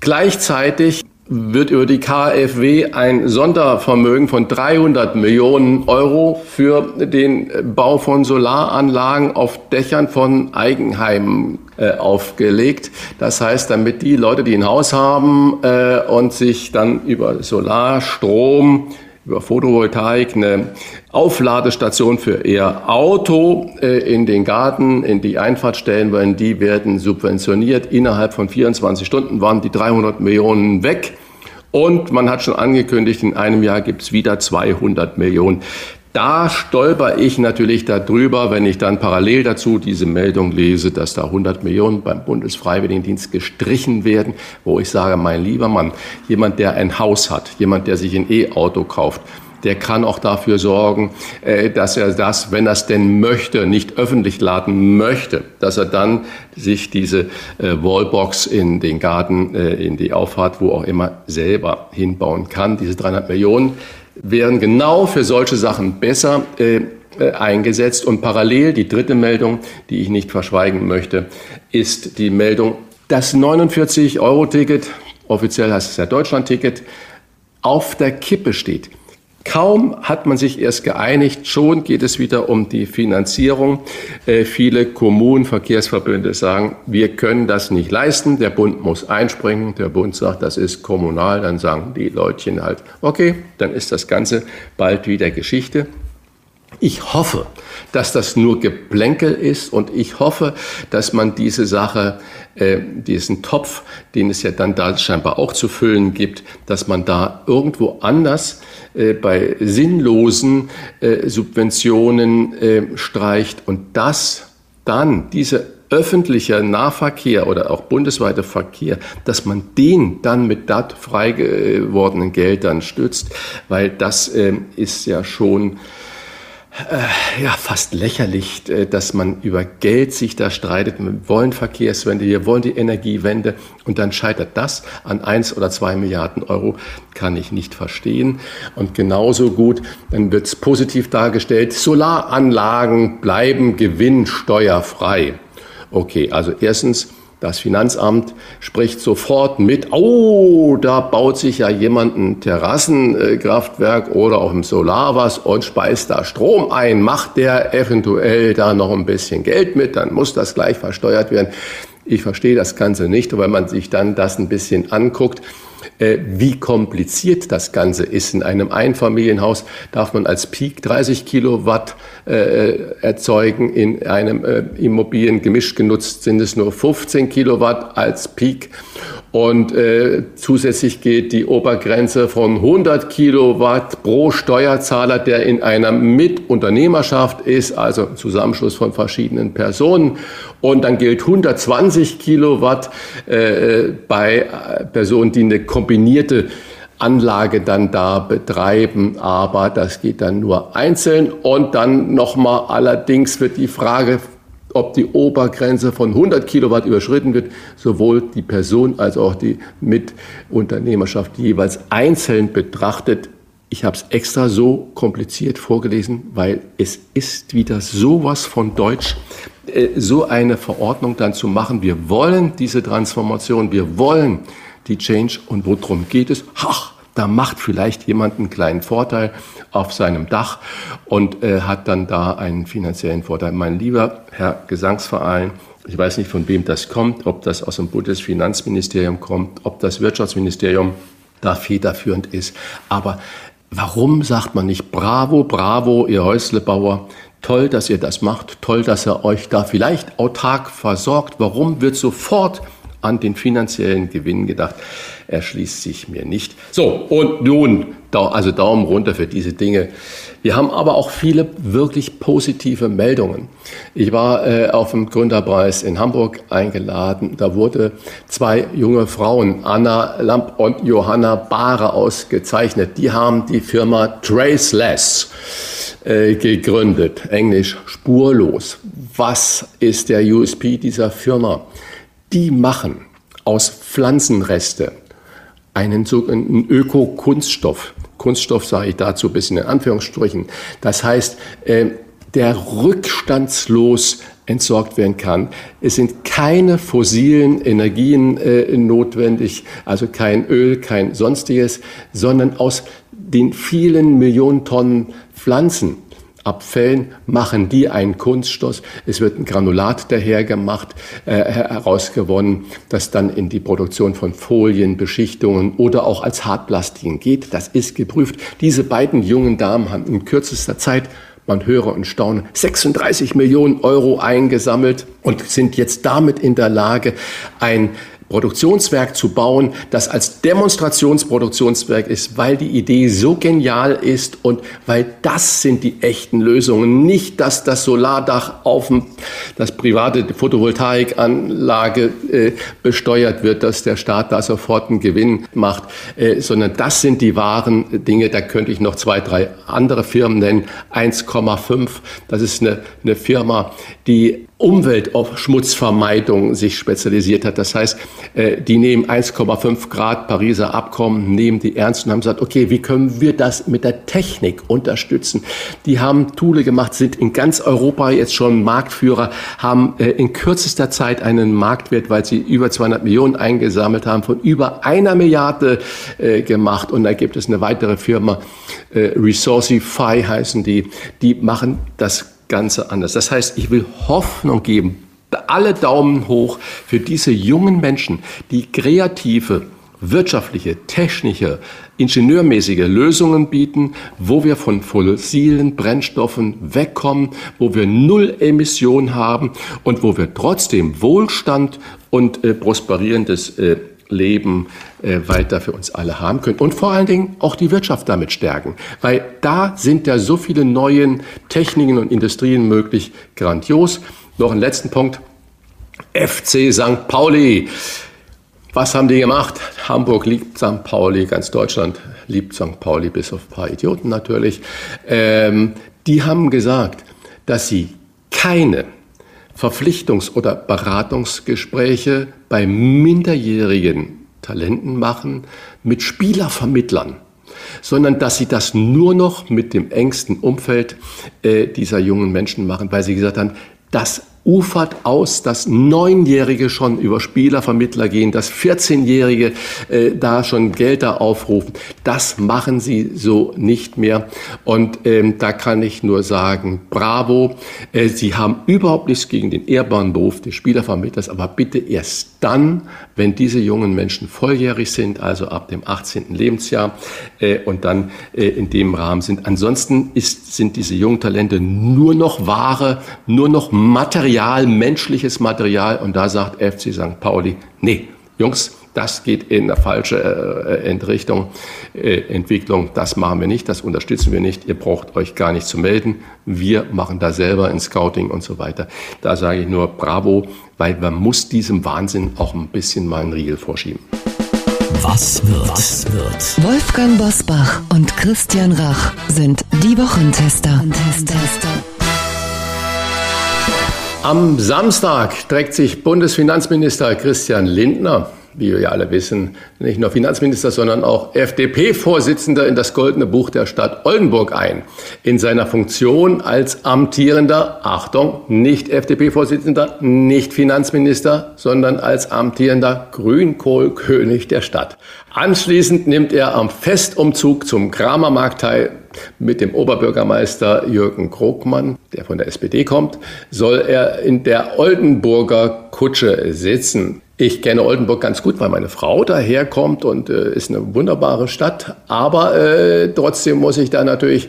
gleichzeitig wird über die KfW ein Sondervermögen von 300 Millionen Euro für den Bau von Solaranlagen auf Dächern von Eigenheimen äh, aufgelegt. Das heißt, damit die Leute, die ein Haus haben äh, und sich dann über Solarstrom über Photovoltaik eine Aufladestation für ihr Auto äh, in den Garten, in die Einfahrt stellen wollen, die werden subventioniert. Innerhalb von 24 Stunden waren die 300 Millionen weg. Und man hat schon angekündigt, in einem Jahr gibt es wieder 200 Millionen. Da stolper ich natürlich darüber, wenn ich dann parallel dazu diese Meldung lese, dass da 100 Millionen beim Bundesfreiwilligendienst gestrichen werden, wo ich sage, mein lieber Mann, jemand, der ein Haus hat, jemand, der sich ein E-Auto kauft, der kann auch dafür sorgen, äh, dass er das, wenn er es denn möchte, nicht öffentlich laden möchte, dass er dann sich diese äh, Wallbox in den Garten, äh, in die Auffahrt, wo auch immer, selber hinbauen kann. Diese 300 Millionen wären genau für solche Sachen besser äh, äh, eingesetzt. Und parallel die dritte Meldung, die ich nicht verschweigen möchte, ist die Meldung, das 49-Euro-Ticket, offiziell heißt es ja Deutschland-Ticket, auf der Kippe steht. Kaum hat man sich erst geeinigt, schon geht es wieder um die Finanzierung. Äh, viele Kommunen, Verkehrsverbünde sagen, wir können das nicht leisten, der Bund muss einspringen. Der Bund sagt, das ist kommunal, dann sagen die Leutchen halt, okay, dann ist das Ganze bald wieder Geschichte. Ich hoffe, dass das nur Geplänkel ist und ich hoffe, dass man diese Sache, äh, diesen Topf, den es ja dann da scheinbar auch zu füllen gibt, dass man da irgendwo anders äh, bei sinnlosen äh, Subventionen äh, streicht und das dann diese öffentlicher Nahverkehr oder auch bundesweiter Verkehr, dass man den dann mit dat frei gewordenen Geldern stützt, weil das äh, ist ja schon äh, ja, fast lächerlich, äh, dass man über Geld sich da streitet. Wir wollen Verkehrswende, wir wollen die Energiewende und dann scheitert das an eins oder zwei Milliarden Euro, kann ich nicht verstehen. Und genauso gut, dann wird es positiv dargestellt, Solaranlagen bleiben gewinnsteuerfrei. Okay, also erstens, Das Finanzamt spricht sofort mit, oh, da baut sich ja jemand ein Terrassenkraftwerk oder auch im Solar was und speist da Strom ein. Macht der eventuell da noch ein bisschen Geld mit, dann muss das gleich versteuert werden. Ich verstehe das Ganze nicht, aber wenn man sich dann das ein bisschen anguckt, äh, wie kompliziert das Ganze ist. In einem Einfamilienhaus darf man als Peak 30 Kilowatt erzeugen. In einem äh, Immobilien gemischt genutzt sind es nur 15 Kilowatt als Peak. Und äh, zusätzlich geht die Obergrenze von 100 Kilowatt pro Steuerzahler, der in einer Mitunternehmerschaft ist, also Zusammenschluss von verschiedenen Personen. Und dann gilt 120 Kilowatt äh, bei Personen, die eine kombinierte Anlage dann da betreiben, aber das geht dann nur einzeln. Und dann nochmal allerdings wird die Frage ob die Obergrenze von 100 Kilowatt überschritten wird, sowohl die Person als auch die Mitunternehmerschaft jeweils einzeln betrachtet. Ich habe es extra so kompliziert vorgelesen, weil es ist wieder sowas von Deutsch, äh, so eine Verordnung dann zu machen. Wir wollen diese Transformation, wir wollen die Change und worum geht es? Ach, da macht vielleicht jemand einen kleinen Vorteil auf seinem Dach und äh, hat dann da einen finanziellen Vorteil. Mein lieber Herr Gesangsverein, ich weiß nicht, von wem das kommt, ob das aus dem Bundesfinanzministerium kommt, ob das Wirtschaftsministerium da federführend ist. Aber warum sagt man nicht Bravo, Bravo, ihr Häuslebauer? Toll, dass ihr das macht. Toll, dass ihr euch da vielleicht autark versorgt. Warum wird sofort an den finanziellen Gewinn gedacht? erschließt sich mir nicht. So, und nun, also Daumen runter für diese Dinge. Wir haben aber auch viele wirklich positive Meldungen. Ich war äh, auf dem Gründerpreis in Hamburg eingeladen. Da wurde zwei junge Frauen, Anna Lamp und Johanna Bahre, ausgezeichnet. Die haben die Firma Traceless äh, gegründet. Englisch spurlos. Was ist der USP dieser Firma? Die machen aus Pflanzenreste einen sogenannten Öko-Kunststoff. Kunststoff sage ich dazu ein bisschen in Anführungsstrichen. Das heißt, äh, der rückstandslos entsorgt werden kann. Es sind keine fossilen Energien äh, notwendig, also kein Öl, kein sonstiges, sondern aus den vielen Millionen Tonnen Pflanzen Abfällen machen die einen Kunststoff. Es wird ein Granulat daher gemacht, äh, herausgewonnen, das dann in die Produktion von Folien, Beschichtungen oder auch als Hartplastiken geht. Das ist geprüft. Diese beiden jungen Damen haben in kürzester Zeit man höre und staune, 36 Millionen Euro eingesammelt und sind jetzt damit in der Lage, ein Produktionswerk zu bauen, das als Demonstrationsproduktionswerk ist, weil die Idee so genial ist und weil das sind die echten Lösungen. Nicht, dass das Solardach auf dem, das private Photovoltaikanlage äh, besteuert wird, dass der Staat da sofort einen Gewinn macht, äh, sondern das sind die wahren Dinge. Da könnte ich noch zwei, drei andere Firmen nennen. 1,5, das ist eine, eine Firma, die Umweltschmutzvermeidung sich spezialisiert hat. Das heißt, die nehmen 1,5 Grad Pariser Abkommen, nehmen die ernst und haben gesagt, okay, wie können wir das mit der Technik unterstützen? Die haben Toole gemacht, sind in ganz Europa jetzt schon Marktführer, haben äh, in kürzester Zeit einen Marktwert, weil sie über 200 Millionen eingesammelt haben, von über einer Milliarde äh, gemacht. Und da gibt es eine weitere Firma, Resourcify heißen die, die machen das Ganze anders. Das heißt, ich will Hoffnung geben, alle Daumen hoch für diese jungen Menschen, die kreative, wirtschaftliche, technische, ingenieurmäßige Lösungen bieten, wo wir von fossilen Brennstoffen wegkommen, wo wir null Emissionen haben und wo wir trotzdem Wohlstand und äh, prosperierendes äh, Leben äh, weiter für uns alle haben können und vor allen Dingen auch die Wirtschaft damit stärken, weil da sind ja so viele neue Techniken und Industrien möglich, grandios. Noch einen letzten Punkt. FC St. Pauli. Was haben die gemacht? Hamburg liebt St. Pauli, ganz Deutschland liebt St. Pauli, bis auf ein paar Idioten natürlich. Ähm, die haben gesagt, dass sie keine Verpflichtungs- oder Beratungsgespräche bei minderjährigen Talenten machen mit Spielervermittlern, sondern dass sie das nur noch mit dem engsten Umfeld äh, dieser jungen Menschen machen, weil sie gesagt haben, das ufert aus, dass Neunjährige schon über Spielervermittler gehen, dass 14-Jährige äh, da schon Gelder aufrufen. Das machen sie so nicht mehr. Und ähm, da kann ich nur sagen, bravo. Äh, sie haben überhaupt nichts gegen den ehrbaren Beruf des Spielervermittlers, aber bitte erst dann, wenn diese jungen Menschen volljährig sind, also ab dem 18. Lebensjahr äh, und dann äh, in dem Rahmen sind. Ansonsten ist, sind diese jungen Talente nur noch Ware, nur noch Material, menschliches Material und da sagt FC St. Pauli, nee, Jungs, das geht in eine falsche äh, Entrichtung, äh, Entwicklung. Das machen wir nicht, das unterstützen wir nicht. Ihr braucht euch gar nicht zu melden. Wir machen da selber ein Scouting und so weiter. Da sage ich nur Bravo, weil man muss diesem Wahnsinn auch ein bisschen mal einen Riegel vorschieben. Was wird? Was wird? Wolfgang Bosbach und Christian Rach sind die Wochentester. Am Samstag trägt sich Bundesfinanzminister Christian Lindner wie wir ja alle wissen, nicht nur Finanzminister, sondern auch FDP-Vorsitzender in das Goldene Buch der Stadt Oldenburg ein. In seiner Funktion als amtierender, Achtung, nicht FDP-Vorsitzender, nicht Finanzminister, sondern als amtierender Grünkohlkönig der Stadt. Anschließend nimmt er am Festumzug zum Kramermarkt teil mit dem Oberbürgermeister Jürgen Krogmann, der von der SPD kommt, soll er in der Oldenburger Kutsche sitzen. Ich kenne Oldenburg ganz gut, weil meine Frau daherkommt und äh, ist eine wunderbare Stadt. Aber äh, trotzdem muss ich da natürlich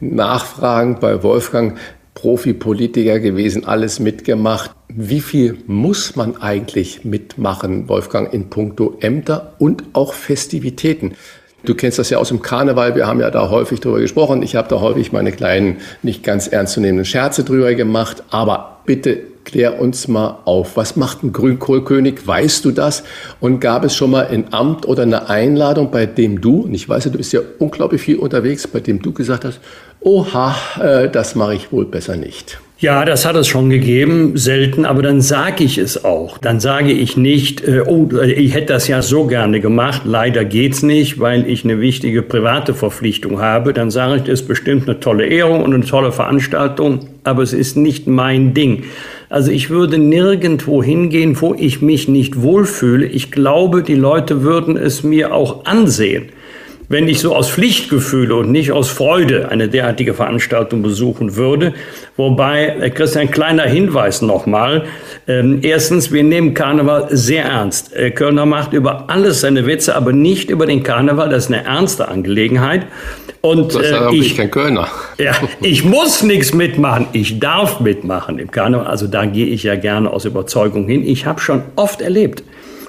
nachfragen bei Wolfgang, Profipolitiker gewesen, alles mitgemacht. Wie viel muss man eigentlich mitmachen, Wolfgang, in puncto Ämter und auch Festivitäten? Du kennst das ja aus dem Karneval, wir haben ja da häufig drüber gesprochen. Ich habe da häufig meine kleinen, nicht ganz ernstzunehmenden Scherze drüber gemacht. Aber bitte klär uns mal auf. Was macht ein Grünkohlkönig? Weißt du das? Und gab es schon mal ein Amt oder eine Einladung, bei dem du, und ich weiß ja, du bist ja unglaublich viel unterwegs, bei dem du gesagt hast, oha, äh, das mache ich wohl besser nicht. Ja, das hat es schon gegeben, selten, aber dann sage ich es auch. Dann sage ich nicht, äh, oh, ich hätte das ja so gerne gemacht, leider geht's nicht, weil ich eine wichtige private Verpflichtung habe. Dann sage ich, das ist bestimmt eine tolle Ehrung und eine tolle Veranstaltung, aber es ist nicht mein Ding. Also ich würde nirgendwo hingehen, wo ich mich nicht wohlfühle. Ich glaube, die Leute würden es mir auch ansehen wenn ich so aus Pflichtgefühle und nicht aus Freude eine derartige Veranstaltung besuchen würde. Wobei, äh, Christian, kleiner Hinweis nochmal. Ähm, erstens, wir nehmen Karneval sehr ernst. Äh, Kölner macht über alles seine Witze, aber nicht über den Karneval. Das ist eine ernste Angelegenheit. Und das äh, ich, kein Kölner. Ja, ich muss nichts mitmachen. Ich darf mitmachen im Karneval. Also da gehe ich ja gerne aus Überzeugung hin. Ich habe schon oft erlebt,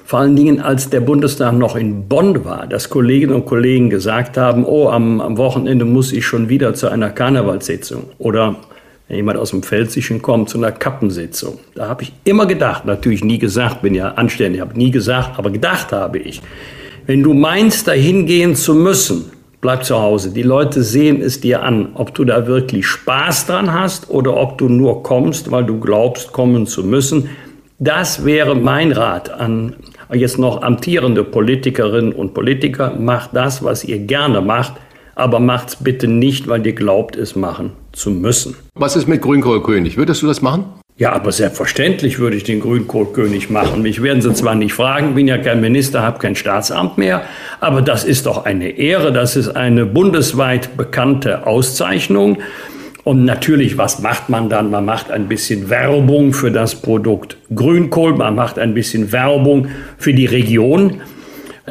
vor allen Dingen, als der Bundestag noch in Bonn war, dass Kolleginnen und Kollegen gesagt haben, oh, am, am Wochenende muss ich schon wieder zu einer Karnevalssitzung oder wenn jemand aus dem Pfälzischen kommt, zu einer Kappensitzung. Da habe ich immer gedacht, natürlich nie gesagt, bin ja anständig, habe nie gesagt, aber gedacht habe ich, wenn du meinst, dahin gehen zu müssen, bleib zu Hause. Die Leute sehen es dir an, ob du da wirklich Spaß dran hast oder ob du nur kommst, weil du glaubst, kommen zu müssen. Das wäre mein Rat an jetzt noch amtierende Politikerinnen und Politiker, macht das, was ihr gerne macht, aber macht's bitte nicht, weil ihr glaubt, es machen zu müssen. Was ist mit Grünkohlkönig? Würdest du das machen? Ja, aber selbstverständlich würde ich den Grünkohlkönig machen. Mich werden Sie zwar nicht fragen, bin ja kein Minister, habe kein Staatsamt mehr, aber das ist doch eine Ehre, das ist eine bundesweit bekannte Auszeichnung. Und natürlich, was macht man dann? Man macht ein bisschen Werbung für das Produkt Grünkohl, man macht ein bisschen Werbung für die Region.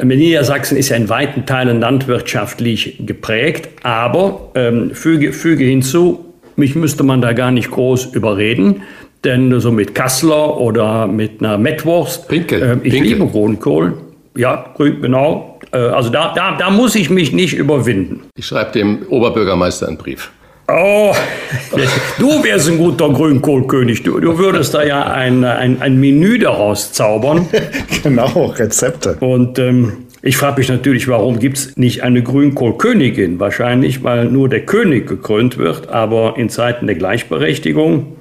Niedersachsen ist ja in weiten Teilen landwirtschaftlich geprägt, aber ähm, füge, füge hinzu, mich müsste man da gar nicht groß überreden, denn so mit Kassler oder mit einer Mettwurst, Pinkel, äh, ich Pinkel. liebe Grünkohl, ja, grün, genau. Äh, also da, da, da muss ich mich nicht überwinden. Ich schreibe dem Oberbürgermeister einen Brief. Oh, du wärst ein guter Grünkohlkönig. Du, du würdest da ja ein, ein, ein Menü daraus zaubern. [laughs] genau, Rezepte. Und ähm, ich frage mich natürlich, warum gibt es nicht eine Grünkohlkönigin? Wahrscheinlich, weil nur der König gekrönt wird, aber in Zeiten der Gleichberechtigung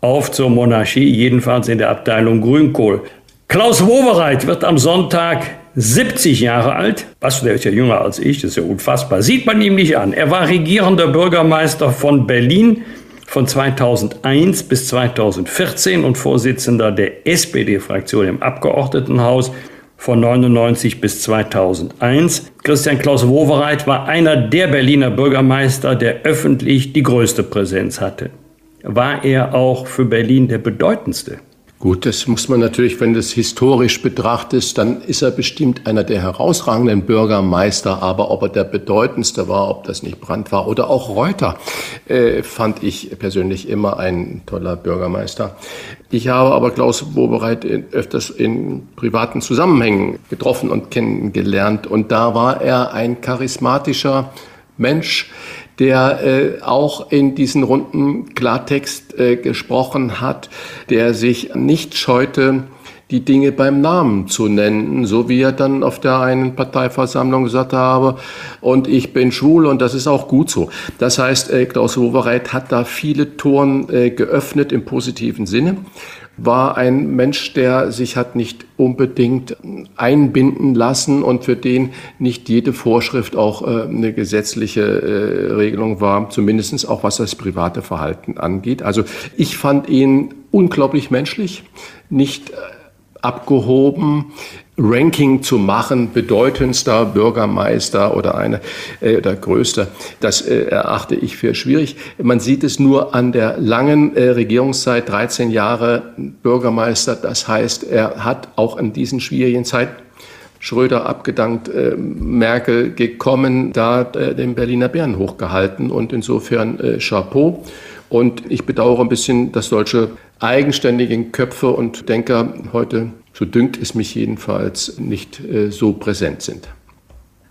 auf zur Monarchie, jedenfalls in der Abteilung Grünkohl. Klaus Wowereit wird am Sonntag 70 Jahre alt. Was, der ist ja jünger als ich, das ist ja unfassbar. Sieht man ihm nicht an. Er war regierender Bürgermeister von Berlin von 2001 bis 2014 und Vorsitzender der SPD-Fraktion im Abgeordnetenhaus von 99 bis 2001. Christian Klaus Wowereit war einer der Berliner Bürgermeister, der öffentlich die größte Präsenz hatte. War er auch für Berlin der bedeutendste? Gut, das muss man natürlich, wenn das historisch betrachtet, dann ist er bestimmt einer der herausragenden Bürgermeister. Aber ob er der bedeutendste war, ob das nicht Brandt war oder auch Reuter, äh, fand ich persönlich immer ein toller Bürgermeister. Ich habe aber Klaus Wobereit öfters in privaten Zusammenhängen getroffen und kennengelernt. Und da war er ein charismatischer Mensch, der äh, auch in diesen Runden Klartext äh, gesprochen hat, der sich nicht scheute, die Dinge beim Namen zu nennen, so wie er dann auf der einen Parteiversammlung gesagt habe, und ich bin schwul und das ist auch gut so. Das heißt, äh, Klaus Wowereit hat da viele Toren äh, geöffnet im positiven Sinne war ein Mensch, der sich hat nicht unbedingt einbinden lassen und für den nicht jede Vorschrift auch äh, eine gesetzliche äh, Regelung war, zumindestens auch was das private Verhalten angeht. Also ich fand ihn unglaublich menschlich, nicht äh, abgehoben, Ranking zu machen, bedeutendster Bürgermeister oder eine äh, oder größter, das äh, erachte ich für schwierig. Man sieht es nur an der langen äh, Regierungszeit, 13 Jahre Bürgermeister. Das heißt, er hat auch in diesen schwierigen Zeiten Schröder abgedankt, äh, Merkel gekommen, da äh, den Berliner Bären hochgehalten und insofern äh, Chapeau. Und ich bedauere ein bisschen, dass solche eigenständigen Köpfe und Denker heute so dünkt es mich jedenfalls, nicht äh, so präsent sind.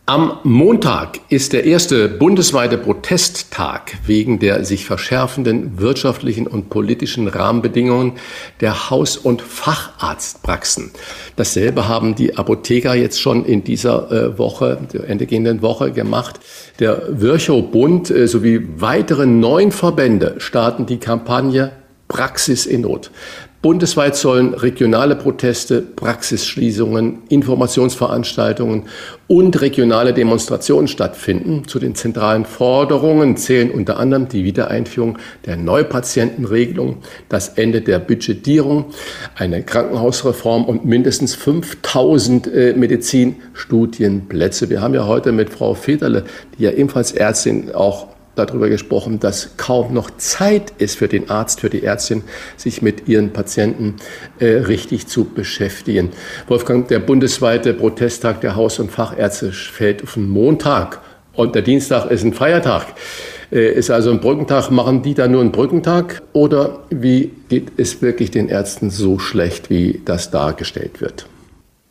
Am Montag ist der erste bundesweite Protesttag wegen der sich verschärfenden wirtschaftlichen und politischen Rahmenbedingungen der Haus- und Facharztpraxen. Dasselbe haben die Apotheker jetzt schon in dieser äh, Woche, der endegehenden Woche gemacht. Der Virchow-Bund äh, sowie weitere neun Verbände starten die Kampagne Praxis in Not. Bundesweit sollen regionale Proteste, Praxisschließungen, Informationsveranstaltungen und regionale Demonstrationen stattfinden. Zu den zentralen Forderungen zählen unter anderem die Wiedereinführung der Neupatientenregelung, das Ende der Budgetierung, eine Krankenhausreform und mindestens 5000 äh, Medizinstudienplätze. Wir haben ja heute mit Frau Federle, die ja ebenfalls Ärztin auch darüber gesprochen, dass kaum noch Zeit ist für den Arzt, für die Ärztin, sich mit ihren Patienten äh, richtig zu beschäftigen. Wolfgang, der bundesweite Protesttag der Haus- und Fachärzte fällt auf den Montag und der Dienstag ist ein Feiertag. Äh, ist also ein Brückentag. Machen die da nur einen Brückentag oder wie geht es wirklich den Ärzten so schlecht, wie das dargestellt wird?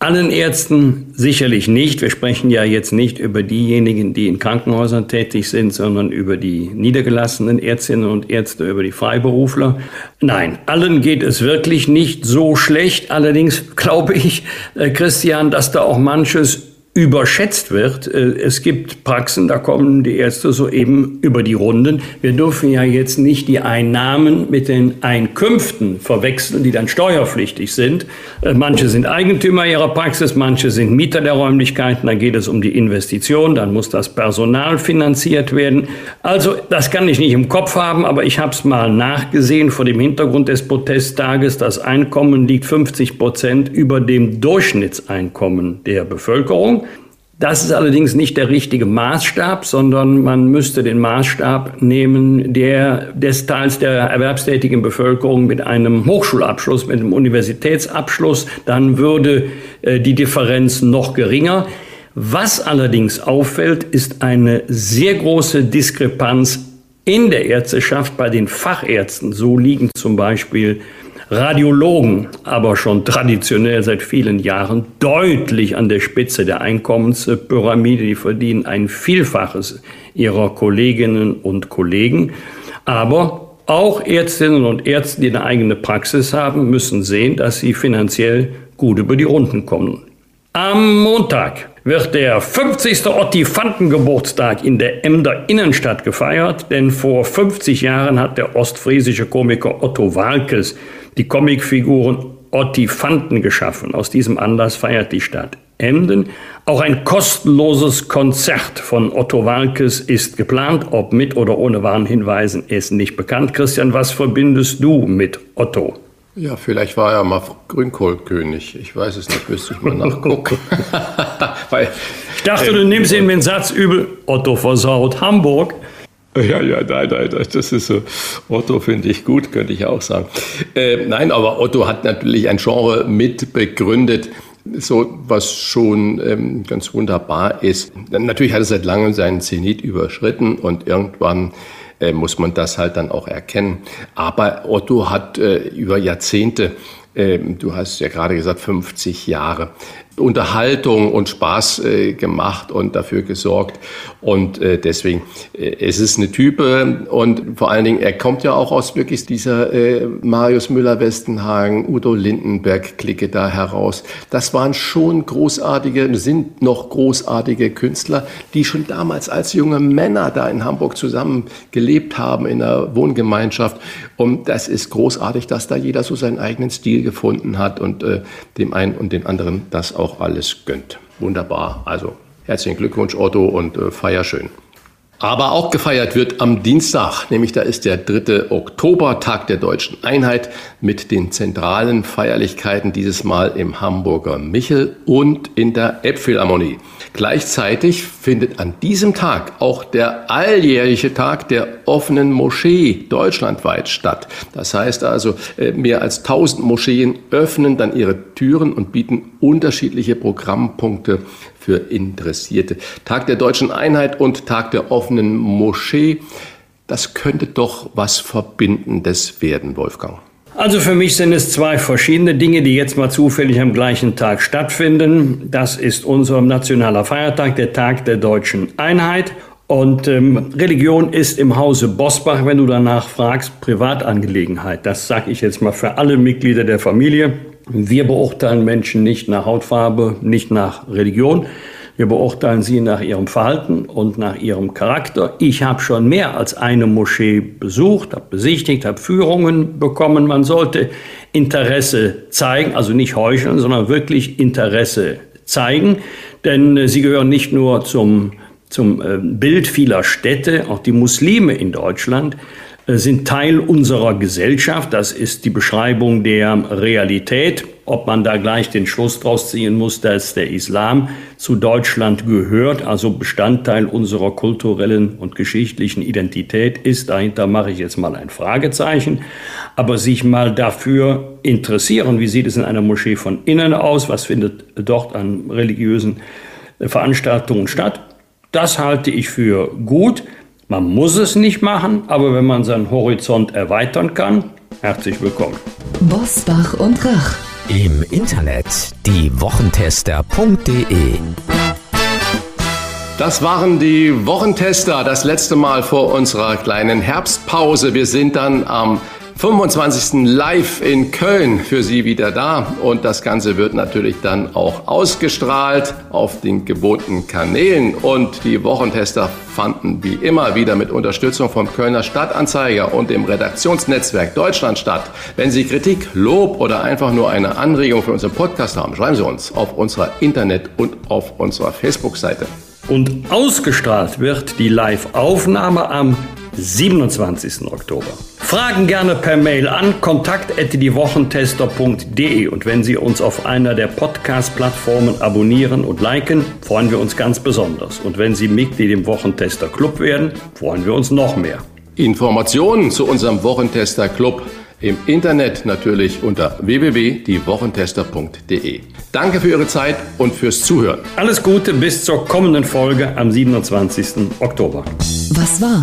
Allen Ärzten sicherlich nicht. Wir sprechen ja jetzt nicht über diejenigen, die in Krankenhäusern tätig sind, sondern über die niedergelassenen Ärztinnen und Ärzte, über die Freiberufler. Nein, allen geht es wirklich nicht so schlecht. Allerdings glaube ich, äh, Christian, dass da auch manches überschätzt wird. Äh, es gibt Praxen, da kommen die Ärzte so eben über die Runden. Wir dürfen ja jetzt nicht die Einnahmen mit den Einkünften verwechseln, die dann steuerpflichtig sind. Äh, manche sind Eigentümer ihrer Praxis, manche sind Mieter der Räumlichkeiten. Da geht es um die Investition, dann muss das Personal finanziert werden. Also das kann ich nicht im Kopf haben, aber ich habe es mal nachgesehen vor dem Hintergrund des Protesttages. Das Einkommen liegt 50 Prozent über dem Durchschnittseinkommen der Bevölkerung. Das ist allerdings nicht der richtige Maßstab, sondern man müsste den Maßstab nehmen, der des Teils der erwerbstätigen Bevölkerung mit einem Hochschulabschluss, mit einem Universitätsabschluss, dann würde äh, die Differenz noch geringer. Was allerdings auffällt, ist eine sehr große Diskrepanz in der Ärzteschaft bei den Fachärzten. So liegen zum Beispiel Radiologen aber schon traditionell seit vielen Jahren deutlich an der Spitze der Einkommenspyramide. Die verdienen ein Vielfaches ihrer Kolleginnen und Kollegen. Aber auch Ärztinnen und Ärzte, die eine eigene Praxis haben, müssen sehen, dass sie finanziell gut über die Runden kommen. Am Montag wird der 50. Ottifantengeburtstag in der Emder Innenstadt gefeiert, denn vor 50 Jahren hat der ostfriesische Komiker Otto Walkes die Comicfiguren Ottifanten geschaffen. Aus diesem Anlass feiert die Stadt Emden. Auch ein kostenloses Konzert von Otto Walkes ist geplant. Ob mit oder ohne Warnhinweisen ist nicht bekannt. Christian, was verbindest du mit Otto? Ja, vielleicht war er mal Grünkohlkönig. Ich weiß es nicht, müsste ich mal [laughs] nachgucken. Weil, ich dachte, du nimmst ihm den Satz übel. Otto versaut Hamburg. Ja, ja, nein, nein, das ist so. Otto finde ich gut, könnte ich auch sagen. Äh, nein, aber Otto hat natürlich ein Genre mit begründet, so was schon ähm, ganz wunderbar ist. Natürlich hat er seit langem seinen Zenit überschritten und irgendwann äh, muss man das halt dann auch erkennen. Aber Otto hat äh, über Jahrzehnte, äh, du hast ja gerade gesagt 50 Jahre, Unterhaltung und Spaß äh, gemacht und dafür gesorgt. Und äh, deswegen, äh, es ist eine Type und vor allen Dingen, er kommt ja auch aus wirklich dieser äh, Marius Müller-Westenhagen, Udo Lindenberg-Clique da heraus. Das waren schon großartige, sind noch großartige Künstler, die schon damals als junge Männer da in Hamburg zusammen gelebt haben in einer Wohngemeinschaft. Und das ist großartig, dass da jeder so seinen eigenen Stil gefunden hat und äh, dem einen und den anderen das auch auch alles gönnt. Wunderbar. Also herzlichen Glückwunsch, Otto, und äh, feier schön. Aber auch gefeiert wird am Dienstag, nämlich da ist der 3. Oktober, Tag der deutschen Einheit, mit den zentralen Feierlichkeiten dieses Mal im Hamburger Michel und in der Elbphilharmonie. Gleichzeitig findet an diesem Tag auch der alljährliche Tag der offenen Moschee deutschlandweit statt. Das heißt also, äh, mehr als 1000 Moscheen öffnen dann ihre Türen und bieten unterschiedliche Programmpunkte für Interessierte. Tag der deutschen Einheit und Tag der offenen Moschee. Das könnte doch was Verbindendes werden, Wolfgang. Also für mich sind es zwei verschiedene Dinge, die jetzt mal zufällig am gleichen Tag stattfinden. Das ist unser nationaler Feiertag, der Tag der deutschen Einheit. Und ähm, Religion ist im Hause Bosbach, wenn du danach fragst, Privatangelegenheit. Das sage ich jetzt mal für alle Mitglieder der Familie. Wir beurteilen Menschen nicht nach Hautfarbe, nicht nach Religion. Wir beurteilen sie nach ihrem Verhalten und nach ihrem Charakter. Ich habe schon mehr als eine Moschee besucht, habe besichtigt, habe Führungen bekommen. Man sollte Interesse zeigen, also nicht heucheln, sondern wirklich Interesse zeigen, denn äh, sie gehören nicht nur zum, zum äh, Bild vieler Städte, auch die Muslime in Deutschland sind Teil unserer Gesellschaft. Das ist die Beschreibung der Realität. Ob man da gleich den Schluss draus ziehen muss, dass der Islam zu Deutschland gehört, also Bestandteil unserer kulturellen und geschichtlichen Identität ist, dahinter mache ich jetzt mal ein Fragezeichen. Aber sich mal dafür interessieren, wie sieht es in einer Moschee von innen aus, was findet dort an religiösen Veranstaltungen statt, das halte ich für gut. Man muss es nicht machen, aber wenn man seinen Horizont erweitern kann, herzlich willkommen. Bosbach und Rach. Im Internet diewochentester.de das waren die Wochentester, das letzte Mal vor unserer kleinen Herbstpause. Wir sind dann am 25. live in Köln für Sie wieder da und das Ganze wird natürlich dann auch ausgestrahlt auf den gewohnten Kanälen und die Wochentester fanden wie immer wieder mit Unterstützung vom Kölner Stadtanzeiger und dem Redaktionsnetzwerk Deutschland statt. Wenn Sie Kritik, Lob oder einfach nur eine Anregung für unseren Podcast haben, schreiben Sie uns auf unserer Internet- und auf unserer Facebook-Seite. Und ausgestrahlt wird die Live-Aufnahme am 27. Oktober. Fragen gerne per Mail an kontakt@diewochentester.de und wenn Sie uns auf einer der Podcast-Plattformen abonnieren und liken, freuen wir uns ganz besonders. Und wenn Sie Mitglied im Wochentester Club werden, freuen wir uns noch mehr. Informationen zu unserem Wochentester Club im Internet natürlich unter www.diewochentester.de. Danke für Ihre Zeit und fürs Zuhören. Alles Gute bis zur kommenden Folge am 27. Oktober. Was war?